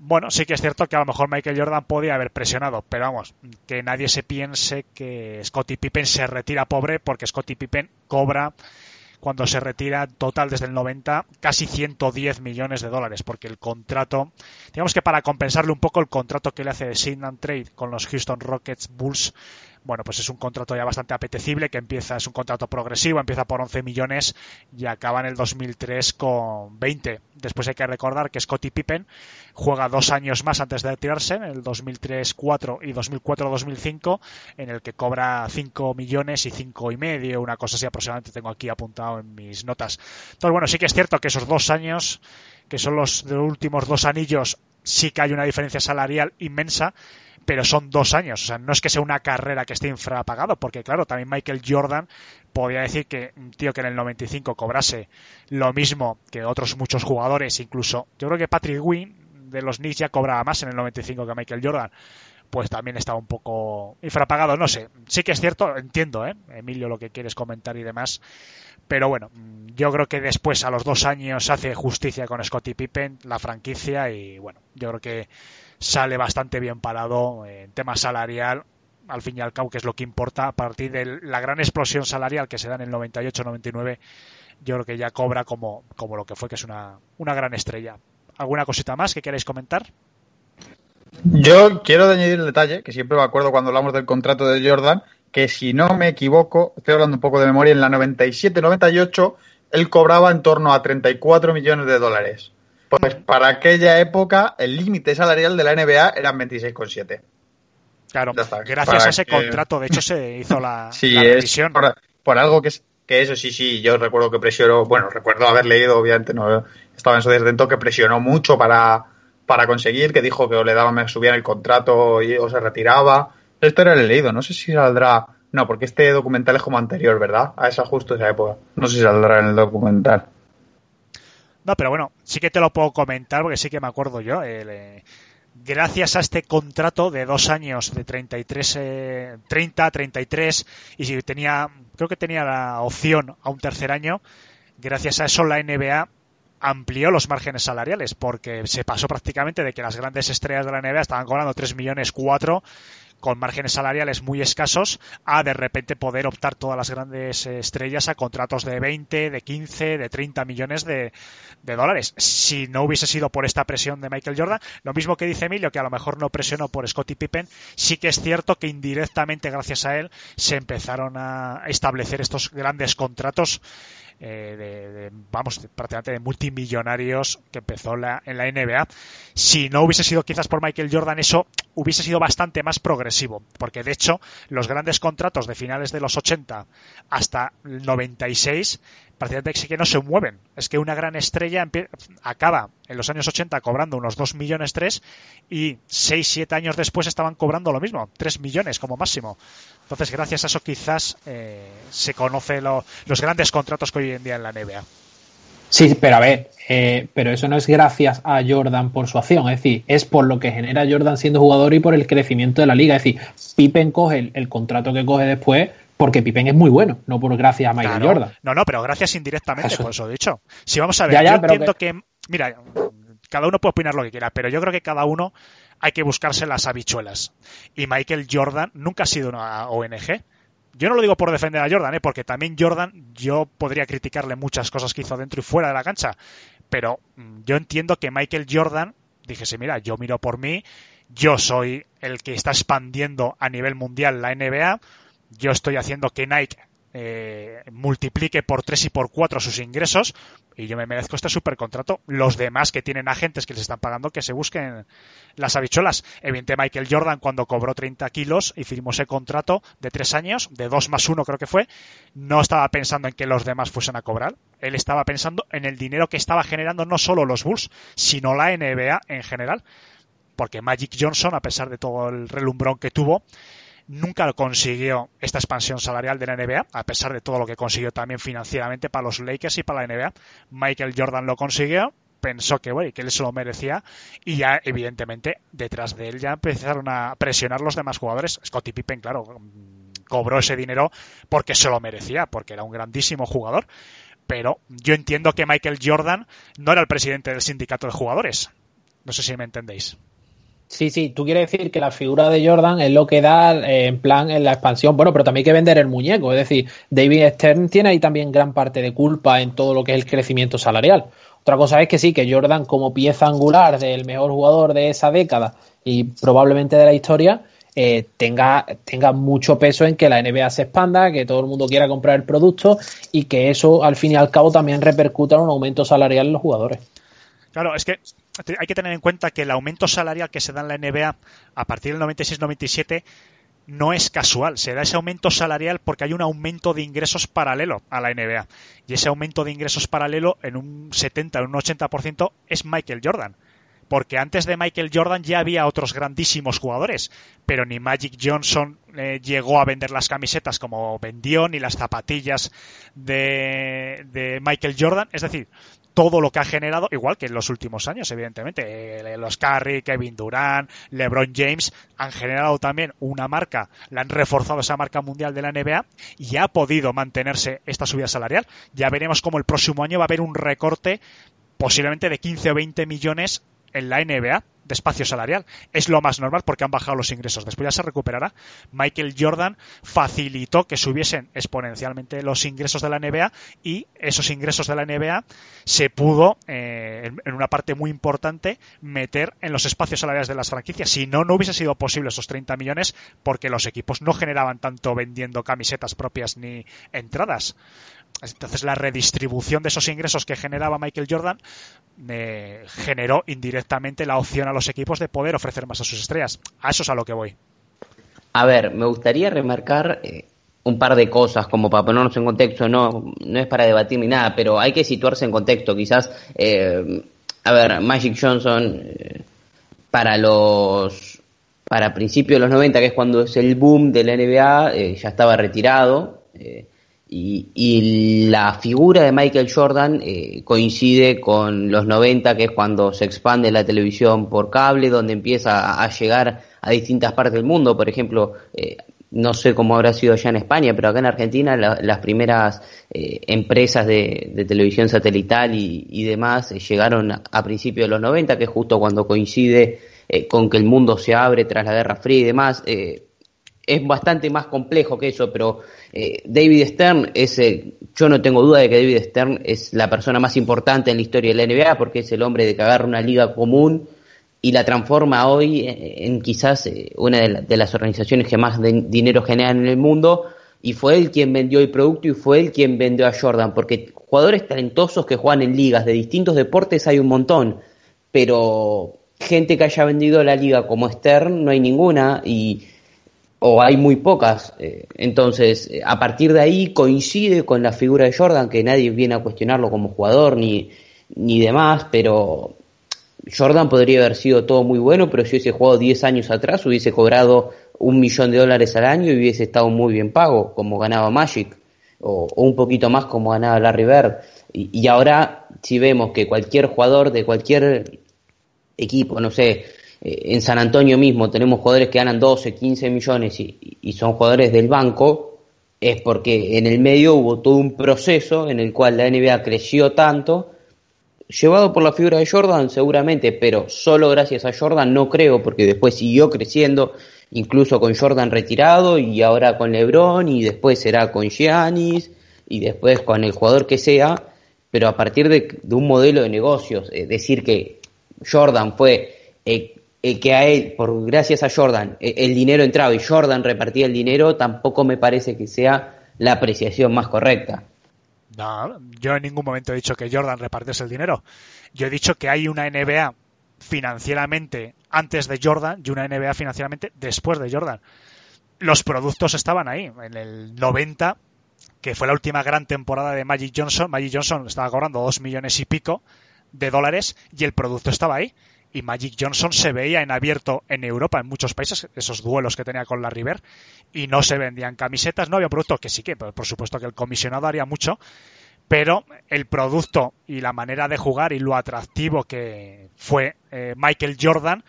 Bueno, sí que es cierto que a lo mejor Michael Jordan podía haber presionado, pero vamos, que nadie se piense que Scottie Pippen se retira pobre porque Scottie Pippen cobra cuando se retira total desde el 90 casi 110 millones de dólares porque el contrato digamos que para compensarle un poco el contrato que le hace de Sign and Trade con los Houston Rockets Bulls bueno, pues es un contrato ya bastante apetecible que empieza, es un contrato progresivo, empieza por 11 millones y acaba en el 2003 con 20. Después hay que recordar que Scottie Pippen juega dos años más antes de retirarse, en el 2003-4 y 2004-2005, en el que cobra 5 millones y 5 y medio, una cosa así aproximadamente tengo aquí apuntado en mis notas. Entonces, bueno, sí que es cierto que esos dos años, que son los, los últimos dos anillos, sí que hay una diferencia salarial inmensa pero son dos años. O sea, no es que sea una carrera que esté infrapagado, porque claro, también Michael Jordan podría decir que un tío que en el 95 cobrase lo mismo que otros muchos jugadores, incluso yo creo que Patrick Wynn de los Knicks ya cobraba más en el 95 que Michael Jordan, pues también estaba un poco infrapagado, no sé. Sí que es cierto, entiendo, ¿eh? Emilio, lo que quieres comentar y demás. Pero bueno, yo creo que después, a los dos años, hace justicia con Scottie Pippen, la franquicia, y bueno, yo creo que sale bastante bien parado en tema salarial, al fin y al cabo, que es lo que importa a partir de la gran explosión salarial que se da en el 98-99, yo creo que ya cobra como, como lo que fue, que es una, una gran estrella. ¿Alguna cosita más que queráis comentar? Yo quiero añadir el detalle, que siempre me acuerdo cuando hablamos del contrato de Jordan, que si no me equivoco, estoy hablando un poco de memoria, en la 97-98 él cobraba en torno a 34 millones de dólares. Pues para aquella época el límite salarial de la NBA eran 26,7. Claro, está. gracias a ese que- contrato, de hecho, se hizo la, Sí, la es revisión. por, por algo que es que eso sí, sí, yo recuerdo que presionó, bueno, recuerdo haber leído, obviamente no estaba en su dentro, que presionó mucho para, para conseguir, que dijo que o le daban, subían el contrato y, o se retiraba. Esto era lo he leído, no sé si saldrá, no, porque este documental es como anterior, ¿verdad? A esa justo esa época. No sé si saldrá en el documental. No, pero bueno, sí que te lo puedo comentar porque sí que me acuerdo yo. el, eh, gracias a este contrato de dos años de 33, eh, 30, 33 y si tenía, creo que tenía la opción a un tercer año, gracias a eso la NBA amplió los márgenes salariales porque se pasó prácticamente de que las grandes estrellas de la NBA estaban cobrando 3 millones 4 con márgenes salariales muy escasos a de repente poder optar todas las grandes eh, estrellas a contratos de 20, de 15, de 30 millones de, de dólares. Si no hubiese sido por esta presión de Michael Jordan, lo mismo que dice Emilio, que a lo mejor no presionó por Scottie Pippen, sí que es cierto que indirectamente gracias a él se empezaron a establecer estos grandes contratos eh, de, vamos, prácticamente de multimillonarios que empezó la- en la NBA. Si no hubiese sido quizás por Michael Jordan, eso hubiese sido bastante más progresivo, porque de hecho los grandes contratos de finales de los 80 hasta el 96 prácticamente que no se mueven. Es que una gran estrella acaba en los años 80 cobrando unos 2 millones 3 y 6, 7 años después estaban cobrando lo mismo, 3 millones como máximo. Entonces, gracias a eso quizás eh, se conoce lo- los grandes contratos que hoy en día en la NBA. Sí, pero a ver, eh, pero eso no es gracias a Jordan por su acción, es decir, es por lo que genera Jordan siendo jugador y por el crecimiento de la liga. Es decir, Pippen coge el, el contrato que coge después porque Pippen es muy bueno, no por gracias a Michael Claro. Jordan. No, no, pero gracias indirectamente, Eso. por eso he dicho. Si vamos a ver, Ya, ya, yo entiendo que... Mira, cada uno puede opinar lo que quiera, pero yo creo que cada uno hay que buscarse las habichuelas. Y Michael Jordan nunca ha sido una ONG. Yo no lo digo por defender a Jordan, ¿eh? porque también Jordan, yo podría criticarle muchas cosas que hizo dentro y fuera de la cancha, pero mm, yo entiendo que Michael Jordan, dijese, mira, yo miro por mí, yo soy el que está expandiendo a nivel mundial la NBA, yo estoy haciendo que Nike eh, multiplique por 3 y por 4 sus ingresos y yo me merezco este supercontrato. Los demás que tienen agentes que les están pagando que se busquen las habichuelas. Evidentemente Michael Jordan cuando cobró 30 kilos y firmó ese contrato de 3 años, de 2 más 1 creo que fue, no estaba pensando en que los demás fuesen a cobrar. Él estaba pensando en el dinero que estaba generando no solo los Bulls, sino la NBA en general. Porque Magic Johnson, a pesar de todo el relumbrón que tuvo, nunca consiguió esta expansión salarial de la NBA, a pesar de todo lo que consiguió también financieramente para los Lakers y para la NBA. Michael Jordan lo consiguió, pensó que, bueno, que él se lo merecía y ya evidentemente detrás de él ya empezaron a presionar los demás jugadores. Scottie Pippen, claro, mm, cobró ese dinero porque se lo merecía, porque era un grandísimo jugador. Pero yo entiendo que Michael Jordan no era el presidente del sindicato de jugadores. No sé si me entendéis. Sí, sí, tú quieres decir que la figura de Jordan es lo que da eh, en plan en la expansión. Bueno, pero también hay que vender el muñeco. Es decir, David Stern tiene ahí también gran parte de culpa en todo lo que es el crecimiento salarial. Otra cosa es que sí, que Jordan como pieza angular del mejor jugador de esa década y probablemente de la historia, eh, tenga, tenga mucho peso en que la NBA se expanda, que todo el mundo quiera comprar el producto y que eso al fin y al cabo también repercuta en un aumento salarial en los jugadores. Claro, es que hay que tener en cuenta que el aumento salarial que se da en la NBA a partir del 96-97 no es casual. Se da ese aumento salarial porque hay un aumento de ingresos paralelo a la NBA. Y ese aumento de ingresos paralelo en un 70, en un 80% es Michael Jordan. Porque antes de Michael Jordan ya había otros grandísimos jugadores, pero ni Magic Johnson eh, llegó a vender las camisetas como vendió, ni las zapatillas de, de Michael Jordan. Es decir, todo lo que ha generado, igual que en los últimos años, evidentemente. Eh, los Curry, Kevin Durant, LeBron James han generado también una marca, la han reforzado esa marca mundial de la NBA y ha podido mantenerse esta subida salarial. Ya veremos cómo el próximo año va a haber un recorte posiblemente de 15 o 20 millones en la NBA de espacio salarial. Es lo más normal porque han bajado los ingresos. Después ya se recuperará. Michael Jordan facilitó que subiesen exponencialmente los ingresos de la NBA y esos ingresos de la NBA se pudo, eh, en una parte muy importante, meter en los espacios salariales de las franquicias. Si no, no hubiese sido posible esos 30 millones porque los equipos no generaban tanto vendiendo camisetas propias ni entradas. Entonces la redistribución de esos ingresos que generaba Michael Jordan eh, generó indirectamente la opción a los equipos de poder ofrecer más a sus estrellas. A eso es a lo que voy. A ver, me gustaría remarcar eh, un par de cosas, como para ponernos en contexto, no, no es para debatir ni nada, pero hay que situarse en contexto. Quizás, eh, a ver, Magic Johnson, eh, para los para principios de los 90, que es cuando es el boom de la NBA, ya estaba retirado. Eh, y, y, la figura de Michael Jordan eh, coincide con los 90, que es cuando se expande la televisión por cable, donde empieza a, llegar a distintas partes del mundo. Por ejemplo, eh, no sé cómo habrá sido ya en España, pero acá en Argentina la, las primeras eh, empresas de, televisión satelital y, demás eh, llegaron a, principios de los 90, que es justo cuando coincide con que el mundo se abre tras la Guerra Fría y demás. Es bastante más complejo que eso, pero eh, David Stern es, eh, yo no tengo duda de que David Stern es la persona más importante en la historia de la NBA porque es el hombre de que agarra una liga común y la transforma hoy en quizás eh, una de, la, de, las organizaciones que más dinero generan en el mundo y fue él quien vendió el producto y fue él quien vendió a Jordan porque jugadores talentosos que juegan en ligas de distintos deportes hay un montón, pero gente que haya vendido la liga como Stern no hay ninguna y o hay muy pocas. Eh, entonces, a partir de ahí coincide con la figura de Jordan, que nadie viene a cuestionarlo como jugador ni, ni demás, pero Jordan podría haber sido todo muy bueno, pero si hubiese jugado 10 años atrás hubiese cobrado un millón de dólares al año y hubiese estado muy bien pago, como ganaba Magic, o, un poquito más como ganaba Larry Bird. Y, y ahora, si vemos que cualquier jugador de cualquier equipo, no sé, eh, en San Antonio mismo tenemos jugadores que ganan 12, 15 millones y, son jugadores del banco, es porque en el medio hubo todo un proceso en el cual la NBA creció tanto, llevado por la figura de Jordan seguramente, pero solo gracias a Jordan no creo, porque después siguió creciendo, incluso con Jordan retirado y ahora con LeBron y después será con Giannis y después con el jugador que sea, pero a partir de, de un modelo de negocios, es decir que Jordan fue eh, el que a él, por gracias a Jordan, el dinero entraba y Jordan repartía el dinero, tampoco me parece que sea la apreciación más correcta. No, yo en ningún momento he dicho que Jordan repartiese el dinero. Yo he dicho que hay una NBA financieramente antes de Jordan y una NBA financieramente después de Jordan. Los productos estaban ahí. En el 90, que fue la última gran temporada de Magic Johnson, Magic Johnson estaba cobrando dos millones y pico de dólares y el producto estaba ahí y Magic Johnson se veía en abierto en Europa, en muchos países, esos duelos que tenía con la River, y no se vendían camisetas, no había producto que sí que, por supuesto que el comisionado haría mucho, pero el producto y la manera de jugar y lo atractivo que fue eh, Michael Jordan,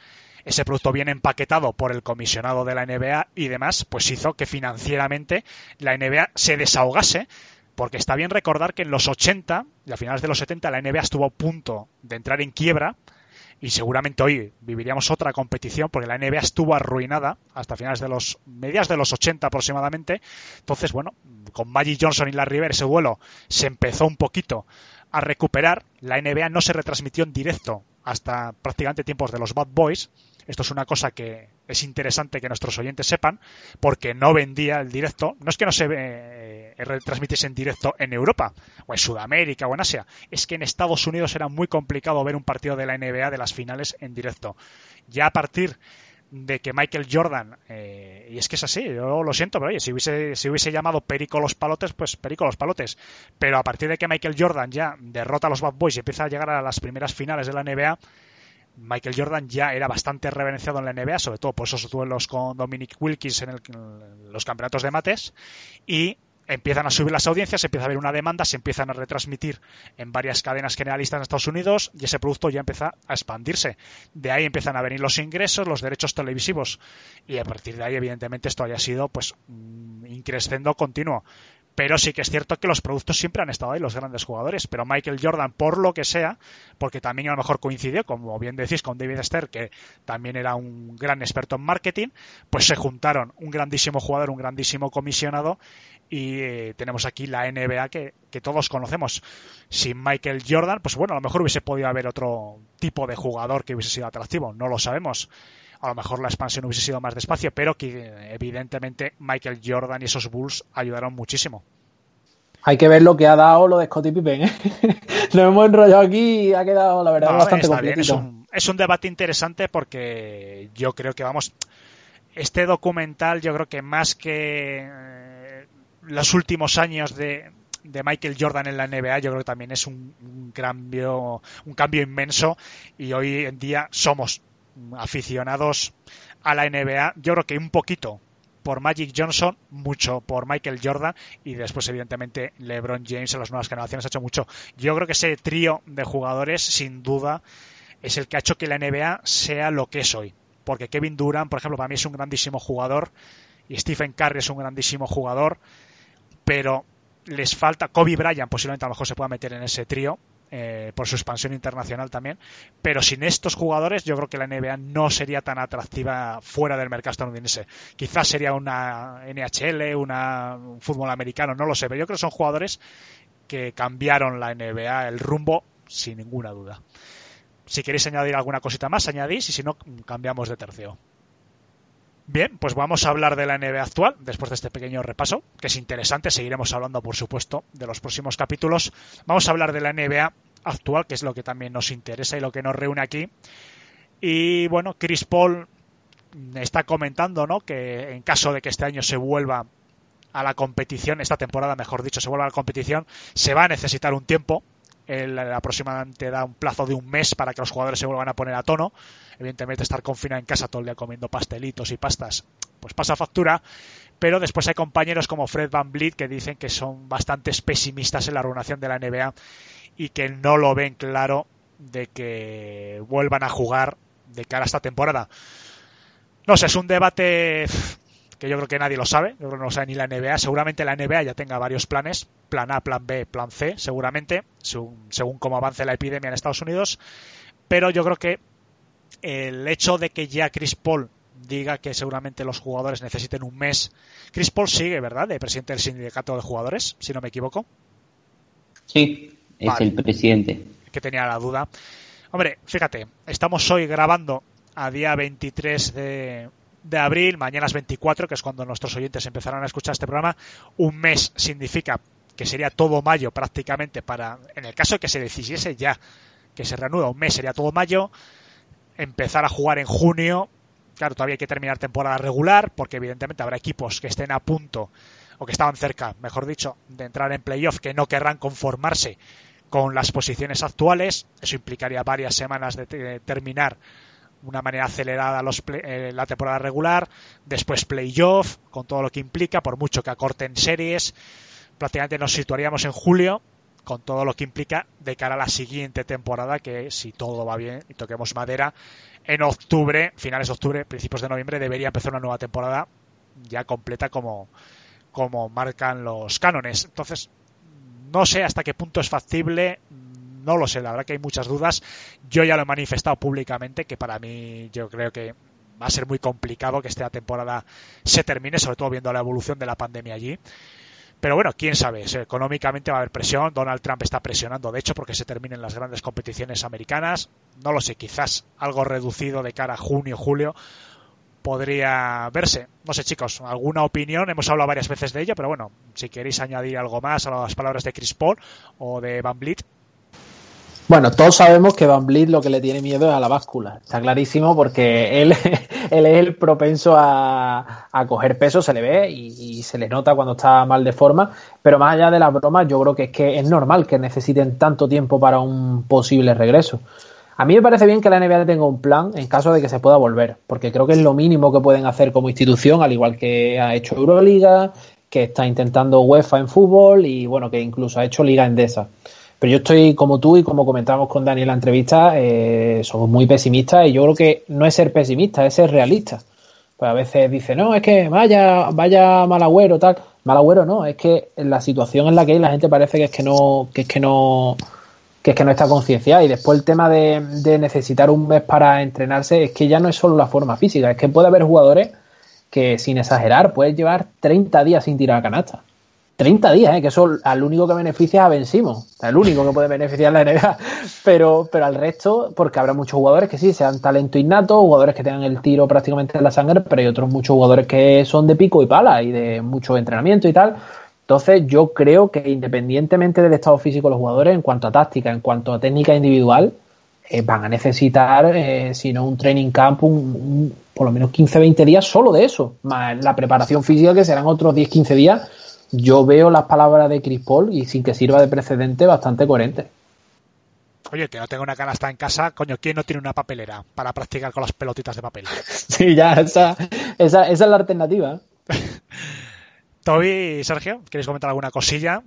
ese producto bien empaquetado por el comisionado de la NBA y demás, pues hizo que financieramente la NBA se desahogase, porque está bien recordar que en los 80 y a finales de los 70 la NBA estuvo a punto de entrar en quiebra, y seguramente hoy viviríamos otra competición porque la NBA estuvo arruinada hasta finales de los medias de los 80 aproximadamente. Entonces, bueno, con Magic Johnson y la River ese vuelo se empezó un poquito a recuperar. La NBA no se retransmitió en directo hasta prácticamente tiempos de los Bad Boys. Esto es una cosa que es interesante que nuestros oyentes sepan, porque no vendía el directo. No es que no se eh, retransmitiese en directo en Europa, o en Sudamérica, o en Asia. Es que en Estados Unidos era muy complicado ver un partido de la NBA de las finales en directo. Ya a partir de que Michael Jordan, eh, y es que es así, yo lo siento, pero oye, si hubiese, si hubiese llamado Perico los palotes, pues Perico los palotes. Pero a partir de que Michael Jordan ya derrota a los Bad Boys y empieza a llegar a las primeras finales de la NBA, Michael Jordan ya era bastante reverenciado en la NBA, sobre todo por esos duelos con Dominic Wilkins en, el, los campeonatos de mates, y empiezan a subir las audiencias, empieza a haber una demanda, se empiezan a retransmitir en varias cadenas generalistas en Estados Unidos y ese producto ya empieza a expandirse. De ahí empiezan a venir los ingresos, los derechos televisivos y a partir de ahí evidentemente esto haya sido pues un increscendo continuo. Pero sí que es cierto que los productos siempre han estado ahí, los grandes jugadores. Pero Michael Jordan, por lo que sea, porque también a lo mejor coincidió, como bien decís, con David Stern, que también era un gran experto en marketing, pues se juntaron un grandísimo jugador, un grandísimo comisionado y eh, tenemos aquí la NBA que, que, todos conocemos. Sin Michael Jordan, pues bueno, a lo mejor hubiese podido haber otro tipo de jugador que hubiese sido atractivo, no lo sabemos. A lo mejor la expansión hubiese sido más despacio, pero que evidentemente Michael Jordan y esos Bulls ayudaron muchísimo. Hay que ver lo que ha dado lo de Scottie Pippen. ¿eh? Nos hemos enrollado aquí y ha quedado, la verdad, no, bastante bien. Es un, es un debate interesante porque yo creo que vamos este documental yo creo que más que eh, los últimos años de, de Michael Jordan en la NBA yo creo que también es un, un, cambio un cambio inmenso y hoy en día somos aficionados a la NBA yo creo que un poquito por Magic Johnson, mucho por Michael Jordan y después evidentemente LeBron James en las nuevas generaciones ha hecho mucho. Yo creo que ese trío de jugadores sin duda es el que ha hecho que la NBA sea lo que es hoy. Porque Kevin Durant, por ejemplo, para mí es un grandísimo jugador y Stephen Curry es un grandísimo jugador, pero les falta Kobe Bryant, posiblemente a lo mejor se pueda meter en ese trío, eh, por su expansión internacional también. Pero sin estos jugadores, yo creo que la NBA no sería tan atractiva fuera del mercado estadounidense. Quizás sería una NHL, una, un fútbol americano, no lo sé, pero yo creo que son jugadores que cambiaron la NBA, el rumbo, sin ninguna duda. Si queréis añadir alguna cosita más, añadís y si no, cambiamos de tercio. Bien, pues vamos a hablar de la NBA actual después de este pequeño repaso, que es interesante. Seguiremos hablando, por supuesto, de los próximos capítulos. Vamos a hablar de la NBA actual, que es lo que también nos interesa y lo que nos reúne aquí. Y bueno, Chris Paul está comentando, ¿no? Que en caso de que este año se vuelva a la competición, esta temporada, mejor dicho, se vuelva a la competición, se va a necesitar un tiempo él aproximadamente da un plazo de un mes para que los jugadores se vuelvan a poner a tono. Evidentemente estar confinado en casa todo el día comiendo pastelitos y pastas, pues pasa factura. Pero después hay compañeros como Fred Van Vliet que dicen que son bastante pesimistas en la renovación de la NBA y que no lo ven claro de que vuelvan a jugar de cara a esta temporada. No sé, es un debate que yo creo que nadie lo sabe, yo creo que no lo sabe ni la NBA. Seguramente la NBA ya tenga varios planes, plan A, plan B, plan C, seguramente, según, según cómo avance la epidemia en Estados Unidos. Pero yo creo que el hecho de que ya Chris Paul diga que seguramente los jugadores necesiten un mes. Chris Paul sigue, ¿verdad? De presidente del sindicato de jugadores, si no me equivoco. Sí, es vale. el presidente. Que tenía la duda. Hombre, fíjate, estamos hoy grabando a día 23 de, de abril, mañana es 24, que es cuando nuestros oyentes empezarán a escuchar este programa. Un mes significa que sería todo mayo prácticamente para, en el caso de que se decidiese ya que se reanuda un mes, sería todo mayo. Empezar a jugar en junio, claro, todavía hay que terminar temporada regular, porque evidentemente habrá equipos que estén a punto, o que estaban cerca, mejor dicho, de entrar en playoff, que no querrán conformarse con las posiciones actuales. Eso implicaría varias semanas de, de terminar una manera acelerada los eh, la temporada regular, después playoff, con todo lo que implica, por mucho que acorten series, prácticamente nos situaríamos en julio, con todo lo que implica de cara a la siguiente temporada, que si todo va bien y toquemos madera, en octubre, finales de octubre, principios de noviembre, debería empezar una nueva temporada ya completa como, como marcan los cánones. Entonces, no sé hasta qué punto es factible, no lo sé, la verdad que hay muchas dudas. Yo ya lo he manifestado públicamente que para mí yo creo que va a ser muy complicado que esta temporada se termine, sobre todo viendo la evolución de la pandemia allí. Pero bueno, quién sabe, económicamente va a haber presión, Donald Trump está presionando, de hecho, porque se terminen las grandes competiciones americanas. No lo sé, quizás algo reducido de cara a junio, julio podría verse. No sé, chicos, alguna opinión, hemos hablado varias veces de ello, pero bueno, si queréis añadir algo más a las palabras de Chris Paul o de Van Vliet. Bueno, todos sabemos que Van Vliet lo que le tiene miedo es a la báscula. Está clarísimo porque él, es el propenso a, coger peso, se le ve y, y, se le nota cuando está mal de forma. Pero más allá de las bromas, yo creo que es que es normal que necesiten tanto tiempo para un posible regreso. A mí me parece bien que la NBA tenga un plan en caso de que se pueda volver, porque creo que es lo mínimo que pueden hacer como institución, al igual que ha hecho Euroliga, que está intentando UEFA en fútbol y bueno, que incluso ha hecho Liga Endesa. Pero yo estoy como tú y como comentábamos con Dani en la entrevista, eh, somos muy pesimistas y yo creo que no es ser pesimista, es ser realista. Pues a veces dice, no, es que vaya, vaya mal agüero, tal. Mal agüero no, es que la situación en la que hay la gente parece que es que no, que es que no, que es que no está concienciada. Y después el tema de, de necesitar un mes para entrenarse es que ya no es solo la forma física, es que puede haber jugadores que sin exagerar pueden llevar 30 días sin tirar a canasta. 30 días, ¿eh? que eso al único que beneficia es a Ben Simmons, el único que puede beneficiar la NBA, pero, pero al resto, porque habrá muchos jugadores que sí, sean talento innato, jugadores que tengan el tiro prácticamente en la sangre, pero hay otros muchos jugadores que son de pico y pala y de mucho entrenamiento y tal. Entonces yo creo que independientemente del estado físico de los jugadores, en cuanto a táctica, en cuanto a técnica individual, eh, van a necesitar, eh, si no un training camp, un, un- por lo menos 15-20 días solo de eso, más la preparación física que serán otros 10-15 días. Yo veo las palabras de Chris Paul y sin que sirva de precedente bastante coherente. Oye, que no tengo una canasta en casa, coño, ¿quién no tiene una papelera para practicar con las pelotitas de papel? Sí, ya, esa, esa, esa es la alternativa. Toby y Sergio, ¿queréis comentar alguna cosilla?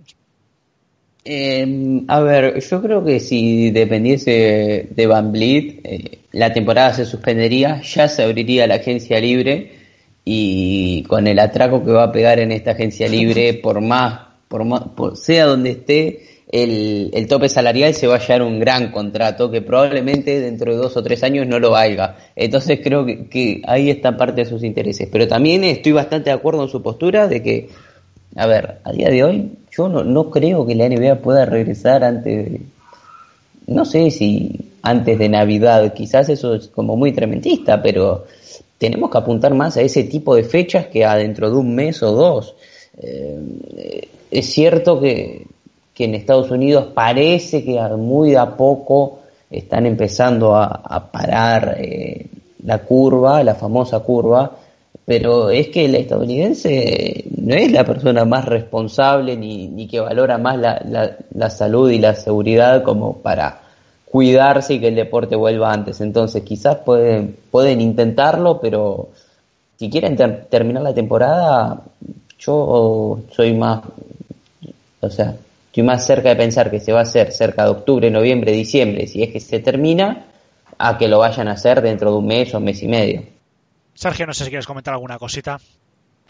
Eh, a ver, yo creo que si dependiese de Van Vliet, eh, la temporada se suspendería, ya se abriría la agencia libre y con el atraco que va a pegar en esta agencia libre, por más, por más, por- sea donde esté, el, el tope salarial se va a hallar un gran contrato que probablemente dentro de dos o tres años no lo valga. Entonces creo que, que ahí está parte de sus intereses. Pero también estoy bastante de acuerdo en su postura de que a ver, a día de hoy yo no, no creo que la NBA pueda regresar antes de, no sé si antes de Navidad, quizás eso es como muy tremendista, pero tenemos que apuntar más a ese tipo de fechas que a dentro de un mes o dos. Eh, es cierto que, que en Estados Unidos parece que muy a poco están empezando a, parar eh, la curva, la famosa curva, pero es que el estadounidense no es la persona más responsable ni, que valora más la, la salud y la seguridad como para cuidarse y que el deporte vuelva antes. Entonces quizás pueden, pueden intentarlo, pero si quieren ter- terminar la temporada, yo soy más, o sea, estoy más cerca de pensar que se va a hacer cerca de octubre, noviembre, diciembre, si es que se termina, a que lo vayan a hacer dentro de un mes o un mes y medio. Sergio, no sé si quieres comentar alguna cosita.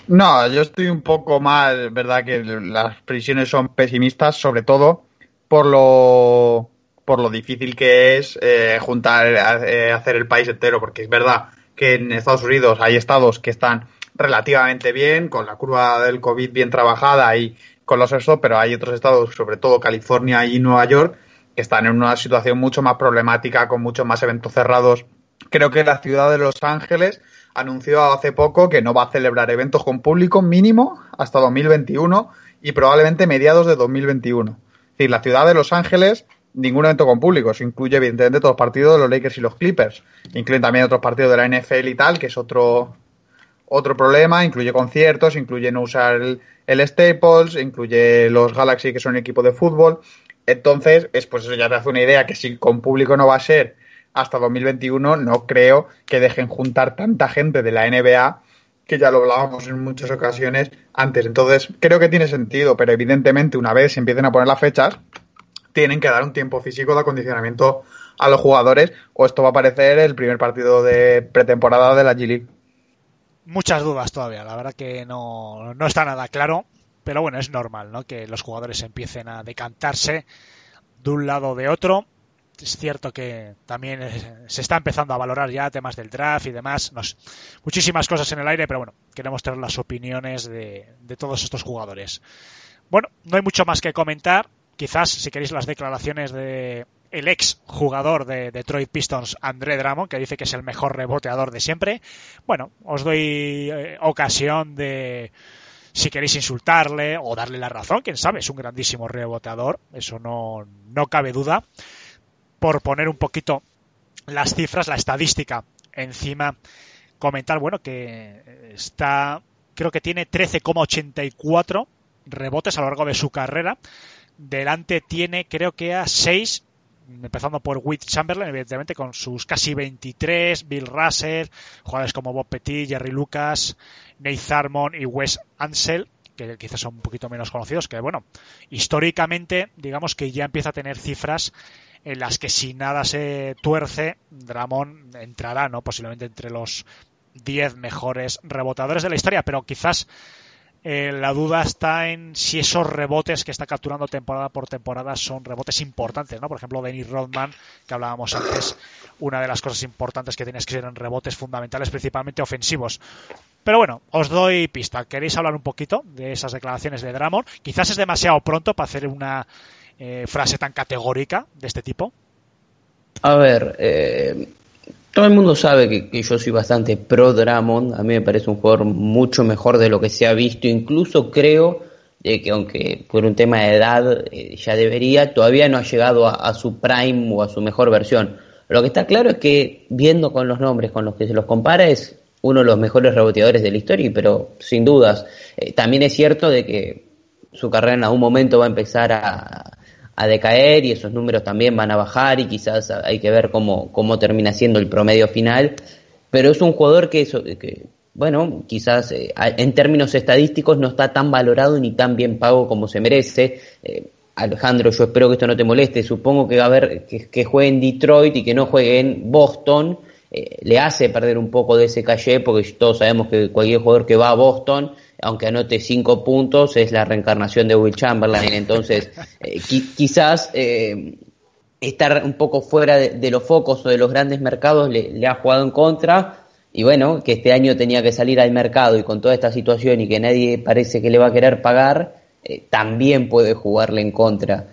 No, yo estoy un poco más, verdad que las previsiones son pesimistas, sobre todo por lo por lo difícil que es eh, juntar, eh, hacer el país entero, porque es verdad que en Estados Unidos hay estados que están relativamente bien, con la curva del COVID bien trabajada y con los ESO, pero hay otros estados, sobre todo California y Nueva York, que están en una situación mucho más problemática, con muchos más eventos cerrados. Creo que la ciudad de Los Ángeles anunció hace poco que no va a celebrar eventos con público mínimo hasta 2021 y probablemente mediados de 2021. Es decir, la ciudad de Los Ángeles, ningún evento con público. Eso incluye, evidentemente, todos los partidos de los Lakers y los Clippers. Incluyen también otros partidos de la NFL y tal, que es otro, otro problema. Incluye conciertos, incluye no usar el, el Staples, incluye los Galaxy, que son equipo de fútbol. Entonces, es, pues eso ya te hace una idea que si con público no va a ser hasta 2021, no creo que dejen juntar tanta gente de la NBA, que ya lo hablábamos en muchas ocasiones antes. Entonces, creo que tiene sentido, pero evidentemente una vez se empiecen a poner las fechas, tienen que dar un tiempo físico de acondicionamiento a los jugadores, o esto va a parecer el primer partido de pretemporada de la G-League. Muchas dudas todavía, la verdad que no, no está nada claro, pero bueno, es normal, ¿no? Que los jugadores empiecen a decantarse de un lado o de otro. Es cierto que también se está empezando a valorar ya temas del draft y demás. Muchísimas cosas en el aire, pero bueno, queremos tener las opiniones de todos estos jugadores. Bueno, no hay mucho más que comentar. Quizás, si queréis, las declaraciones de el ex jugador de Detroit Pistons, André Drummond, que dice que es el mejor reboteador de siempre. Bueno, os doy eh, ocasión de, si queréis insultarle o darle la razón, quién sabe, es un grandísimo reboteador, eso no, no cabe duda. Por poner un poquito las cifras, la estadística encima, comentar, bueno, que está, creo que tiene 13,84 rebotes a lo largo de su carrera. Delante tiene, creo que a 6, empezando por Witt Chamberlain, evidentemente, con sus casi 23, Bill Russell, jugadores como Bob Petit, Jerry Lucas, Nate Harmon y Wes Ansel, que quizás son un poquito menos conocidos, que bueno, históricamente, digamos que ya empieza a tener cifras en las que si nada se tuerce, Dramón entrará, ¿no? Posiblemente entre los 10 mejores rebotadores de la historia, pero quizás eh, la duda está en si esos rebotes que está capturando temporada por temporada son rebotes importantes, ¿no? Por ejemplo, Dennis Rodman, que hablábamos antes, una de las cosas importantes que tienes que ser en rebotes fundamentales, principalmente ofensivos. Pero bueno, os doy pista. ¿Queréis hablar un poquito de esas declaraciones de Dramon? Quizás es demasiado pronto para hacer una eh, frase tan categórica de este tipo. A ver, eh, todo el mundo sabe que, que yo soy bastante pro Dramond. A mí me parece un jugador mucho mejor de lo que se ha visto. Incluso creo eh, que, aunque por un tema de edad eh, ya debería, todavía no ha llegado a, a, su prime o a su mejor versión. Lo que está claro es que, viendo con los nombres con los que se los compara, es uno de los mejores reboteadores de la historia, pero sin dudas. Eh, también es cierto de que su carrera en algún momento va a empezar a, a, decaer y esos números también van a bajar y quizás hay que ver cómo, cómo termina siendo el promedio final. Pero es un jugador que, que bueno, quizás eh, en términos estadísticos no está tan valorado ni tan bien pago como se merece. Eh, Alejandro, yo espero que esto no te moleste. Supongo que va a haber que, que juegue en Detroit y que no juegue en Boston. Eh, le hace perder un poco de ese calle, porque todos sabemos que cualquier jugador que va a Boston, aunque anote cinco puntos, es la reencarnación de Will Chamberlain. Entonces, eh, quizás eh, estar un poco fuera de, los focos o de los grandes mercados le, ha jugado en contra. Y bueno, que este año tenía que salir al mercado y con toda esta situación y que nadie parece que le va a querer pagar, también puede jugarle en contra.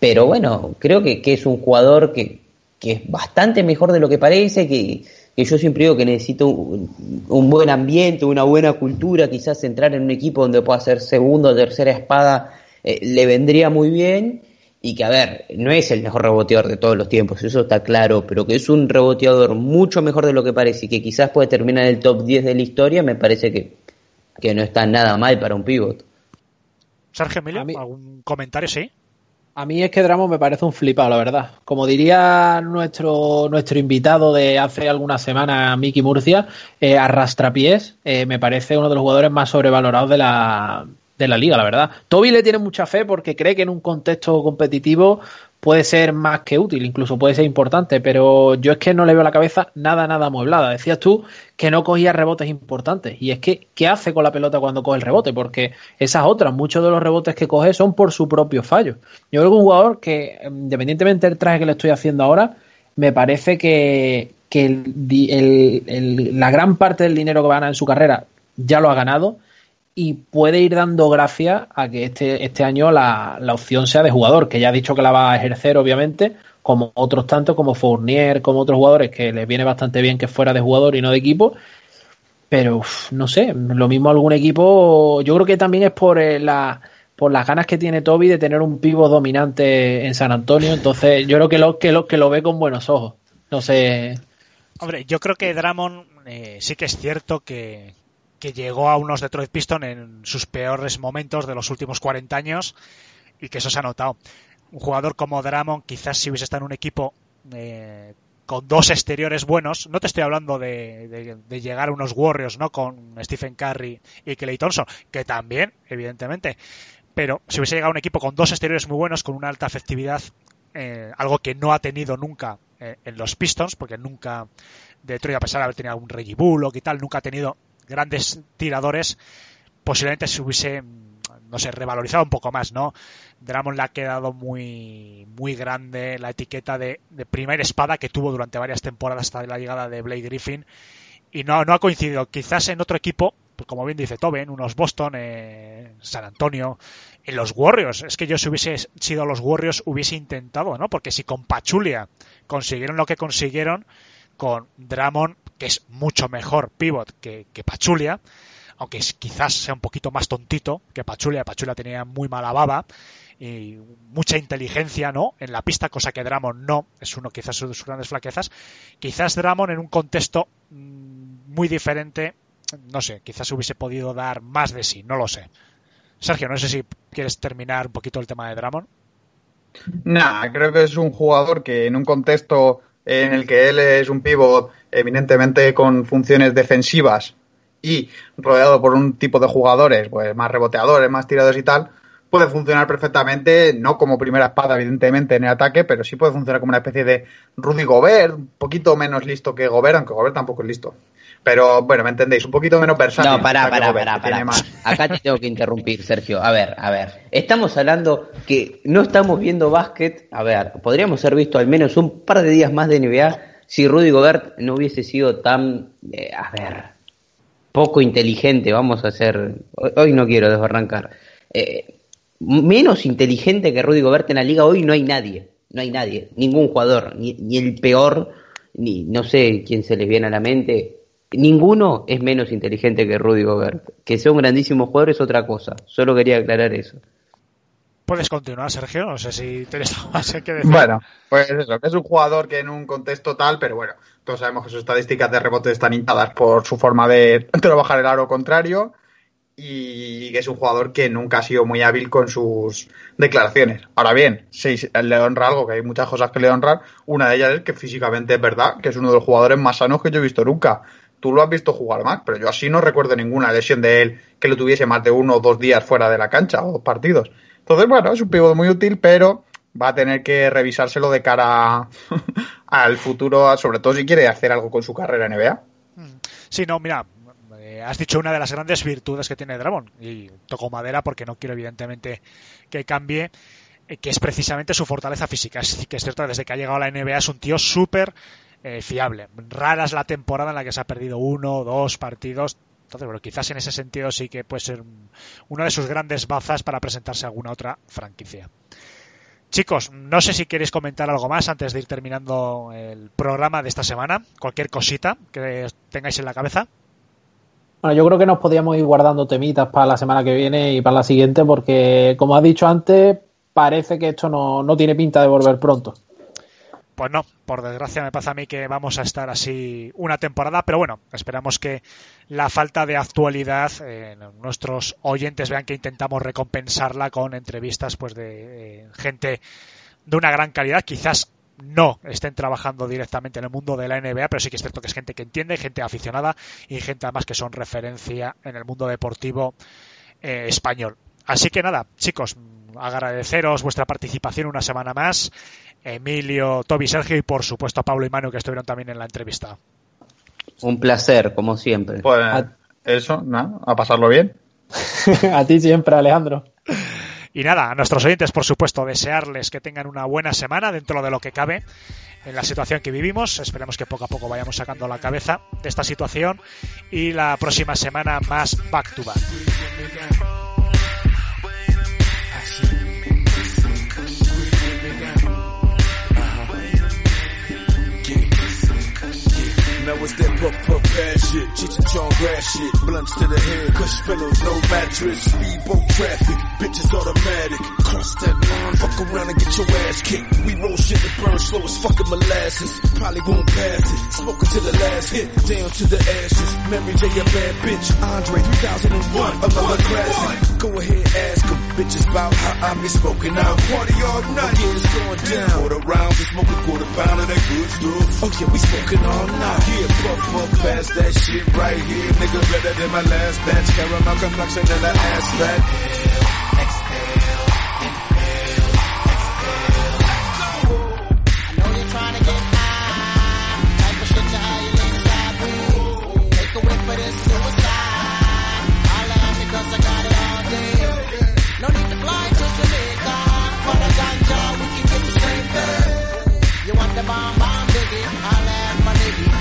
pero bueno, creo que es un jugador que, que es bastante mejor de lo que parece, que, yo siempre digo que necesito un, buen ambiente, una buena cultura, quizás entrar en un equipo donde pueda ser segundo o tercera espada eh, le vendría muy bien y que, a ver, no es el mejor reboteador de todos los tiempos, eso está claro, pero que es un reboteador mucho mejor de lo que parece y que quizás puede terminar en el top 10 de la historia, me parece que, que no está nada mal para un pivot. Sergio Emilio, ¿algún comentario? Sí. A mí es que Dramo me parece un flipado, la verdad. Como diría nuestro, nuestro invitado de hace algunas semanas, Miki Murcia, eh, arrastrapiés, eh, me parece uno de los jugadores más sobrevalorados de la, de la liga, la verdad. Toby le tiene mucha fe porque cree que en un contexto competitivo puede ser más que útil, incluso puede ser importante, pero yo es que no le veo la cabeza nada, nada amueblada. Decías tú que no cogía rebotes importantes, y es que, ¿qué hace con la pelota cuando coge el rebote? Porque esas otras, muchos de los rebotes que coge son por su propio fallo. Yo creo que un jugador que, independientemente del traje que le estoy haciendo ahora, me parece que, la gran parte del dinero que va a ganar en su carrera ya lo ha ganado y puede ir dando gracias a que este, este año la, la, opción sea de jugador, que ya ha dicho que la va a ejercer, obviamente, como otros tantos, como Fournier, como otros jugadores, que les viene bastante bien que fuera de jugador y no de equipo. Pero no sé, lo mismo algún equipo, yo creo que también es por eh, la por las ganas que tiene Toby de tener un pivo dominante en San Antonio, entonces yo creo que lo que lo que lo ve con buenos ojos. No sé. Hombre, yo creo que Dramon eh, sí que es cierto que, que llegó a unos Detroit Pistons en sus peores momentos de los últimos 40 años y que eso se ha notado. Un jugador como Dramon, quizás si hubiese estado en un equipo eh, con dos exteriores buenos, no te estoy hablando de, llegar a unos Warriors, ¿no? Con Stephen Curry y Clay Thompson, que también, evidentemente, pero si hubiese llegado a un equipo con dos exteriores muy buenos, con una alta efectividad, eh, algo que no ha tenido nunca eh, en los Pistons, porque nunca Detroit, a pesar de haber tenido un Reggie Bullock y tal, nunca ha tenido grandes tiradores, posiblemente se hubiese, no sé, revalorizado un poco más, ¿no? Dramon le ha quedado muy, muy grande la etiqueta de, de primera espada que tuvo durante varias temporadas hasta la llegada de Blake Griffin y no, no ha coincidido. Quizás en otro equipo, pues como bien dice Toben, unos Boston, eh, San Antonio, en los Warriors. Es que yo si hubiese sido los Warriors hubiese intentado, ¿no? Porque si con Pachulia consiguieron lo que consiguieron, con Dramon que es mucho mejor pivot que, Pachulia, aunque quizás sea un poquito más tontito que Pachulia. Pachulia tenía muy mala baba y mucha inteligencia, ¿no? En la pista, cosa que Dramon no, es uno quizás de sus grandes flaquezas. Quizás Dramon en un contexto mm, muy diferente, no sé, quizás hubiese podido dar más de sí, no lo sé. Sergio, no sé si quieres terminar un poquito el tema de Dramon. Nah, creo que es un jugador que en un contexto en el que él es un pivot eminentemente con funciones defensivas y rodeado por un tipo de jugadores, pues más reboteadores, más tirados y tal, puede funcionar perfectamente, no como primera espada, evidentemente, en el ataque, pero sí puede funcionar como una especie de Rudy Gobert, un poquito menos listo que Gobert, aunque Gobert tampoco es listo. Pero bueno, me entendéis, un poquito menos versátil. No, pará, pará, pará, pará. Acá te tengo que interrumpir, Sergio. A ver, a ver. Estamos hablando que no estamos viendo básquet. A ver, podríamos haber visto al menos un par de días más de NBA si Rudy Gobert no hubiese sido tan, eh, a ver, poco inteligente, vamos a hacer, hoy, no quiero desbarrancar, eh, menos inteligente que Rudy Gobert en la liga hoy no hay nadie, no hay nadie, ningún jugador, ni, ni el peor, ni no sé quién se les viene a la mente, ninguno es menos inteligente que Rudy Gobert. Que sea un grandísimo jugador es otra cosa. Solo quería aclarar eso. Puedes continuar, Sergio. No sé si tienes algo más que decir. Bueno, pues eso, que es un jugador que en un contexto tal, pero bueno, todos sabemos que sus estadísticas de rebote están hinchadas por su forma de trabajar el aro contrario y que es un jugador que nunca ha sido muy hábil con sus declaraciones. Ahora bien, si le honra algo, que hay muchas cosas que le honran, una de ellas es que físicamente es verdad que es uno de los jugadores más sanos que yo he visto nunca. Tú lo has visto jugar más, pero yo así no recuerdo ninguna lesión de él que lo tuviese más de uno o dos días fuera de la cancha o dos partidos. Entonces, bueno, es un pivote muy útil, pero va a tener que revisárselo de cara al futuro, sobre todo si quiere hacer algo con su carrera NBA. Sí, no, mira, eh, has dicho una de las grandes virtudes que tiene Dramon y toco madera porque no quiero evidentemente que cambie eh, que es precisamente su fortaleza física. Es que es cierto, desde que ha llegado a la NBA es un tío súper eh, fiable. Rara es la temporada en la que se ha perdido uno o dos partidos. Entonces, bueno, quizás en ese sentido sí que puede ser una de sus grandes bazas para presentarse a alguna otra franquicia. Chicos, no sé si queréis comentar algo más antes de ir terminando el programa de esta semana. Cualquier cosita que tengáis en la cabeza. Bueno, yo creo que nos podíamos ir guardando temitas para la semana que viene y para la siguiente, porque, como has dicho antes, parece que esto no, no tiene pinta de volver pronto. Pues no, por desgracia me pasa a mí que vamos a estar así una temporada, pero bueno, esperamos que la falta de actualidad eh, nuestros oyentes vean que intentamos recompensarla con entrevistas pues de eh, gente de una gran calidad, quizás no estén trabajando directamente en el mundo de la NBA, pero sí que es cierto que es gente que entiende, gente aficionada y gente además que son referencia en el mundo deportivo eh, español. Así que nada, chicos, agradeceros vuestra participación una semana más. Emilio, Toby, Sergio y por supuesto a Pablo y Manu que estuvieron también en la entrevista. Un placer, como siempre. Pues eso, ¿no? A pasarlo bien. a ti siempre, Alejandro. Y nada, a nuestros oyentes, por supuesto, desearles que tengan una buena semana dentro de lo que cabe en la situación que vivimos. Esperemos que poco a poco vayamos sacando la cabeza de esta situación y la próxima semana más back to back. Now it's that puff puff bad shit, Cheech and grass shit, blunts to the head, cush pillows, no mattress, speedboat traffic, bitches automatic, cross that line, fuck around and get your ass kicked. We roll shit that burn slow as fucking molasses, probably won't pass it, smoking to the last hit, down to the ashes, Mary J a bad bitch, Andre 3001, another classic. Go ahead, ask them, bitches about how I be smoking out. Party all night, yeah, it's going down. Quarter round, we smoke a quarter pound of that good stuff. Oh yeah, we smoking all night. Yeah, puff puff past that shit right here, nigga. Better than my last batch. Caramel complexion and the ass fat.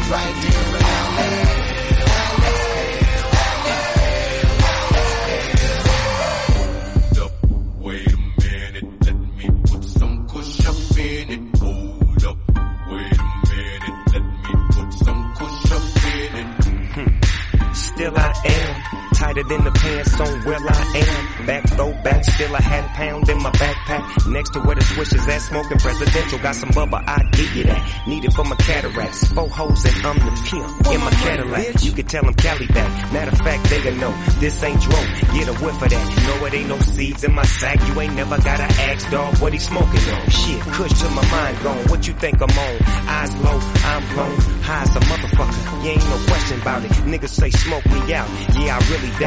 Right here in LA. Hold up, wait a minute, let me put some kush up in it. Hold up, wait a minute, let me put some kush up in it. Still I am tighter than the pants on where I am. Back throw back, still a half pound in my backpack. Next to where the swish is at, smoking presidential. Got some bubba, I get you that. Need it for my cataracts. Four hoes and I'm the pimp in my Cadillac. You can tell them Cali back. Matter of fact, they gonna know this ain't dro. Get a whiff of that. Know it ain't no seeds in my sack. You ain't never gotta ask dog what he smoking on. Shit, kush to my mind gone. What you think I'm on? Eyes low, I'm blown. High as a motherfucker. You ain't no question about it. Niggas say smoke me out. Yeah, I really doubt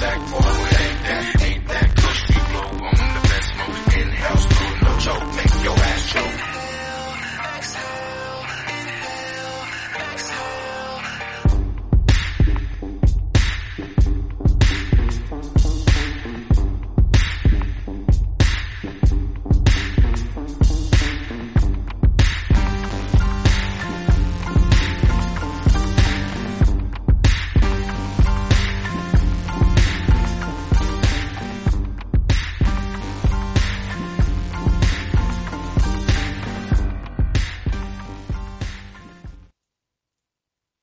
back for